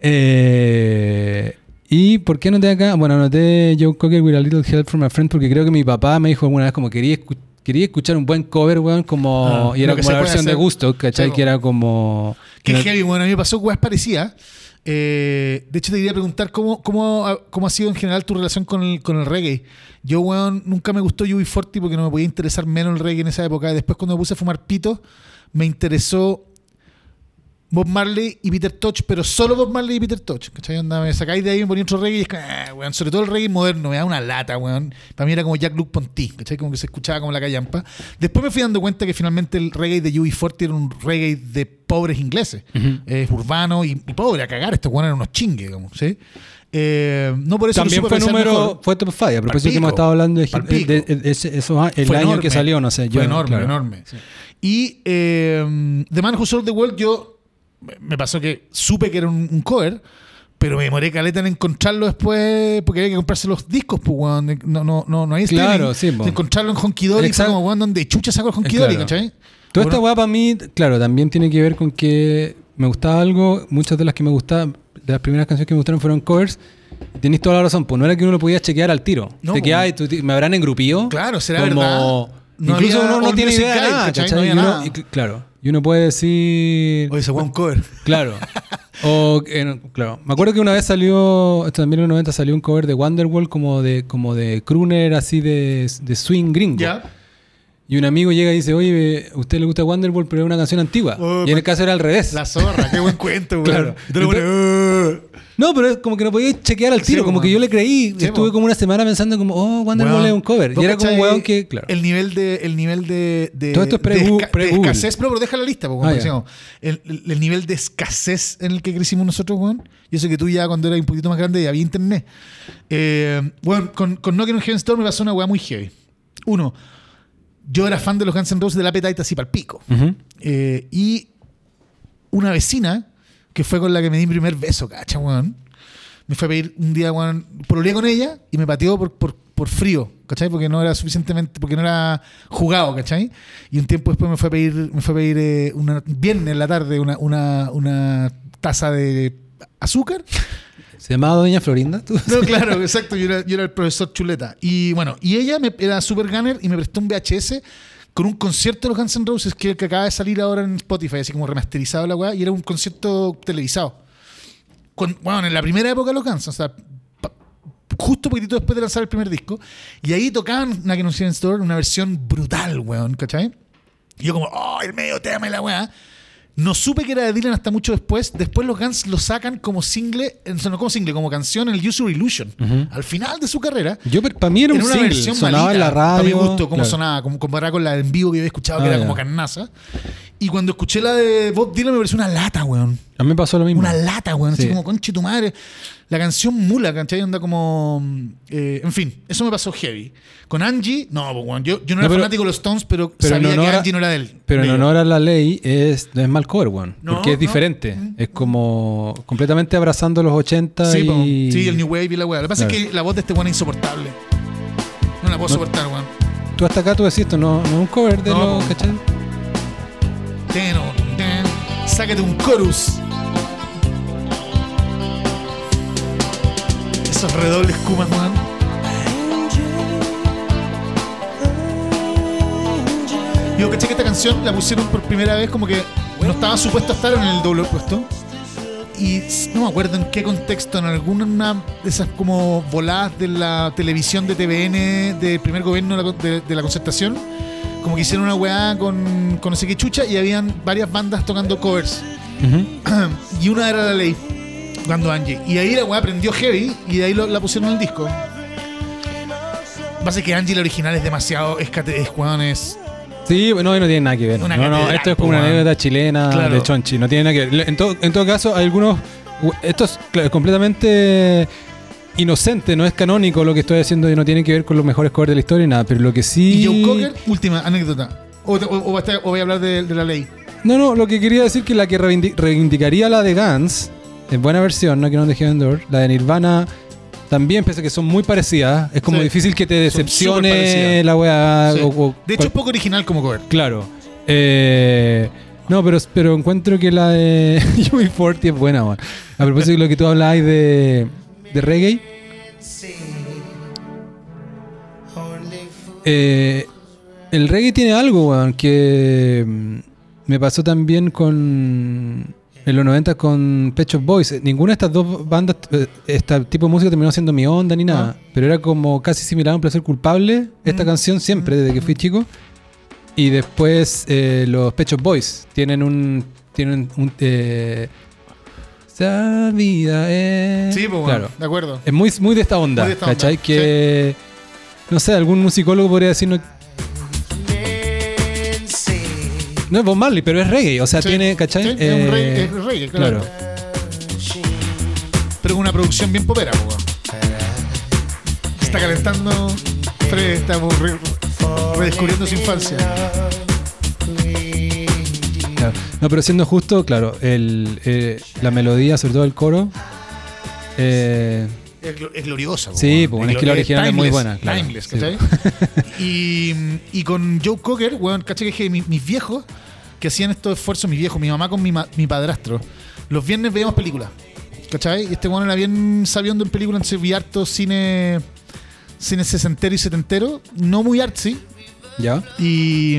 Eh, ¿Y por qué anoté acá? Bueno, anoté Joe Cocker with a little help from a friend porque creo que mi papá me dijo alguna vez como quería, escu- quería escuchar un buen cover, weón, como... Ah, y era como la versión de gusto, ¿cachai? Que era como... Qué que- heavy, bueno, a mí me pasó weas parecidas. Eh, de hecho, te quería preguntar cómo, cómo, ha- cómo ha sido en general tu relación con el, con el reggae. Yo, weón, nunca me gustó UB40 porque no me podía interesar menos el reggae en esa época. Después, cuando me puse a fumar pito, me interesó Bob Marley y Peter Tosh, pero solo Bob Marley y Peter Tosh. ¿Cachai? Onda, me sacáis de ahí y me ponía otro reggae y es que, ah, weón, sobre todo el reggae moderno, me da una lata, weón. Para mí era como Jack Luke Ponty, ¿cachai? Como que se escuchaba como la callampa. Después me fui dando cuenta que finalmente el reggae de UB40 era un reggae de pobres ingleses. Es urbano y, y pobre, a cagar. Estos weones eran unos chingues, digamos, ¿sí? Eh, no por eso También fue número, mejor. fue top 5, a propósito que hemos estado hablando de, de- a- el Fue año enorme. que salió, no sé. Yo, Fue enorme, claro. enorme. Y eh, The Man Who Sold the World, yo me- pasó que supe que era un, un cover, pero me demoré caleta en encontrarlo después porque había que comprarse los discos, pues, weón. No, no, no, no hay Claro, sí, po. Encontrarlo en Honky Dory Exacto. como, weón, donde chucha sacó el Honky Eh, Dory, claro. ¿cachai? Toda esta Bueno, weá para mí, claro, también tiene que ver con que me gustaba algo, muchas de las que me gustaban, de las primeras canciones que me gustaron fueron covers. Tenéis toda la razón, pues no era que uno lo podía chequear al tiro. No, Te po. quedabas y tú- me habrán engrupido. Claro, será como, verdad. No Incluso había uno no All tiene Music idea de Guide, nada, ¿cachai? ¿cachai? No había Y uno- nada. y cl- claro. Y uno puede decir. Oye, ese fue un cover. Claro. O, eh, claro. Me acuerdo que una vez salió, esto también en los 90 salió un cover de Wonderwall como de, como de crooner así de, de swing gringo. Ya. Y un amigo llega y dice, oye, a usted le gusta Wonderwall, pero es una canción antigua. Oh, y en el caso era al revés. La zorra, qué buen cuento, güey. Claro. Y "Uh". No, pero es como que no podía chequear al tiro, como que yo le creí. Sí, Estuve como una semana pensando como, oh, Wonderwall es un cover. ¿vos Y era como un weón que, claro. El nivel de. El nivel de, de Todo esto es de pre-Gu- esca- de pre-Google. escasez. No, pero deja la lista, Ah, ya. decíamos. el, el- el nivel de escasez en el que crecimos nosotros, weón. Y eso que tú ya cuando eras un poquito más grande ya había internet. Eh, weón, con, con Knockin' on Heaven's Door me pasó una weá muy heavy. Uno, yo era fan de los Guns N' Roses del Appetite así para el pico. Eh, y una vecina, que fue con la que me di mi primer beso, cacha, weón. Me fue a pedir un día, weón, pololeé con ella y me pateó por, por, por frío, ¿cachai? Porque no era suficientemente, porque no era jugado, ¿cachai? Y un tiempo después me fue a pedir, me fue a pedir eh, una, viernes en la tarde una, una, una taza de azúcar. ¿Se llamaba Doña Florinda? ¿Tú? No, claro, exacto. Yo era, yo era el profesor Chuleta. Y bueno, y ella me, era super gunner y me prestó un VHS con un concierto de los Guns N' Roses que, que acaba de salir ahora en Spotify, así como remasterizado la weá, y era un concierto televisado. Con, bueno, en la primera época de los Guns, o sea, pa- justo poquitito después de lanzar el primer disco. Y ahí tocaban una que en Store, una versión brutal, weón, ¿cachai? Y yo como, oh, el medio tema y la weá. No supe que era de Dylan hasta mucho después. Después los Guns lo sacan como single, eh, no como single, como canción en el User Illusion. Al final de su carrera. Yo, para mí era un una single. versión Sonaba malita, en la radio. A mi gusto, como claro. sonaba, como comparada con la en vivo que había escuchado, que Ah, era ya. como carnaza. Y cuando escuché la de Bob Dylan me pareció una lata, weón. A mí me pasó lo mismo. Una lata, weón. Así Sí. como, conche tu madre. La canción mula, ¿cachai? Onda como. eh, en fin, eso me pasó heavy. Con Angie, no, pues, weón. Yo, yo no era No, pero- fanático de los Stones, pero, sabía que a- Angie no era de él. Pero en honor a la ley es, no es mal cover, weón. No, porque es no. diferente. Es como completamente abrazando los 80 Sí, y... sí, el New Wave y la weá. Lo que pasa es que la voz de este weón es insoportable. No la puedo soportar, weón. Tú hasta acá tú decís esto, no, no es un cover de los... ¿cachai? Sácate un chorus. Esos redobles kumas, weón. Yo caché que esta canción la pusieron por primera vez como que no estaba supuesto a estar en el doble puesto. Y no me acuerdo en qué contexto, en alguna de esas como voladas de la televisión de TVN del primer gobierno de- de la concertación, como que hicieron una weá con, con no sé qué chucha y habían varias bandas tocando covers. Y una era la ley, cuando Angie. Y ahí la weá prendió heavy y de ahí lo- la pusieron en el disco. Pasa que Angie la original es demasiado. Es, es, Sí, no, no tiene nada que ver. Una no, no, esto es como una anécdota chilena Claro. de Chonchi, no tiene nada que ver. En todo, en todo caso, hay algunos... Esto es completamente inocente, no es canónico lo que estoy haciendo y no tiene que ver con los mejores covers de la historia y nada, pero lo que sí... Y Joe Cocker, última anécdota. O, voy a hablar de, de la ley. No, no, lo que quería decir que la que reivindi- reivindicaría la de Guns, en buena versión, no que no de Heaven Door, la de Nirvana también, pese que son muy parecidas, es como Sí. difícil que te decepcione la weá. Sí. de hecho, es poco original como cover. Claro. Eh, no, pero, pero encuentro que la de UB40 es buena. A propósito de lo que tú hablabas de, de reggae. eh, el reggae tiene algo, weón, que mm, me pasó también con. En los 90 con Pet Shop Boys. Ninguna de estas dos bandas, eh, este tipo de música terminó siendo mi onda ni nada. Ah. Pero era como casi similar a un placer culpable. Esta Mm. canción siempre, desde que fui chico. Y después eh, los Pet Shop Boys tienen un. Tienen un. Eh, esa vida es. Sí, pues, claro. de acuerdo. Es muy, muy de esta onda, de esta onda, ¿cachai? Que. No sé, algún musicólogo podría decirnos. No es Bob Marley, pero es reggae. O sea, Sí, tiene, ¿cachai? sí, es un Eh, reggae, es reggae, claro. claro. Pero con una producción bien popera, po, weón. Está calentando. Fred, estamos re- redescubriendo su infancia. No, pero siendo justo, claro, el, eh, la melodía, sobre todo el coro. eh, Es, glo- es gloriosa. Sí, weón. pues, bueno, es que la original es muy buena, claro. Timeless, Sí. ¿cachai? y, y con Joe Cocker, weón, ¿cachai? Que mi- mis viejos que hacían estos esfuerzos, mis viejos, mi mamá con mi, ma- mi padrastro, los viernes veíamos películas. ¿Cachai? Y este weón era bien sabiendo en películas, entonces vi harto cine, cine sesentero y setentero, no muy artsy, ¿Ya? Y.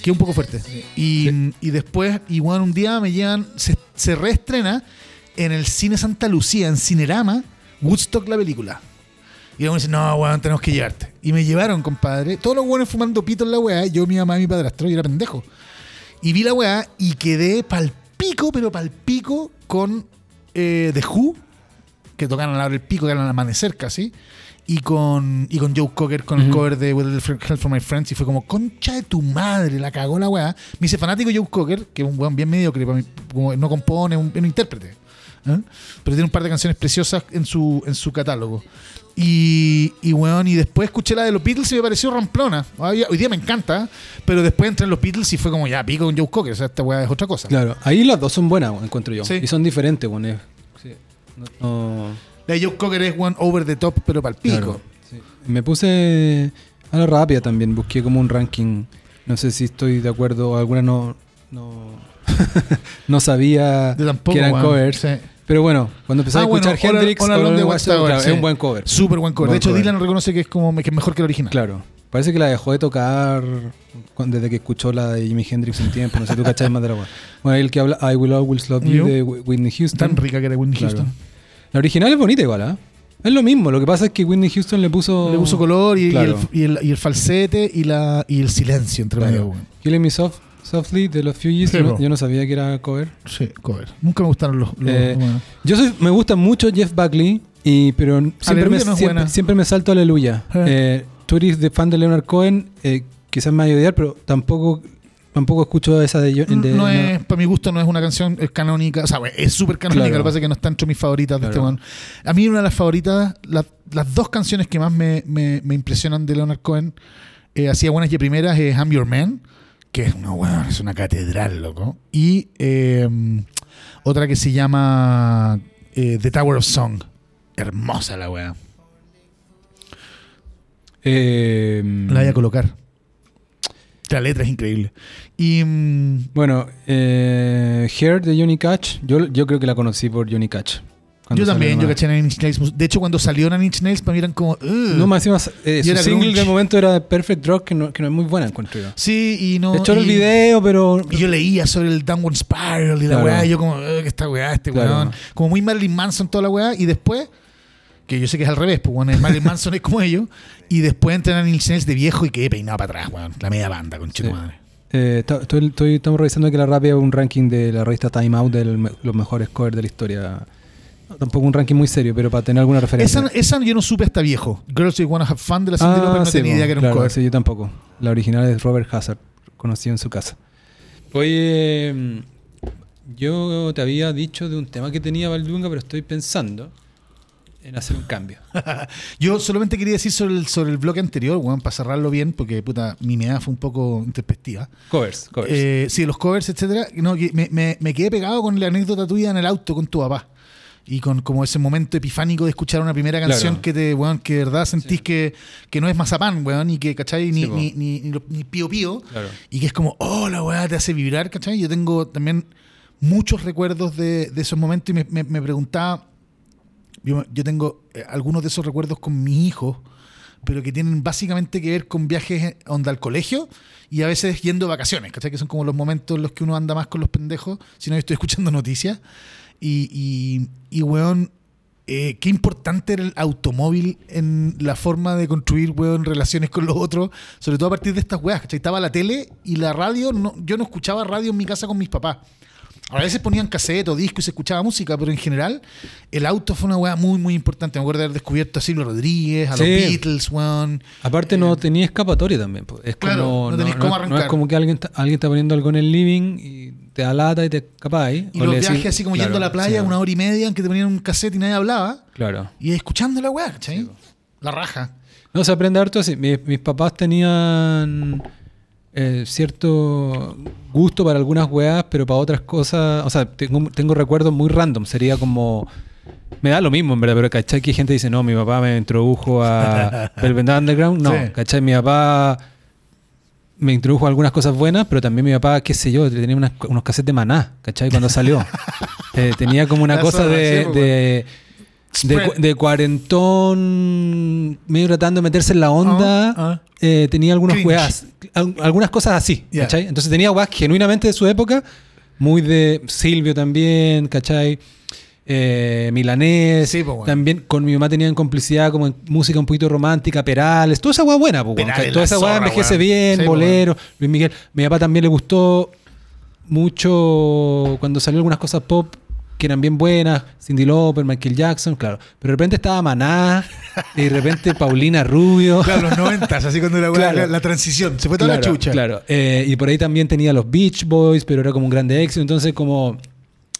que es un poco fuerte. Y, Sí. y después, y bueno, un día me llegan. Se, se reestrena en el cine Santa Lucía, en Cinerama, Woodstock la película. Y luego me dicen, no, weón, tenemos que llevarte. Y me llevaron, compadre. Todos los weones fumando pito en la weá. Yo, mi mamá y mi padrastro, y era pendejo. Y vi la weá y quedé pal pico, pero pal pico con eh, The Who, que tocaron a la hora del pico, que eran al amanecer casi. Y con, y con Joe Cocker con el cover de With Little Help from My Friends. Y fue como, concha de tu madre, la cagó la weá. Me hice fanático de Joe Cocker, que es un weón bien mediocre, para mí, como no compone, un, es un intérprete. ¿eh? Pero tiene un par de canciones preciosas en su, en su catálogo. Y, y weón, y después escuché la de los Beatles y me pareció ramplona. Hoy, hoy día me encanta, pero después entré en los Beatles y fue como ya pico con Joe Cocker. O sea, esta weá es otra cosa. Claro. Ahí las dos son buenas, encuentro yo. Sí. Y son diferentes, weón. sí. No- no- La de Joe Cocker es one over the top, pero para el pico. Claro, sí. Me puse a la rápida también, busqué como un ranking. No sé si estoy de acuerdo, algunas no no, no sabía tampoco, que eran weón. covers. Sí. Pero bueno, cuando empecé Ah, a escuchar bueno, All- Hendrix, All All sí. es un buen cover. Súper buen cover. Buen de hecho, cover. Dylan reconoce que es como que es mejor que el original. Claro. Parece que la dejó de tocar desde que escuchó la de Jimi Hendrix un tiempo. No sé, tú cachai más de la weá. Bueno, el que habla I Will Always Love You de Wh- Whitney Houston. Tan rica que era Whitney Claro. Houston. La original es bonita igual, ¿ah? Es lo mismo. Lo que pasa es que Whitney Houston le puso. Le puso color y, el, y, el, y el falsete y, la, y el silencio entre Claro. medio. weón. Killing Me Soft, Softly de los Fugees. Sí, yo, no, po. yo no sabía que era cover. Sí, cover. Nunca me gustaron los. los- Eh, bueno. Yo soy, me gusta mucho Jeff Buckley, y, pero siempre me, no siempre, me salto Aleluya. Eh. Eh, tú eres de fan de Leonard Cohen, eh, quizás me vaya a odiar, pero tampoco, tampoco escucho esa de... de- no es, para mi gusto, no es una canción es canónica. O sea, es súper canónica. Claro. Lo que pasa es que no está entre mis favoritas de este weón. A mí, una de las favoritas, la- las dos canciones que más me, me- me impresionan de Leonard Cohen, eh, hacía buenas y primeras, es I'm Your Man, que es una, weón, es una catedral, loco. Y eh, otra que se llama eh, The Tower of Song. Hermosa la weá. Eh, La voy a colocar. La letra es increíble. Y. mm, bueno, eh, Hair de Johnny Cash, yo, yo creo que la conocí por Johnny Cash. Yo también, yo caché Nine Inch Nails. De hecho, cuando salió Nine Inch Nails, para mí eran como. "Ugh". No, más encima, eh, Y su single grunge. del momento era Perfect Rock, que no, que no es muy buena, encuentro yo. Sí, y no. De hecho, el y- video, pero... Y yo leía sobre el Downward Spiral y la Claro. weá, y yo como, "Ugh, que esta weá, este Claro. weón. Como muy Marilyn Manson toda la weá, y después, que yo sé que es al revés, pues bueno, Marilyn Manson es como ellos, y después entran a Nails de viejo y quedé peinado para atrás, weón. La media banda, con Sí. madre. Eh, estoy, estoy- estamos revisando que la Rapia un ranking de la revista Time Out de los mejores covers de la historia. Tampoco un ranking muy serio, pero para tener alguna referencia. Esa, esa yo no supe hasta viejo. Girls You Wanna Have Fun de la Cyndi Lauper, no sí, tenía po, idea que era claro, un cover. sí, yo tampoco. La original es Robert Hazard, conocido en su casa. Oye, mm, yo te había dicho de un tema que tenía Valdunga, pero estoy pensando en hacer un cambio. Yo solamente quería decir sobre el, sobre el bloque anterior, weón, para cerrarlo bien, porque puta, mi meada fue un poco intempestiva. Covers, covers. Eh, sí, los covers, etcétera. No, me, me- me quedé pegado con la anécdota tuya en el auto con tu papá. Y con como ese momento epifánico de escuchar una primera canción Claro. que te, weón, que de verdad sentís Sí. que, que no es mazapán, weón, y que, ¿cachai? Ni, Sí, ni, ni, ni, ni pío pío. claro. Y que es como, oh, la weá te hace vibrar, ¿cachai? Yo tengo también muchos recuerdos de, de esos momentos y me- me preguntaba, yo, tengo eh, algunos de esos recuerdos con mis hijos, pero que tienen básicamente que ver con viajes eh, onda al colegio y a veces yendo de vacaciones, ¿cachai? Que son como los momentos en los que uno anda más con los pendejos, si no yo estoy escuchando noticias. Y, y, y weón, eh, qué importante era el automóvil en la forma de construir, weón, relaciones con los otros, sobre todo a partir de estas weas, ¿cachai? Estaba la tele y la radio, no, yo no escuchaba radio en mi casa con mis papás. A veces ponían cassette o disco y se escuchaba música, pero en general el auto fue una wea muy, muy importante. Me acuerdo de haber descubierto a Silvio Rodríguez, a Sí. los Beatles, weón. Aparte no tenía escapatoria también. Es eh, Claro, como, no tenés cómo no arrancar. es como que alguien está, alguien está poniendo algo en el living y te da lata y te escapáis. Y O los viajes así como claro, yendo a la playa, sí, una hora y media, en que te ponían un cassette y nadie hablaba. Claro. Y escuchando la weá, ¿cachai? Sí, la raja. No, se aprende harto así. Mis, mis papás tenían eh, cierto gusto para algunas weas, pero para otras cosas. O sea, tengo, tengo recuerdos muy random. Sería como. Me da lo mismo, en verdad, pero ¿cachai? Que gente dice, no, mi papá me introdujo a Velvet Underground. No, Sí. ¿cachai? Mi papá me introdujo a algunas cosas buenas, pero también mi papá, qué sé yo, tenía unas- unos cassettes de maná, ¿cachai? Cuando salió. Eh, tenía como una cosa de, pues, de, cuarentón, medio tratando de meterse en la onda, Ah, ah. eh, tenía algunas Cringe. weas, al- algunas cosas así. ¿cachai? Entonces tenía weas genuinamente de su época, muy de Silvio también, ¿cachai? Eh, Milanés, Sí, también con mi mamá tenían complicidad como en música un poquito romántica, Perales, toda esa wea buena, Perales, toda esa wea envejece bien, Sí, bolero, Luis Miguel, mi papá también le gustó mucho cuando salió algunas cosas pop que eran bien buenas, Cindy Lauper, Michael Jackson, claro. Pero de repente estaba Maná, y de repente Paulina Rubio. Claro, los noventas, así cuando era Claro. la, la transición. Se fue toda claro, la chucha. Claro. Eh, y por ahí también tenía los Beach Boys, pero era como un grande éxito. Entonces, como.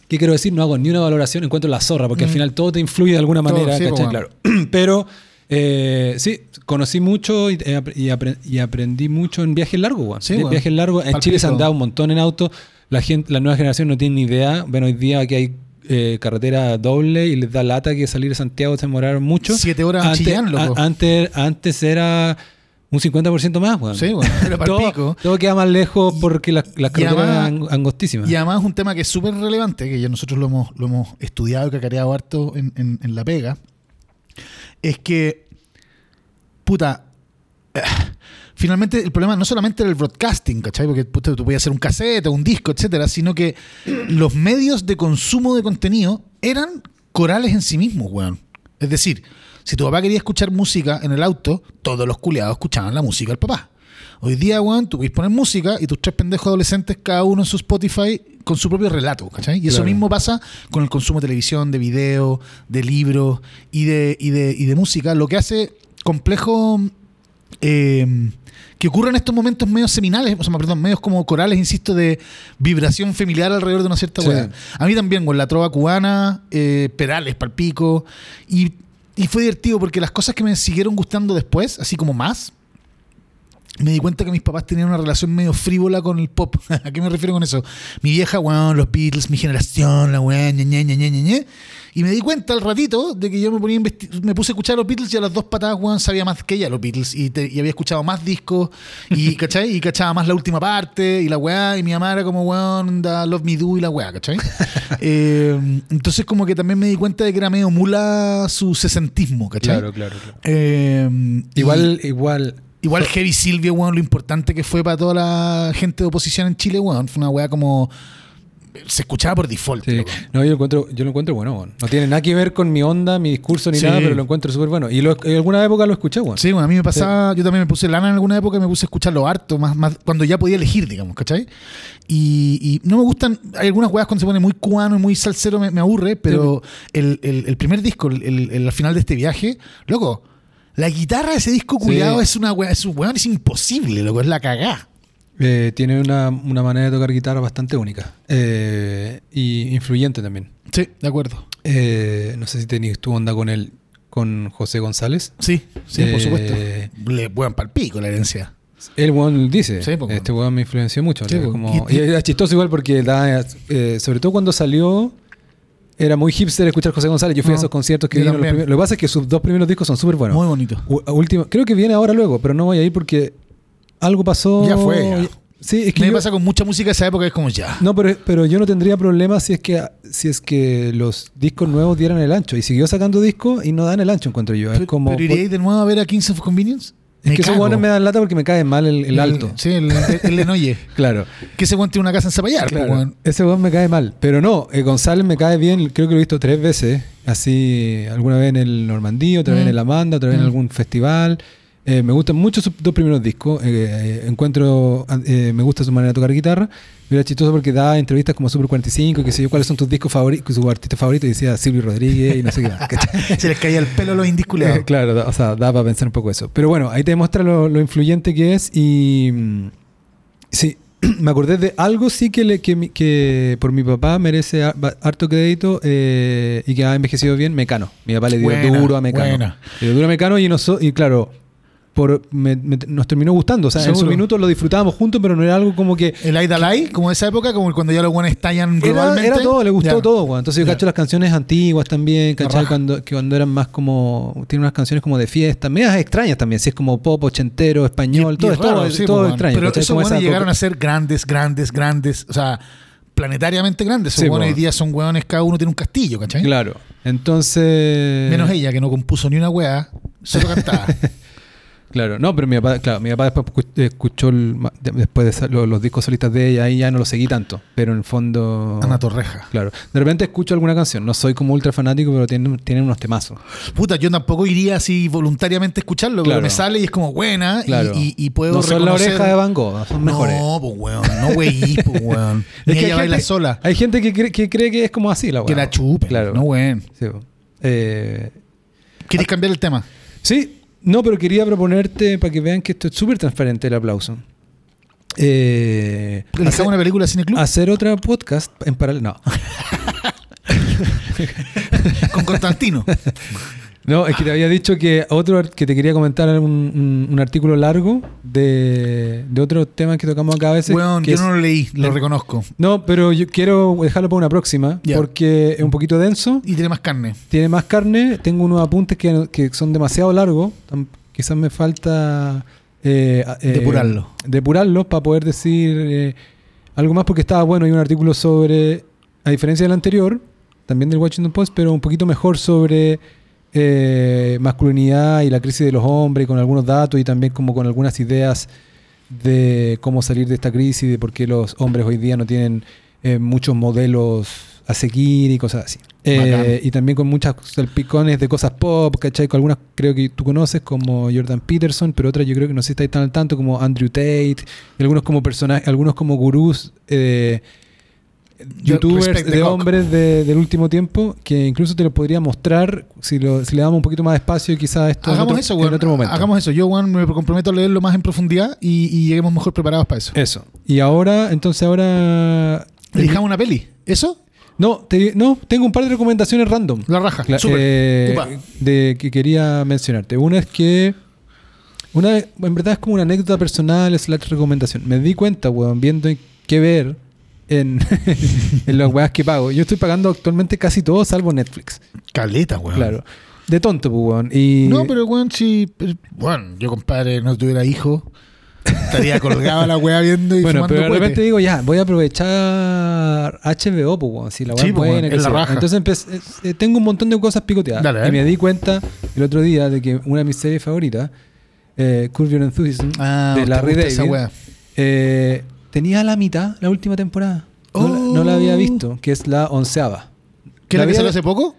¿Qué quiero decir? No hago ni una valoración, encuentro la zorra, porque al final todo te influye de alguna Mm. Todo, manera, sí, Claro. Pero. eh, sí, conocí mucho y, eh, y apre- y aprendí mucho en viajes largos. Sí, viajes largos. En. Chile se andaba un montón en auto. La gente, la nueva generación no tiene ni idea. Bueno, hoy día que hay eh, carretera doble y les da lata que salir de Santiago se demoraron mucho. Siete horas antes, Chillán, loco. a- antes, antes era un 50% más, weón. Sí, bueno, era pa'l todo, pico. todo queda más lejos porque las, carreteras eran ang- angostísimas. Y además un tema que es súper relevante, que ya nosotros lo hemos, lo hemos estudiado y cacareado harto en, en- en la pega, es que, puta, finalmente el problema no solamente era el broadcasting, ¿cachai? Porque tú podías hacer un cassette un disco, etcétera, sino que los medios de consumo de contenido eran corales en sí mismos, weón. Es decir, si tu papá quería escuchar música en el auto, todos los culiados escuchaban la música del papá. Hoy día, weón, tú puedes poner música y tus tres pendejos adolescentes, cada uno en su Spotify, con su propio relato, ¿cachai? Y eso mismo pasa con el consumo de televisión, de video, de libros y de, y de, y de música, lo que hace complejo eh, que ocurren estos momentos medios seminales, o sea, perdón, medios como corales, insisto, de vibración familiar alrededor de una cierta Sí. weá. A mí también, con la trova cubana, eh, Perales, Palpico, y, y fue divertido porque las cosas que me siguieron gustando después, así como más, me di cuenta que mis papás tenían una relación medio frívola con el pop. ¿A qué me refiero con eso? Mi vieja, weón, los Beatles, mi generación, la weón, ñe, ñe, ñe, ñe, ñe. Y me di cuenta al ratito de que yo me ponía me puse a escuchar a los Beatles y a las dos patadas, weón, sabía más que ella los Beatles. Y, te- y había escuchado más discos, y, ¿cachai? Y cachaba más la última parte, y la weá, y mi mamá era como, weón, da Love Me Do y la weá, ¿cachai? Eh, entonces como que también me di cuenta de que era medio mula su sesentismo, ¿cachai? Claro, claro, claro. Eh, y- Igual, igual. Igual Heavy Silvio, weón, lo importante que fue para toda la gente de oposición en Chile, weón. Fue una weá como. Se escuchaba por default. Sí. No, yo lo encuentro, yo lo encuentro bueno, weón. No tiene nada que ver con mi onda, mi discurso ni Sí. nada, pero lo encuentro súper bueno. Y lo- en alguna época lo escuché, weón. Sí, bueno, a mí me pasaba, yo también me puse lana en alguna época y me puse a escucharlo harto, más, más cuando ya podía elegir, digamos, ¿cachai? Y, y no me gustan, hay algunas weas cuando se pone muy cubano y muy salsero me, me aburre, pero el, el- el primer disco, el, el- el- al final de este viaje, loco, la guitarra de ese disco Sí. culiado es una wea, es un weón, es imposible, loco, es la cagá. Eh, tiene una, una manera de tocar guitarra bastante única. Eh, y influyente también. Sí, de acuerdo. Eh, no sé si tenías tu onda con él, con José González. Sí, sí, por Eh, supuesto. Le weón palpico la herencia. El weón dice, Sí, pues, este weón me influenció mucho. Sí, pues. como- Y- era chistoso igual porque da, eh, sobre todo cuando salió, era muy hipster escuchar José González. Yo fui No, a esos conciertos que los primeros- Lo que pasa es que sus dos primeros discos son súper buenos. Muy bonito. U- último, creo que viene ahora luego, pero no voy a ir porque algo pasó. Ya fue, ya. Sí, es que me yo- pasa con mucha música de esa época, es como ya. no, pero, pero yo no tendría problema si es que si es que los discos nuevos dieran el ancho. Y siguió sacando discos y no dan el ancho, encuentro yo. pero, es como. pero iríais de nuevo a ver a Kings of Convenience? es que esos cago. buenos me dan lata porque me cae mal el, el alto. Sí, el, el, Lenoye. Claro. que ese weón tiene una casa en Zapallar, pues, Claro, ese weón me cae mal. Pero no, eh, González me cae bien, creo que lo he visto tres veces. Así, alguna vez en el Normandía, otra vez Mm. en el Amanda, otra vez en Mm. algún festival. Eh, me gustan mucho sus dos primeros discos. Eh, eh, encuentro, eh, me gusta su manera de tocar guitarra. Era chistoso porque da entrevistas como Super 45, que sé yo, cuáles son tus discos favoritos, su artista favorito, y decía Silvio Rodríguez y no sé qué. Se les caía el pelo a los indisculados. Claro, da- o sea, da para pensar un poco eso. Pero bueno, ahí te demuestra lo, lo influyente que es y mm, sí, me acordé de algo sí que, le, que, que por mi papá merece harto crédito eh, y que ha envejecido bien, Mecano. Mi papá le dio Buena, duro a Mecano. buena. Le dio duro a Mecano y, noso- y claro, por, me- me- nos terminó gustando. O sea, en su Seguro. minuto lo disfrutábamos juntos, pero no era algo como que... El Aida Lai, como esa época, como cuando ya los buenos estallan Era, globalmente. era todo, le gustó Ya. todo, weón. Entonces yo cacho las canciones antiguas también, ¿cachai? Cuando, que cuando eran más como. Tiene unas canciones como de fiesta, medias extrañas también, si es como pop, ochentero, español, Y- y todo, todo, sí, todo pues, extraño. Pero esos esa llegaron a ser grandes, grandes, grandes. O sea, planetariamente grandes. Esos Sí, po. hoy día son weones, cada uno tiene un castillo, ¿cachai? Claro. Entonces. Menos ella, que no compuso ni una weá, solo cantaba. Claro, no, pero mi papá, claro, mi papá después escu- escuchó el- después de los, discos solistas de ella y ya no lo seguí tanto. Pero en el fondo. Ana Torreja. Claro. De repente escucho alguna canción. No soy como ultra fanático, pero tiene, tiene unos temazos. Puta, yo tampoco iría así voluntariamente a escucharlo, Claro. pero me sale y es como buena y- Claro. y, y puedo no son la oreja de Van Gogh, son mejores. No, pues weón, no weí, pues weón. Es que ella baila gente- sola. Hay gente que cree, que cree que es como así la Que weá. la chupe. Claro. No, weón. Sí, po. Eh, ¿Quieres cambiar el tema? sí, no, pero quería proponerte para que vean que esto es súper transparente el aplauso. Eh, ¿Realizamos hacer, una película de hacer otra podcast en paralelo. No. Con Constantino. No, es que te había dicho que otro que te quería comentar un, un- un artículo largo de, de otros temas que tocamos acá a veces. Weón, que yo es- no lo leí, lo reconozco. No, pero yo quiero dejarlo para una próxima porque es un poquito denso, Y tiene más carne. tiene más carne, tengo unos apuntes que, que son demasiado largos, quizás me falta eh, eh, Depurarlo. depurarlos para poder decir eh, algo más porque estaba bueno, hay un artículo sobre, a diferencia del anterior, también del Washington Post, pero un poquito mejor sobre eh, masculinidad y la crisis de los hombres, con algunos datos y también como con algunas ideas de cómo salir de esta crisis, de por qué los hombres hoy día no tienen eh, muchos modelos a seguir y cosas así. Eh, y también con muchas salpicones de cosas pop, ¿cachai? Con algunas creo que tú conoces, como Jordan Peterson, pero otras yo creo que no sé si estáis tan al tanto, como Andrew Tate, y algunos como personajes, algunos como gurús, eh, youtubers respect de hombres de- del último tiempo, que incluso te lo podría mostrar si, lo- si le damos un poquito más de espacio y quizás esto en Hagamos otro- eso, en otro momento. Hagamos eso. Yo, weón, me comprometo a leerlo más en profundidad y, y lleguemos mejor preparados para eso. Eso. Y ahora, entonces ahora... Elijamos una peli. ¿Eso? No, te- no, tengo un par de recomendaciones random. La raja. Súper. eh, de que quería mencionarte. Una es que. Una, en verdad es como una anécdota personal, es la recomendación. Me di cuenta, weón, viendo qué ver en, en las weas que pago. Yo estoy pagando actualmente casi todo salvo Netflix. Caleta, weón. Claro. De tonto, pues, weón. Y, No, pero weón, si. Bueno, yo, compadre, no tuviera hijo, estaría colgado la weá viendo y Bueno, pero de repente digo, ya, voy a aprovechar HBO, pues, weón, si la wea Sí, es pues, buena. es la raja. Entonces empecé- eh, tengo un montón de cosas picoteadas. Dale, y me di cuenta el otro día de que una de mis series favoritas, eh, Curb Your Enthusiasm, Ah, de ¿te Larry David, esa weá? eh, tenía la mitad la última temporada. No, la, no la había visto, que es la onceava. ¿Qué es la que había- salió hace poco?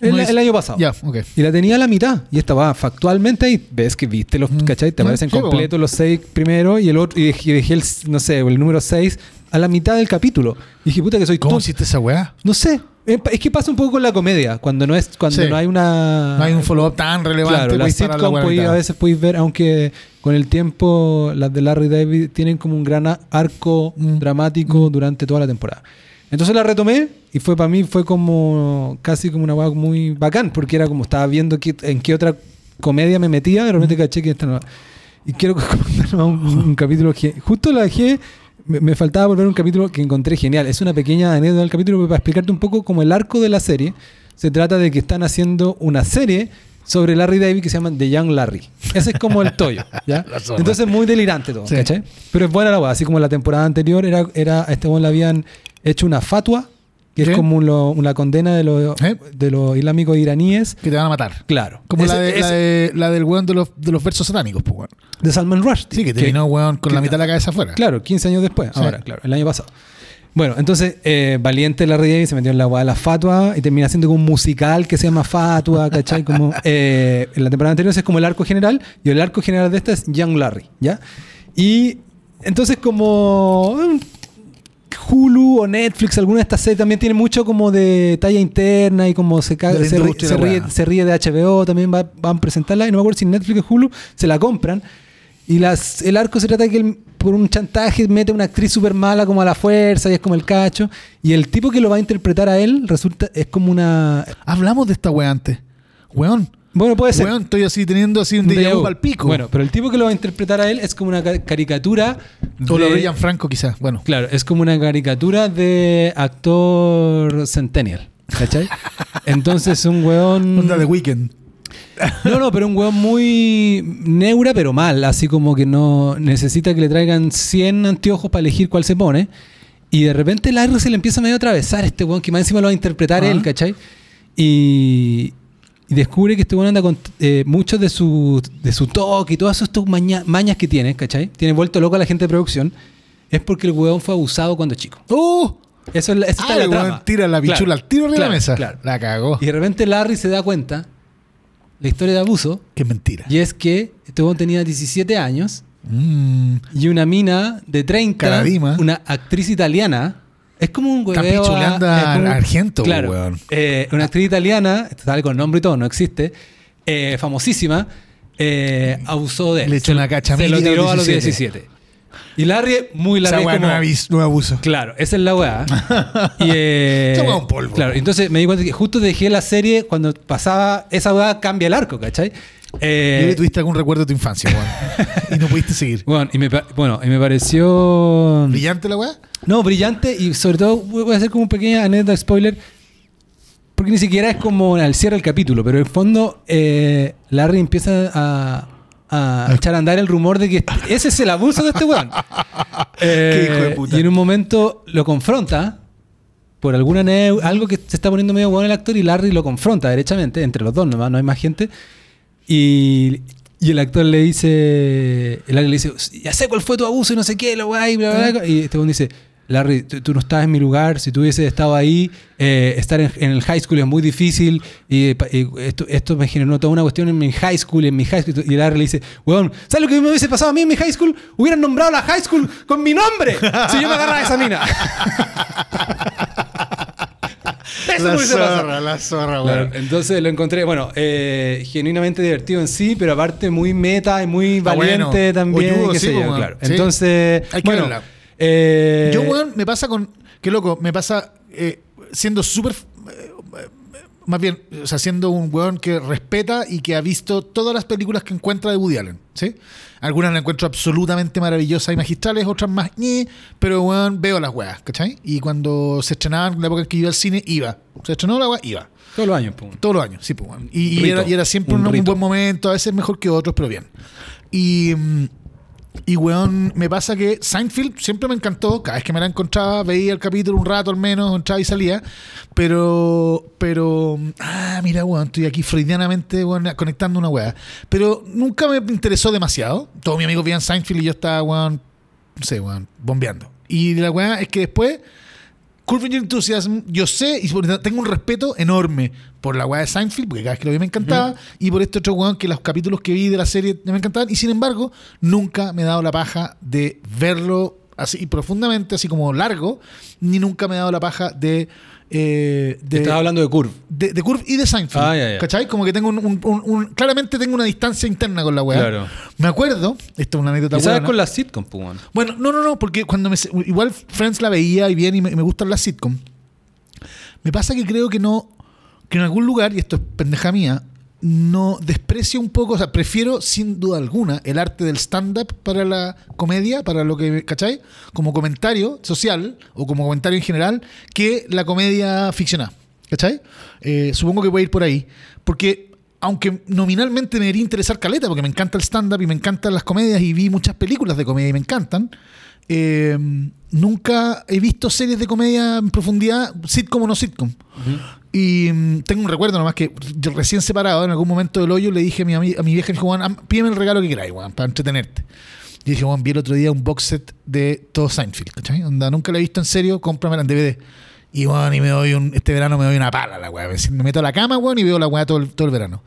El, año pasado. Ya, ok. Y la tenía a la mitad. Y estaba factualmente ahí. Ves que viste los, Mm. ¿cachai? Te Mm, aparecen sí, completos los seis primero y el otro, y dejé el, no sé, el número seis a la mitad del capítulo. Y dije, puta que soy ¿Cómo tonto. hiciste esa weá? No sé. Eh, Es que pasa un poco con la comedia. Cuando no es, cuando Sí. no hay una. No hay un follow-up tan relevante. Claro, la parar sitcom weá a podéis- a veces podéis ver, aunque con el tiempo las de Larry David tienen como un gran arco Mm. dramático durante toda la temporada. Entonces la retomé y fue para mí fue como casi como una hueá muy bacán, porque era como estaba viendo en qué otra comedia me metía, de repente caché que esta no. Y quiero comentar un, un capítulo que justo la dejé, me, me faltaba volver a un capítulo que encontré genial. Es una pequeña anécdota del capítulo para explicarte un poco como el arco de la serie. Se trata de que están haciendo una serie sobre Larry David que se llama The Young Larry. Ese es como el toyo, ¿ya? La. Entonces muy delirante todo, Sí. ¿cachai? Pero es buena la weá, así como la temporada anterior era, era a este le habían hecho una fatua, es como lo- una condena de los, ¿Eh? de los islámicos iraníes. Que te van a matar. Claro. Como Ese- la, de, la, de, la del weón de los, de los versos satánicos, pues, weón. de Salman Rushdie. Sí, que terminó, weón, con que- la mitad de la cabeza afuera. Claro, 15 años después. Sí. Ahora, claro, el año pasado. Bueno, entonces, eh, valiente Larry David se metió en la weá de la fatua y termina siendo como un musical que se llama Fatua, ¿cachai? Como, eh, en la temporada anterior es como el arco general y el arco general de esta es Young Larry, ¿ya? Y entonces como mm, Hulu o Netflix, alguna de estas series también tiene mucho como de talla interna y como se, caga- ríe, ríe- se ríe de HBO, también va- van a presentarla y no me acuerdo si Netflix o Hulu se la compran. Y las, el arco se trata de que él, por un chantaje mete a una actriz súper mala como a la fuerza y es como el cacho. Y el tipo que lo va a interpretar a él resulta, es como una... Hablamos de esta weá antes. Weón. Bueno, puede ser. Weón, estoy así teniendo así un déjà vu al pico. Bueno, pero el tipo que lo va a interpretar a él es como una ca- caricatura. o lo de- de Franco, quizás. Bueno. Claro, es como una caricatura de actor centennial. ¿Cachai? Entonces un weón... Onda de Weekend. No, no, pero un weón muy neura, pero mal. Así como que no necesita que le traigan 100 anteojos para elegir cuál se pone. Y de repente Larry se le empieza medio a atravesar este weón, que más encima lo va a interpretar Ajá. él, ¿cachai? Y, y descubre que este weón anda con eh, muchos de su, de su toque y todas estas maña- mañas que tiene, ¿cachai? Tiene vuelto loco a la gente de producción. Es porque el weón fue abusado cuando chico. ¡Uh! Eso es la, eso está Ah, la trama. tira la pichula Claro, al tiro arriba de claro, la mesa. claro. La cagó. Y de repente Larry se da cuenta la historia de abuso Qué mentira. y es que este weón tenía 17 años Mm. y una mina de 30, Caradima. una actriz italiana. Es como un hueveo Capichuleando a- es a como- Argento, claro, weón. eh, una actriz italiana, sale con nombre y todo, no existe, eh, famosísima, eh, abusó de él. Le echó una cacha a Se lo a tiró a los 17. 17. Y Larry, muy Esa Larry, es weá no, como- es abis- no abuso. Claro, esa es la weá. y, eh, Esa un polvo. Claro, entonces me di cuenta que justo dejé la serie cuando pasaba esa weá cambia el arco, ¿cachai? Eh, Y tuviste algún recuerdo de tu infancia, weón. y no pudiste seguir. bueno, y me, bueno, y me pareció. ¿Brillante la weá? No, brillante y sobre todo voy a hacer como un pequeña anécdota spoiler. Porque ni siquiera es como al cierre del capítulo, pero en el fondo eh, Larry empieza a, a echar a andar el rumor de que ese es el abuso de este weón. Eh, Qué hijo de puta. Y en un momento lo confronta por alguna algo que se está poniendo medio bueno el actor y Larry lo confronta derechamente, entre los dos nomás, no hay más gente. Y, y el actor le dice, el Larry le dice, ya sé cuál fue tu abuso y no sé qué, la weá, y bla, bla, bla. Y este dice, Larry, tú, tú no estás en mi lugar, si tú hubieses estado ahí, eh, estar en, en el high school es muy difícil, y, esto, esto me generó toda una cuestión en mi high school, en mi high school. Y Larry le dice, weón, ¿sabes lo que me hubiese pasado a mí en mi high school? Hubieran nombrado la high school con mi nombre, si yo me agarraba esa mina. Eso la zorra, la zorra, Claro, weón. entonces lo encontré, bueno, eh, genuinamente divertido en sí, pero aparte muy meta y muy Está valiente bueno. también. Oyudo, qué sí, sé yo, claro. sí. Entonces, Hay que bueno, verla. eh, Yo, weón, me pasa con. Qué loco, me pasa eh, siendo súper. Más bien, o sea, siendo un weón que respeta y que ha visto todas las películas que encuentra de Woody Allen, ¿sí? Algunas las encuentro absolutamente maravillosas y magistrales, otras más ñe, pero weón, veo las weas, ¿cachai? Y cuando se estrenaban, en la época en que iba al cine, iba. Se estrenó la wea, iba. todos los años, pum. Todos los años, sí, pues, weón. Y, era, y era siempre un un, buen momento, a veces mejor que otros, pero bien. Y, mm, y weón, me pasa que Seinfeld siempre me encantó. Cada vez que me la encontraba, veía el capítulo un rato al menos, entraba y salía. Pero, pero, ah, mira, weón, estoy aquí freudianamente weón, conectando una weá. Pero nunca me interesó demasiado. Todos mis amigos veían Seinfeld y yo estaba, weón, no sé, weón, bombeando. Y la weá es que después Curb Your Enthusiasm, yo sé y tengo un respeto enorme por la weá de Seinfeld, porque cada vez que lo vi me encantaba, y por este otro weón que los capítulos que vi de la serie me encantaban, y sin embargo, nunca me he dado la paja de verlo así profundamente, así como largo, ni nunca me he dado la paja de. Eh, de Estás hablando de Curve. de, de Curve y de Seinfeld. Ah, ya, ya. ¿Cachai? Como que tengo un, un- un- un- Claramente tengo una distancia interna con la weá. Claro. Me acuerdo, esto es una anécdota Y sabes buena. con la sitcom, pum. weón. Bueno, no, no, no, porque cuando me. Igual Friends la veía y bien y me, me gustan las sitcom. Me pasa que creo que no. Que en algún lugar, y esto es pendeja mía, no desprecio un poco, o sea, prefiero sin duda alguna el arte del stand-up para la comedia, para lo que, ¿cachai? Como comentario social o como comentario en general, que la comedia ficcionada, ¿cachai? Eh, supongo que voy a ir por ahí, porque aunque nominalmente me debería interesar caleta, porque me encanta el stand-up y me encantan las comedias y vi muchas películas de comedia y me encantan, eh, nunca he visto series de comedia en profundidad, sitcom o no sitcom. Y mm, tengo un recuerdo nomás que recién separado, en algún momento del hoyo, le dije a mi, a mi vieja, me dijo, pídeme el regalo que queráis, Juan, para entretenerte. Y dije, Juan, vi el otro día un box set de todo Seinfeld, ¿cachai? Onda, nunca lo he visto en serio, cómpramela en DVD. Y bueno, y me doy un, este verano me doy una pala la weá. Me meto a la cama, weón, y veo la weá todo todo el verano.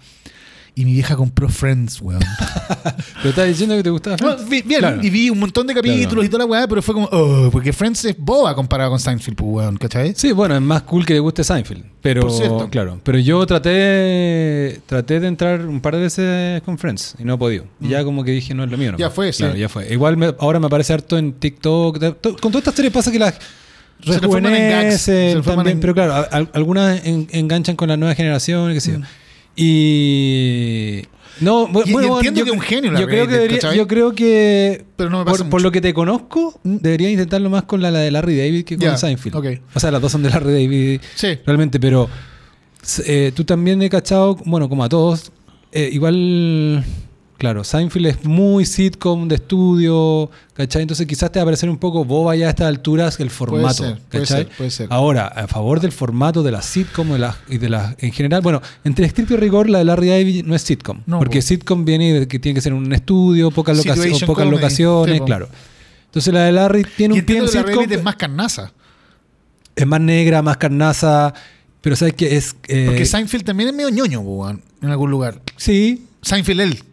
Y mi vieja compró Friends, weón. Pero estás diciendo que te gustaba. No, vi- bien, Claro. y vi un montón de capítulos Claro. y toda la weá, pero fue como, oh, porque Friends es boba comparado con Seinfeld, pues, weón, ¿cachai? Sí, bueno, es más cool que le guste Seinfeld. Pero, Por cierto. claro. Pero yo traté, traté de entrar un par de veces con Friends y no he podido. Y ya como que dije, no es lo mío. ¿no? Mm. Ya fue, sí. Ya fue. Igual me- ahora me aparece harto en TikTok. Con todas estas series pasa que las Se se rejuvenecen también, en- pero claro, a- algunas en- enganchan con la nueva generación, qué sé yo. Mm. Y no, bu- Y- y bueno, entiendo yo, que es un genio la yo creo que yo creo que Pero no me pasa por, lo que te conozco, debería intentarlo más con la, la de Larry David que con Ya, Seinfeld. O sea, las dos son de Larry David Sí. realmente, pero eh, tú también he cachado, bueno, como a todos, eh, igual, Claro, Seinfeld es muy sitcom de estudio, ¿cachai? Entonces quizás te va a parecer un poco boba ya a estas alturas el formato, ser, puede ser, puede ser. Ahora, a favor del formato de la sitcom de la- y de la, en general, bueno, entre estricto y rigor la de Larry David no es sitcom, No, porque po. sitcom viene de que tiene que ser un estudio, pocas, locaci- Situation pocas comedy, locaciones, claro. Entonces la de Larry tiene Y un pie en sitcom, Rabbit es más carnaza. es más negra, más carnaza, pero sabes que es... eh, Porque Seinfeld también es medio ñoño, en algún lugar. sí, Seinfeld él.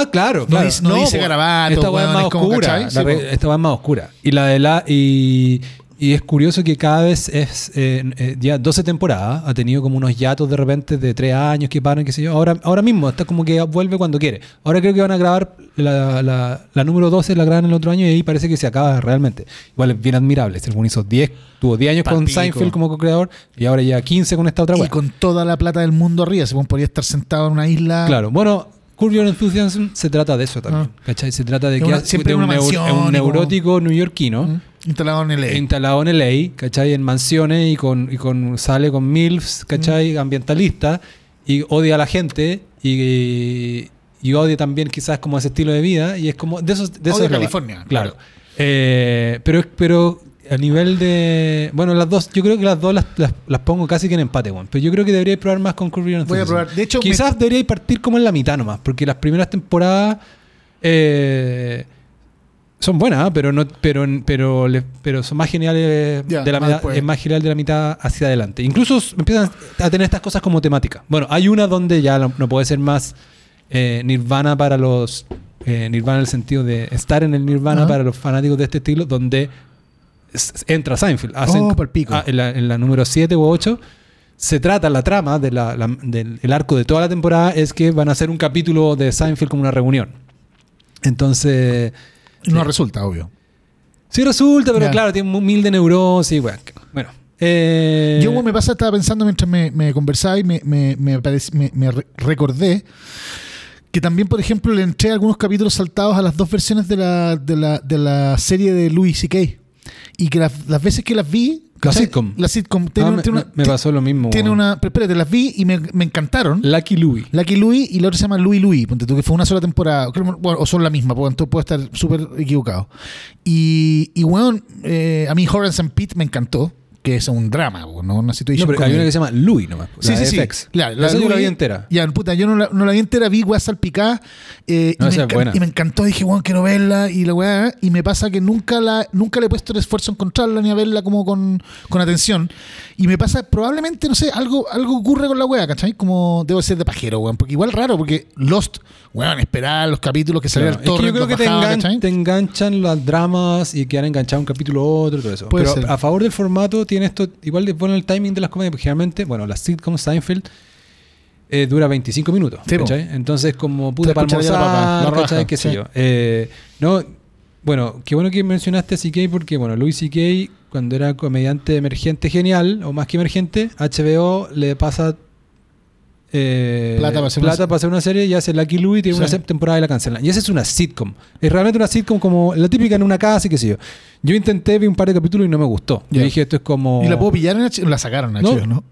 Ah, claro, No claro. dice- no dice po, garabatos, Esta weá es weón, más es como, oscura. esta weá es más oscura. Y la de la. Y, y es curioso que cada vez es. eh, eh, ya 12 temporadas. Ha tenido como unos hiatos de repente de 3 años que paran, qué sé yo. Ahora, ahora mismo está como que vuelve cuando quiere. Ahora creo que van a grabar la, la, la número 12, la graban el otro año y ahí parece que se acaba realmente. Igual es bien admirable. Weón hizo 10, tuvo 10 años con Palpico. Seinfeld como co-creador y ahora ya 15 con esta otra Y con toda la plata del mundo arriba. Se podría estar sentado en una isla. Claro, bueno, Curb Your Enthusiasm se trata de eso también. Ah. ¿Cachai? Se trata de Es que una- hace- siempre de un, una neur- mansión un y como- neurótico neoyorquino ¿Mm? Instalado en LA. instalado en LA, ¿cachai? En mansiones y con, y con sale con MILFs, Mm. ¿cachai? Ambientalista y odia a la gente y, y odia también quizás como ese estilo de vida y es como de esos de eso Odia es California, claro. claro. Eh, pero pero a nivel de bueno las dos yo creo que las dos las, las, las pongo casi que en empate weón. pero yo creo que debería probar más con Curb Your Voy a probar. De hecho, me- quizás debería partir como en la mitad nomás porque las primeras temporadas eh, son buenas, ¿ah? pero no, pero, pero, pero son más geniales de la mitad, es más genial de la mitad hacia adelante. Incluso empiezan a tener estas cosas como temática. Bueno, hay una donde ya no, no puede ser más eh, Nirvana para los eh, Nirvana en el sentido de estar en el Nirvana para los fanáticos de este estilo, donde entra Seinfeld. Hacen, Oh, palpico. ah, en, la, en la número 7 u 8 se trata la trama de la- la- del el arco de toda la temporada es que van a hacer un capítulo de Seinfeld como una reunión. Entonces, No Sí. resulta, obvio. sí resulta, pero claro, tiene mil de neurosis. Bueno, bueno eh, Yo, me pasa, estaba pensando mientras me, me conversaba y me, me, me, parec- me- me re- recordé que también, por ejemplo, le entré algunos capítulos saltados a las dos versiones de la, de la, de la serie de Louis C.K. Y que las, las veces que las vi. La sitcom. La sitcom. ah, Tiene, me, tiene una, me pasó lo mismo. tiene una. Pero espérate, las vi y me, me encantaron. Lucky Louie. Lucky Louis y la otra se llama Louis Louis, ponte tú, que fue una sola temporada, bueno, o son la misma, porque entonces puedo estar súper equivocado. Y, y bueno, eh, a mí Horace and Pete me encantó, que es un drama, ¿no? Una situación No, pero hay una que se llama Louie nomás. Sí, la sí, sí. La yo la Louis- vi entera. Ya, puta, yo no la, no la vi entera, vi weá salpicada. eh, No, y, me buena. y me encantó, dije, bueno, quiero verla. Y la weá, y me pasa que nunca la nunca le he puesto el esfuerzo a encontrarla ni a verla como con, con atención. Y me pasa, probablemente, no sé, algo, algo ocurre con la weá, ¿cachai? Como debo ser de pajero, weón. Porque igual raro, porque Lost, weón, esperar los capítulos que salían Claro, es que yo creo que te, engan- te enganchan las dramas y quedan enganchados un capítulo u otro y todo eso. Puede Pero ser. a favor del formato tiene esto, igual de bueno el timing de las comedias, porque generalmente, bueno, las sitcom Seinfeld eh, dura 25 minutos. Sí. Entonces, como puta para escucharía la papa, la almorzar, qué sé yo. Eh, no, bueno, qué bueno que mencionaste a CK porque, bueno, Louis CK, cuando era comediante emergente genial, o más que emergente, HBO le pasa eh, Plata para hacer plata una- para hacer una serie y hace Lucky Louie, tiene Sí. una temporada y la cancelan. Y esa es una sitcom. Es realmente una sitcom como la típica en una casa y qué sé yo. Yo intenté ver un par de capítulos y no me gustó. Yo dije, esto es como... ¿Y la puedo pillar en HBO? La sacaron en No. HBO, ¿no?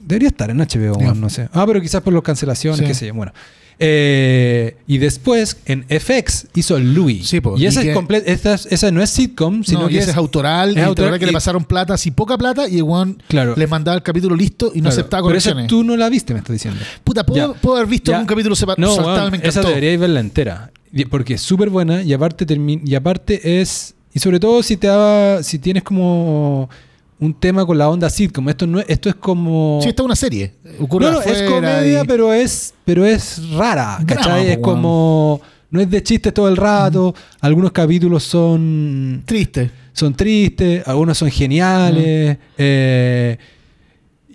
Debería estar en HBO, Ya. no sé. Ah, pero quizás por las cancelaciones, Sí. qué sé yo. Bueno. Eh, y después en FX hizo Louis. Sí, po, y y esa, que- es comple- esta es- esa no es sitcom, sino no, que y ese es, autoral. es y autoral que y- le pasaron plata, así poca plata, y weón Claro. les mandaba el capítulo listo y no Claro, aceptaba pero esa correcciones. tú no la viste, me estás diciendo. Puta, puedo, puedo haber visto algún capítulo sepa- No, saltado y me esa deberíais verla entera. Y- Porque es súper buena y aparte y aparte es. Y sobre todo si te da, si tienes como un tema con la onda sitcom. Esto no es- esto es como. Sí, esta es una serie. Ocurre no, no, es comedia, y- pero es, pero es rara. ¿Cachai? es como. No es de chistes todo el rato. Algunos capítulos son. Triste. Son tristes, algunos son geniales. eh,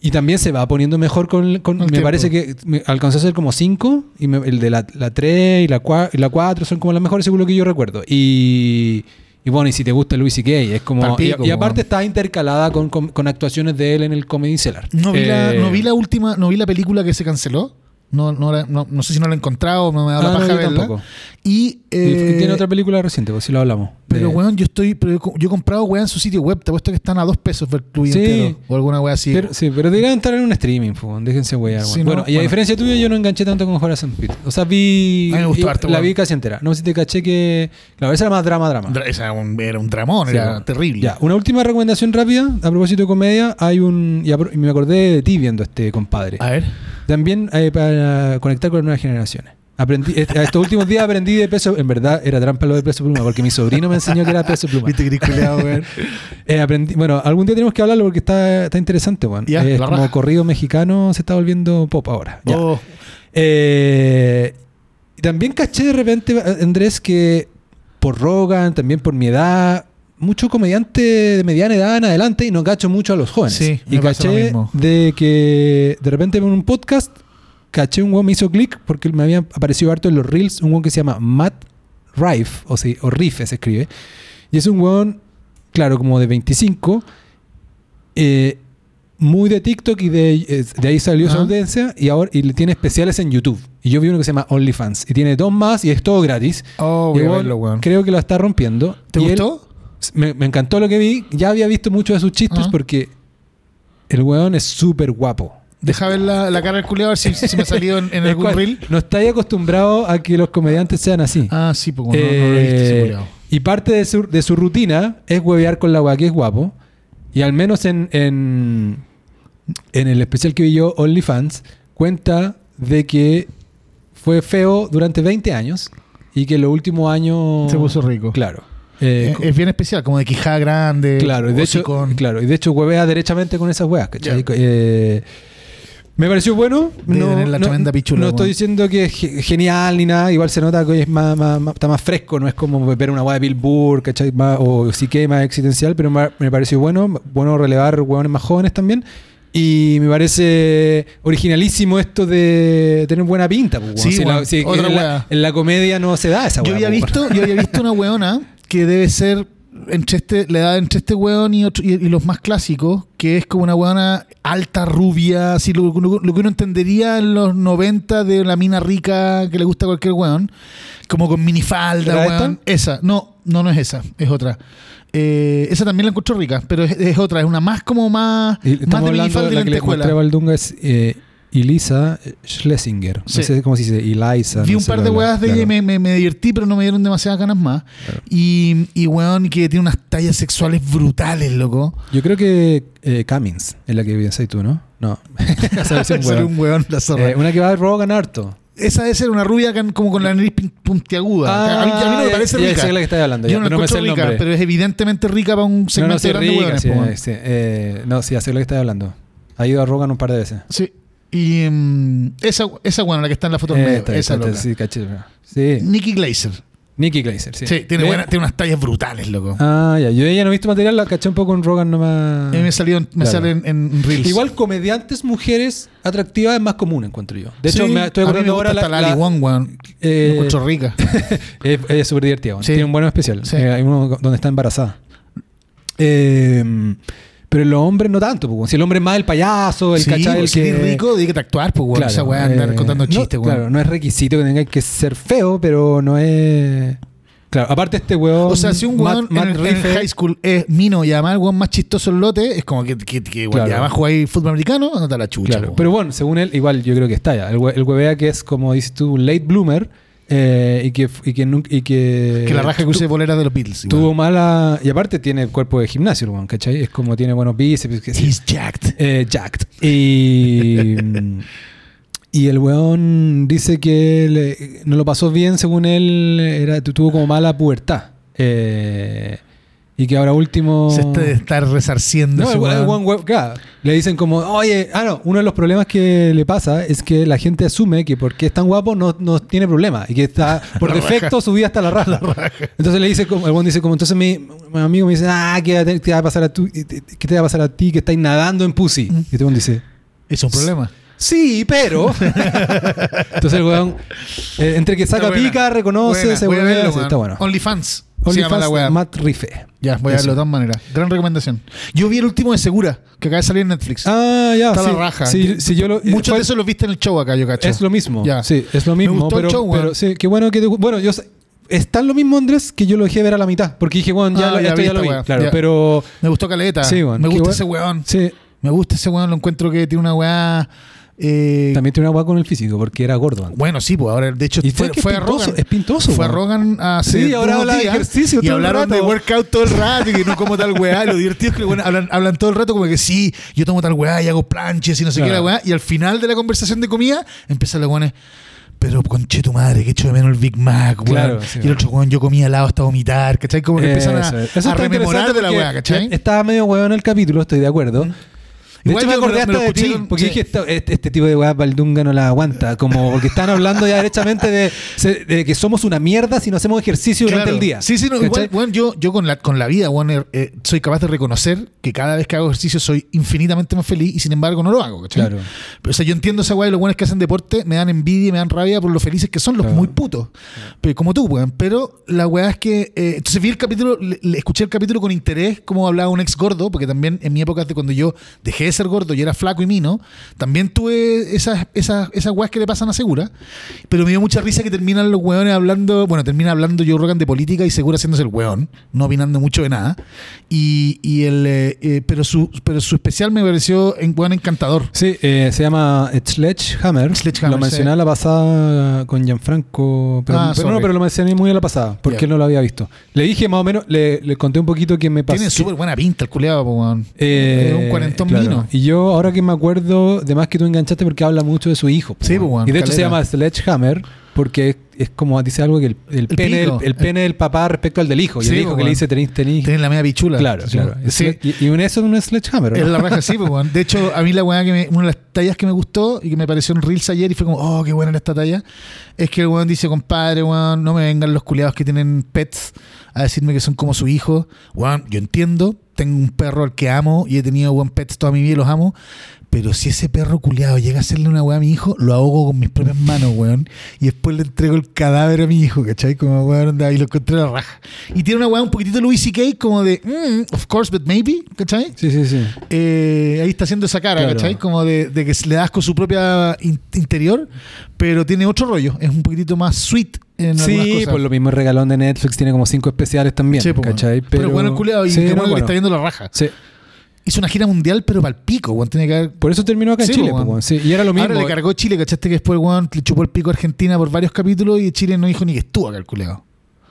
y también se va poniendo mejor con. me tiempo. parece que me alcanzó a ser como 5. Y me- el de la, la 3 y la 4 son como las mejores, según lo que yo recuerdo. Y. Y bueno, y si te gusta Luis C.K., es como. Palpico, y, y aparte está intercalada con, con- con actuaciones de él en el Comedy Cellar. No vi, la, Eh, no vi la última, no vi la película que se canceló. No, no, no, no sé si no la he encontrado, no me dado Ah, la paja verla. tampoco. Y, y- eh, y tiene otra película reciente, pues si lo hablamos. Pero, de- weón, yo estoy. Pero yo, he comprado weá en su sitio web. Te apuesto que están a dos pesos ver club Sí. entero. O alguna weá así. Pero, sí, pero deberían estar en un streaming, po, déjense wear. Sí, bueno, no, y a diferencia tuya, yo no enganché tanto con Horace and Pete. O sea, vi. A mí me gustó harto, La weón. vi casi entera. No sé si te caché que. Claro, esa era más drama, drama. Dra- esa era un, era un dramón, Sí, era bueno. terrible. Ya, una última recomendación rápida. A propósito de comedia, hay un. Y me acordé de ti viendo este compadre. A ver. También eh, para conectar con las nuevas generaciones. Aprendí, est- estos últimos días aprendí de peso. En verdad, era trampa lo de peso pluma, porque mi sobrino me enseñó que era peso pluma. Viste weón. Eh, aprendí, bueno, algún día tenemos que hablarlo porque está, está interesante, weón. Ya, Eh, como raja. corrido mexicano se está volviendo pop ahora. Ya. Oh, Eh, también caché de repente, Andrés, que por Rogan, también por mi edad, mucho comediante de mediana edad en adelante y no cacho mucho a los jóvenes. Sí, y caché de que de repente en un podcast caché un weón me hizo clic porque me había aparecido harto en los reels un weón que se llama Matt Rife, o, sí, o Rife se escribe. Y es un weón, claro, como de 25, eh, muy de TikTok y de, eh, de ahí salió su audiencia y ahora y tiene especiales en YouTube. Y yo vi uno que se llama OnlyFans y tiene dos más y es todo gratis. oh, voy a weón verlo, weón. Creo que lo está rompiendo. ¿Te Y él- gustó? me, me encantó lo que vi. Ya había visto muchos de sus chistes porque el weón es súper guapo. Deja ver la, la cara del culiao a ver si, si me ha salido en, en algún cual- reel. No estáis acostumbrado a que los comediantes sean así. Ah, sí, pues no, no lo he visto ese Eh, y parte de su, de su rutina es huevear con la weá que es guapo. Y al menos en, en, en el especial que vi yo, OnlyFans, cuenta de que fue feo durante 20 años y que los últimos años... Se puso rico. Claro. Eh, Eh, es bien especial, como de quijada grande. claro, y de hecho, claro, y de hecho huevea derechamente con esas weas, ¿cachai? Ya. Eh, me pareció bueno. Tener la tremenda pichula, no estoy diciendo que es ge- genial ni nada. Igual se nota que es más, más- más- está más fresco. No es como ver una wea de Bill Burr, ¿cachai? Más- o sí que más existencial. Pero me pareció bueno. Bueno relevar hueones más jóvenes también. Y me parece originalísimo esto de tener buena pinta. pues. Sí, Si la- weón, si otra en, la, en la comedia no se da esa Yo wea, había pues, visto, yo había visto una weona que debe ser entre este, la edad entre este weón y, otro- y, y los más clásicos, que es como una weona alta, rubia, así lo, lo- lo que uno entendería en los 90 de la mina rica que le gusta a cualquier weón, como con minifalda, ¿Era weón. Esa, no, no, no es esa, es otra. Eh, esa también la encuentro rica, pero es, es otra, es una más como más, más de minifalda de la que le a Valdunga es eh, Elisa Schlesinger. Sí. No sé cómo se dice, Eliza. Vi no un par la de weas de ella y me, me- me divertí, pero no me dieron demasiadas ganas más. Y, y weón, que tiene unas tallas sexuales brutales, loco. Yo creo que eh, Cummins es la que piensas tú, ¿no? No. Ser weón. un weón la zorra. Eh, una que va a Rogan harto. Esa debe ser una rubia como con la nariz puntiaguda. a, mí, a mí no me ya- parece ya rica. sé la que estás hablando. Yo ya, no la pero no me sé el rica, nombre. pero es evidentemente rica para un no, segmento no, sí, de grandes rica, sí, sí. Eh, no, sí, ya sé lo que estás hablando. Ha ido a Rogan un par de veces. Sí. Y mm, esa, esa weona, la que está en la foto Eh, medio, esa loca. sí, caché. Sí. Nikki Glazer. Nicky Glazer, sí. Sí, tiene, buena- tiene unas tallas brutales, loco. Ah, ya. Yo ella no he visto material, la caché un poco en Rogan nomás. A mí me, salió, en- me Claro. sale en, en Reels. Igual comediantes mujeres atractivas es más común, encuentro yo. De hecho, Sí, me estoy acordando ahora la, la, la- Wong, weón. eh, encuentro rica. es súper divertida. bueno. Sí. Tiene un buen especial. Sí. Eh, hay uno donde está embarazada. Eh, pero los hombres no tanto. pues, Si el hombre es más el payaso, el sí, cachai, el si que... rico, di que actuar, pues, weón. Claro, esa weá, andar eh, contando no, chistes, weón. Claro, no es requisito que tenga que ser feo, pero no es... Claro, aparte este weón... O sea, si un weón Matt en, high school es mino y además el weón más chistoso el lote, es como que, que, que weón, Claro. y además jugáis fútbol americano, andate a la chucha. Claro, weón. pero bueno, según él, igual yo creo que está ya. El, hue- el huevea que es, como dices tú, un late bloomer eh, y, que, y, que, y que... que la raja que use polera de los Beatles. igual. Tuvo mala... Y aparte tiene el cuerpo de gimnasio, weón, ¿cachai? Es como tiene buenos bíceps. Que. He's jacked. Eh, jacked. Y, y el weón dice que le- no lo pasó bien, según él, era, tuvo como mala pubertad. Eh, y que ahora último... Se está de estar resarciendo No, ese el, weón. weón, claro, le dicen como, oye, ah, no, uno de los problemas que le pasa es que la gente asume que porque es tan guapo no, no tiene problema y que está, por defecto, su vida está a la raja. Entonces le dice, como, el weón dice como, entonces mi, mi amigo me dice, ah, ¿qué, te- va a pasar a tú, qué te va a pasar a ti que estáis nadando en pussy? Mm. Y este weón dice, Es un problema. sí, pero... Entonces el weón, eh, entre que saca pica, reconoce, Buena, se vuelve, está bueno. OnlyFans. Se llama la. Matt Rife. Ya, voy a verlo de todas maneras. Gran recomendación. Yo vi el último de Segura, que acaba de salir en Netflix. Ah, ya, Está sí. la raja. Sí, sí, yo lo, Muchos fue- de esos los viste en el show acá, yo cacho. Es lo mismo. Ya. Sí, es lo Me mismo. gustó el pero, show, weón. pero sí, qué bueno que te Bueno, yo es tan lo mismo, Andrés, que yo lo dejé ver a la mitad. Porque dije, bueno, ya, Ah, lo- ya esto vi ya lo esta vi. weá. Claro, Ya. pero. Me gustó Caleta. Sí, weón. Me gusta ese weón. Sí, Me gusta ese weón. Lo encuentro que tiene una weá. Eh, también tiene una weá con el físico, porque era gordo antes. bueno, sí, pues ahora de hecho Y fue, fue es a pintoso, Rogan. es pintoso, Fue a. Rogan hace Sí, ahora habla de ejercicio y todo el hablaron de rato. workout todo el rato y que no como tal weá. Lo divertido es que bueno, hablan, hablan todo el rato como que sí, yo tomo tal weá y hago planches y no sé qué Claro. la weá. Y al final de la conversación de comida empiezan los weones. Pero conche tu madre, que echo de menos el Big Mac, weón. Claro, sí, y el otro weón, yo comía helado hasta vomitar, ¿cachai? Como que empiezan a, Eso es. Eso a rememorar de la weá, ¿cachai? Estaba medio weón el capítulo, estoy de acuerdo. De Igual hecho, me acordé lo- me lo hasta de ti, escuché porque sí. dije, esto- este, este tipo de weá Valdunga no la aguanta, como porque están hablando ya derechamente de, que somos una mierda si no hacemos ejercicio durante Claro. el día. Sí, sí, no, igual, bueno, yo, yo con la, con la vida, bueno, eh, eh, soy capaz de reconocer que cada vez que hago ejercicio soy infinitamente más feliz y sin embargo no lo hago, ¿cachai? Claro. Pero, o sea, yo entiendo esa weá de los buenos que hacen deporte, me dan envidia y me dan rabia por lo felices que son los Claro. muy putos. Pero, como tú, weón. Pero la weá es que. eh, entonces vi el capítulo, le, le escuché el capítulo con interés, como hablaba un ex gordo, porque también en mi época de cuando yo dejé de ser gordo y era flaco y mino, también tuve esas, esas, esas weas que le pasan a Segura. Pero me dio mucha risa que terminan los weones hablando, bueno, termina hablando Joe Rogan de política y Segura haciéndose el weón, no opinando mucho de nada. Y, y el, eh, eh, pero, su, pero su especial me pareció en, weón encantador. Sí, eh, se llama Sledgehammer. Sledgehammer, lo mencioné sí. a la pasada con Gianfranco, pero, Ah, pero no, pero lo mencioné muy a la pasada, porque no lo había visto. Le dije más o menos, le, le conté un poquito que me pasó. Tiene súper buena pinta el culeado, weón. Eh, un cuarentón claro. Y yo, ahora que me acuerdo, de más que tú enganchaste porque habla mucho de su hijo. Sí, weón, y de hecho se caleta. llama Sledgehammer porque es, es como dice algo que el, el pene, del, pico. el pene del papá respecto al del hijo. Y Sí, el hijo que le dice tenés, tenés. Tiene la media pichula. Claro, Sí, claro. Sí. Y, y un eso es un Sledgehammer. ¿no? Es la raja, sí, pues, weón. De hecho, a mí la weá que me, una de las tallas que me gustó y que me pareció en Reels ayer y fue como, oh, qué buena era esta talla, es que el weón dice, compadre, weón, no me vengan los culiados que tienen pets a decirme que son como su hijo. Weón, yo entiendo, tengo un perro al que amo y he tenido buen pets toda mi vida y los amo. Pero si ese perro culiado llega a hacerle una weá a mi hijo, lo ahogo con mis propias manos, weón. Y después le entrego el cadáver a mi hijo, ¿cachai? Como weón, y lo encontré a la raja. Y tiene una weá un poquitito Louis C.K. como de, mm, of course, but maybe, ¿cachai? Sí, sí, sí. eh, ahí está haciendo esa cara, Claro. ¿cachai? Como de, de que le das con su propia in- interior, pero tiene otro rollo. Es un poquitito más sweet en Sí, cosas. por lo mismo el regalón de Netflix tiene como cinco especiales también. Sí, po, ¿cachai? pero, bueno, el culiado, y Sí, bueno que le bueno. está viendo la raja. Sí. Hizo una gira mundial, pero para el pico, weón. Tiene que haber. Por eso terminó acá en Sí, Chile. weón. weón. Sí, y era lo mismo. Ahora le cargó Chile, ¿cachaste? Que después, weón, le chupó el pico a Argentina por varios capítulos y Chile no dijo ni que estuvo acá el.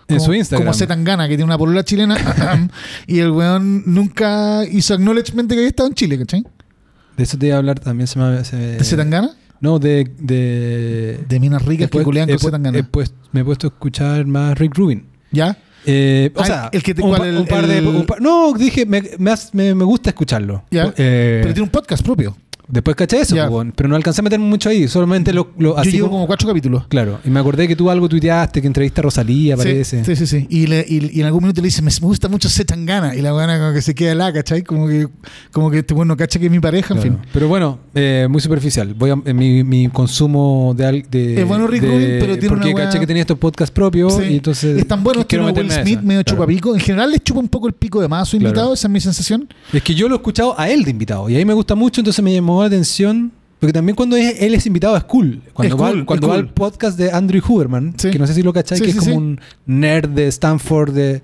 En Como- su Instagram. Como Zetangana, que tiene una polola chilena, y el weón nunca hizo acknowledgement de que había estado en Chile, ¿cachai? De eso te iba a hablar también. Se me, se- ¿De Zetangana? No, de. De, De minas ricas que Después- culean con Zetangana. pues- me he puesto a escuchar más Rick Rubin. ¿Ya? Eh, o Ah, sea, el que te- un, el- par de. el- un par- no, dije, me, me, me- gusta escucharlo. Ya. Eh, Pero tiene un podcast propio. Después caché eso, po, weón, pero no alcancé a meterme mucho ahí. Solamente lo. lo- Yo así llevo como- como cuatro capítulos. Claro, y me acordé que tú algo tuiteaste, que entrevista a Rosalía, parece. Sí, sí, sí. Y, le- y- y en algún minuto le dice, me, gusta mucho Zetangana. Y la buena como que se queda la, ¿cachai? Como que, como que este bueno cacha que es mi pareja, en Claro. fin. Pero bueno, eh, muy superficial. Voy a, en mi, mi consumo de, al- de. Es bueno Rick de- Rubin, pero tiene Porque una weá- caché que tenía estos podcasts propios Sí. y entonces. es tan bueno que Will Smith medio Claro. chupa pico. En general le chupa un poco el pico de más a su Claro. invitado, esa es mi sensación. Es que yo lo he escuchado a él de invitado y ahí me gusta mucho, entonces me llamó la atención. Porque también cuando es- él es invitado es cool. Cuando, Es va, cool, cuando va cool. al podcast de Andrew Huberman, Sí. que no sé si lo cacháis, Sí, que sí, es como un nerd de Stanford. De,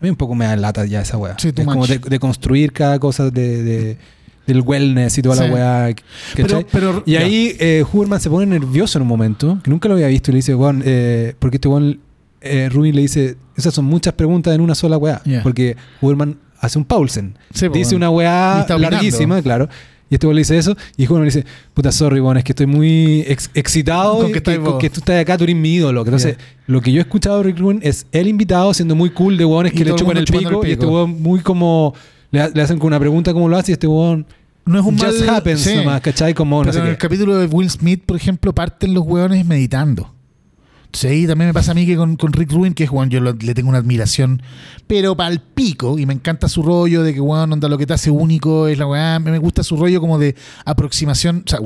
a mí un poco me da lata ya esa weá. Es como much. de, de construir cada cosa de, de- del wellness y toda la weá. Pero, pero, Y ahí eh, Huberman se pone nervioso en un momento, que nunca lo había visto, y le dice, Juan, eh, porque este Juan, eh, Rubin le dice, esas son muchas preguntas en una sola weá. Ya. Porque Huberman hace un Paulsen. Dice bueno. una weá larguísima, claro. Y este weón le dice eso, y Huberman le dice, puta, sorry, Juan, es que estoy muy ex- excitado Con que que, con tú estás acá, tú eres mi ídolo. Entonces, lo que yo he escuchado de Rick Rubin es el invitado siendo muy cool de weones Y que le el chupan el chupando pico, el y este weón muy como... Le, ha- le hacen con una pregunta cómo lo hace y este weón... no es un Just mal, happens sí. nomás, ¿cachai? Como no Pero sé en qué. el capítulo de Will Smith, por ejemplo, parten los hueones meditando. Entonces también me pasa a mí que con, con Rick Rubin, que es Juan, yo le tengo una admiración, pero para el pico, y me encanta su rollo de que, weón, onda, lo que te hace único es la weá, me gusta su rollo como de aproximación, o sea,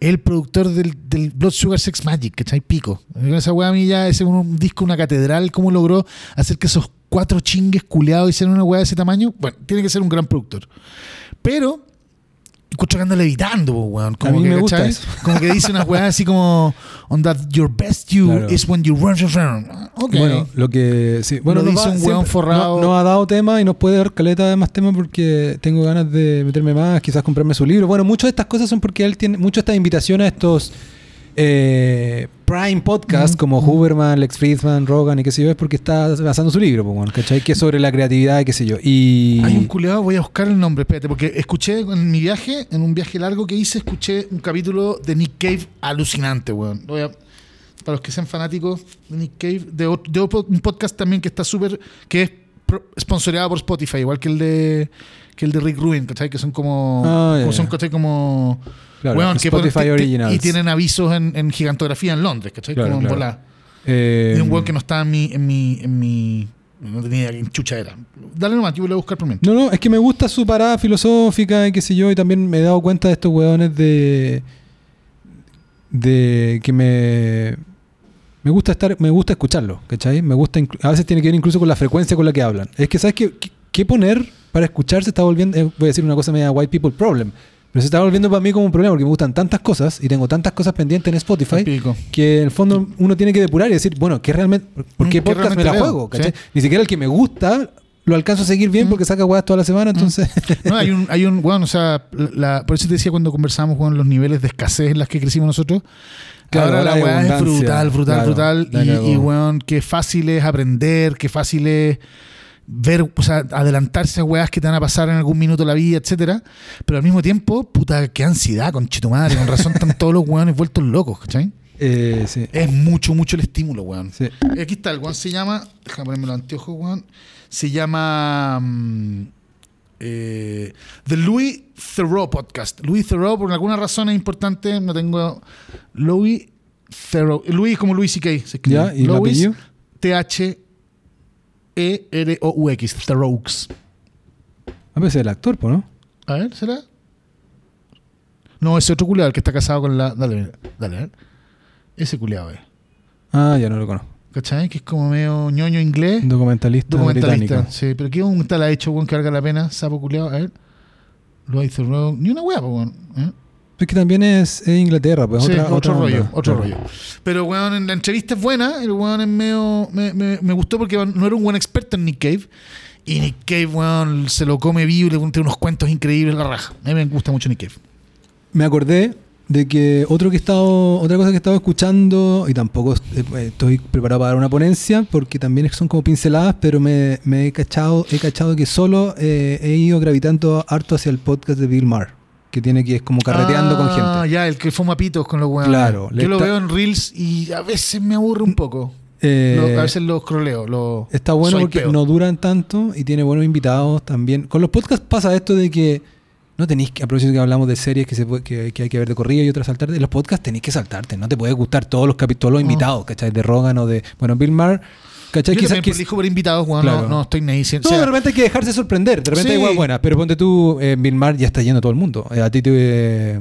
es el productor del, del Blood Sugar Sex Magic, ¿cachai? Pico. Esa weá a mí ya es un, un disco, una catedral, cómo logró hacer que esos cuatro chingues culeados hicieran una weá de ese tamaño. Bueno, tiene que ser un gran productor. Pero encuentro que anda levitando, weón. Como A mí que, me gusta. Como que dice unas weas así como, on that your best you Claro. is when you run, run, run. Ok. Bueno, lo que sí, bueno, nos dice va- un weón forrado. No, ha dado tema y nos puede dar caleta de más temas porque tengo ganas de meterme más, quizás comprarme su libro. Bueno, muchas de estas cosas son porque él tiene muchas de estas invitaciones a estos eh, Prime podcasts Mm, como Huberman, Lex Friedman, Rogan y qué sé yo, es porque está basando su libro, pues, ¿cachai? Que es sobre la creatividad y qué sé yo. Y Hay un culeado, voy a buscar el nombre, espérate, porque escuché en mi viaje, en un viaje largo que hice, escuché un capítulo de Nick Cave alucinante, weón. Lo voy a- para los que sean fanáticos de Nick Cave, de otro- un podcast también que está súper, que es pro- sponsoreado por Spotify, igual que el de que el de Rick Rubin, ¿cachai? Que son como, Ah, como son. ¿cachai? Como Claro, weón, que Spotify ponen- y tienen avisos en, en gigantografía en Londres, ¿cachai? Claro, como en claro. volá. eh, un weón que no estaba en mi, en mi, en mi, no tenía quién chucha era. Dale nomás, yo voy a buscar por mientras. No, no, es que me gusta su parada filosófica y qué sé yo, y también me he dado cuenta de estos weones de. de que me. Me gusta estar, me gusta escucharlo, ¿cachai? Me gusta, a veces tiene que ver incluso con la frecuencia con la que hablan. Es que, ¿sabes qué, qué, qué poner para escuchar se está volviendo, eh, voy a decir una cosa media white people problem, pero se está volviendo para mí como un problema porque me gustan tantas cosas y tengo tantas cosas pendientes en Spotify Pico. que en el fondo uno tiene que depurar y decir, bueno, ¿qué realmente, ¿por Mm, qué ¿qué podcast me la juego? Sí. Ni siquiera el que me gusta lo alcanzo a seguir bien Mm. porque saca weas toda la semana, entonces... No, hay un, hay un, bueno, o sea, la, por eso te decía cuando conversamos, con los niveles de escasez en las que crecimos nosotros. Claro, ahora la weá es brutal, brutal, claro, brutal. Y, y weón, qué fácil es aprender, qué fácil es ver, o sea, adelantarse a weas que te van a pasar en algún minuto de la vida, etcétera. Pero al mismo tiempo, puta, qué ansiedad, con madre, con razón están todos los weones vueltos locos, ¿cachai? Eh, sí, Es mucho, mucho el estímulo, weón. sí. Aquí está, el weón se llama. Déjame ponerme los anteojos, weón. Se llama. mm, eh, The Louis Theroux Podcast. Louis Theroux, por alguna razón es importante, no tengo. Louis Theroux. Louis como Louis C.K. se escribe. ¿Ya? ¿Y Louis apellido? T-H-E-R-O-U-X. Theroux. A veces el actor, ¿no? A ver, ¿será? No, ese otro culiado, el que está casado con la. Dale, dale, a ver. Ese culiado, eh. Ah, ya no lo conozco. ¿Cachai? Que es como medio ñoño inglés. Un documentalista, Documentalista, británico. sí, pero ¿qué documental ha hecho, weón, que valga la pena? Sapo culiado, a ver. Lo hizo Rogue. Ni una pues, weón. ¿eh? Es que también es, es Inglaterra, pues Sí, otra, otro otra rollo, otro rollo. Pero, weón, en la entrevista es buena. El weón es medio. Me, me, me gustó porque no era un buen experto en Nick Cave. Y Nick Cave, weón, se lo come vivo y le tiene unos cuentos increíbles la raja. A mí me gusta mucho Nick Cave. Me acordé de que otro que he estado, otra cosa que he estado escuchando, y tampoco eh, estoy preparado para dar una ponencia, porque también son como pinceladas, pero me, me he cachado, he cachado que solo eh, he ido gravitando harto hacia el podcast de Bill Maher, que tiene que es como carreteando con Ah, gente. ya, el que fuma pitos con los weones. Claro, Yo lo veo en Reels y a veces me aburre un poco. Eh, Lo- a veces los croleo. Lo, Está bueno porque no duran tanto y tiene buenos invitados también. Con los podcasts pasa esto de que no tenéis que, a propósito que hablamos de series que, se puede- que, que hay que ver de corrido y otras saltarte, los podcasts tenéis que saltarte, no te puede gustar todos los capítulos, todos los invitados, ¿cachai? De Rogan o de, bueno, Bill Maher, ¿cachai? Yo Quizás- también quizás- por invitados, weón. Claro. No, no estoy ni diciendo. no, o sea, de repente hay que dejarse sorprender, de repente Sí. hay igual buena, pero ponte tú, eh, Bill Maher ya está yendo todo el mundo. Eh, a ti te...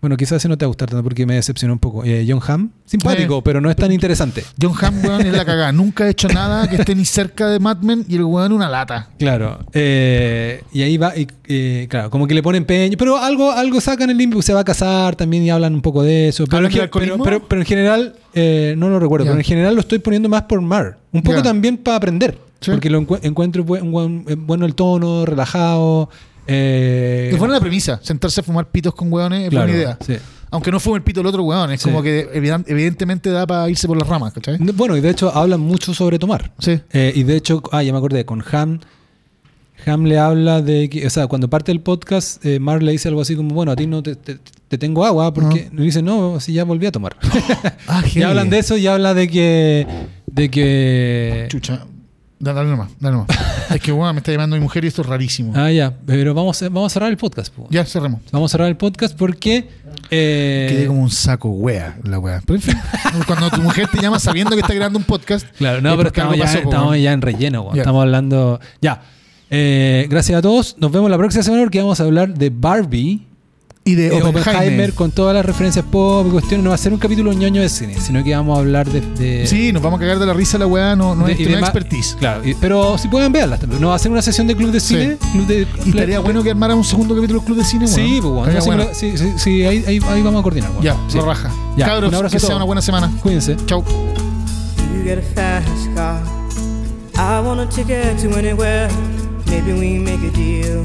bueno, quizás ese no te va a gustar tanto porque me decepcionó un poco. Eh, John Hamm, simpático, Eh. pero no es tan interesante. John Hamm, weón, es la cagada. Nunca ha hecho nada que esté ni cerca de Mad Men y el weón una lata. Claro, eh, y ahí va, y, eh, claro, como que le ponen empeño, pero algo, algo sacan el limpio, se va a casar también y hablan un poco de eso. Pero, pero, pero- pero en general, no lo recuerdo, pero en general lo estoy poniendo más por mar, un poco Ya. también para aprender, Sí. porque lo encu- encuentro buen- buen- bueno el tono, relajado. Eh, Es buena la premisa. Sentarse a fumar pitos con weones es claro, buena idea. sí. Aunque no fume el pito el otro weón. Es Sí. como que evident- evidentemente da para irse por las ramas, ¿cachai? Bueno, y de hecho hablan mucho sobre tomar. Sí. Eh, y de hecho, ah, ya me acordé, con Ham, Ham le habla de que, o sea, cuando parte el podcast, eh, Mar le dice algo así como, bueno, a ti no te, te- te tengo agua, porque le dice, no, si ya volví a tomar. Ah, y hablan de eso y habla de que, de que, Chucha. Dale, dale nomás, dale nomás. es que weón, me está llamando mi mujer y esto es rarísimo. ah, ya, pero vamos, a- vamos a cerrar el podcast. po. Ya, cerremos. Vamos a cerrar el podcast porque, eh, Quedé como un saco wea la wea. Pero en fin, cuando tu mujer te llama sabiendo que está grabando un podcast. Claro, no, pero estamos, algo ya, pasó, po, estamos weón. ya en relleno. Ya. estamos hablando, ya. Eh, gracias a todos, nos vemos la próxima semana porque vamos a hablar de Barbie. Y de eh, Oppenheimer. con todas las referencias pop y cuestiones. No va a ser un capítulo ñoño de cine, sino que vamos a hablar de. de- Sí, nos vamos a cagar de la risa la weá, no, no de- es de expertise. Claro, y- pero si pueden verlas también. No va a ser una sesión de club de Sí. cine. Club de, Y estaría bueno que armara un segundo capítulo del Club de Cine, weón. Sí, pues, bueno, no, sí, bueno. sí, sí, sí, ahí, ahí- ahí vamos a coordinar. bueno. Ya, Sí. lo raja. Ya, Cabros, un abrazo que a sea una buena semana. Cuídense. Chau. You get a fast car. I want a ticket to anywhere. Maybe we make a deal.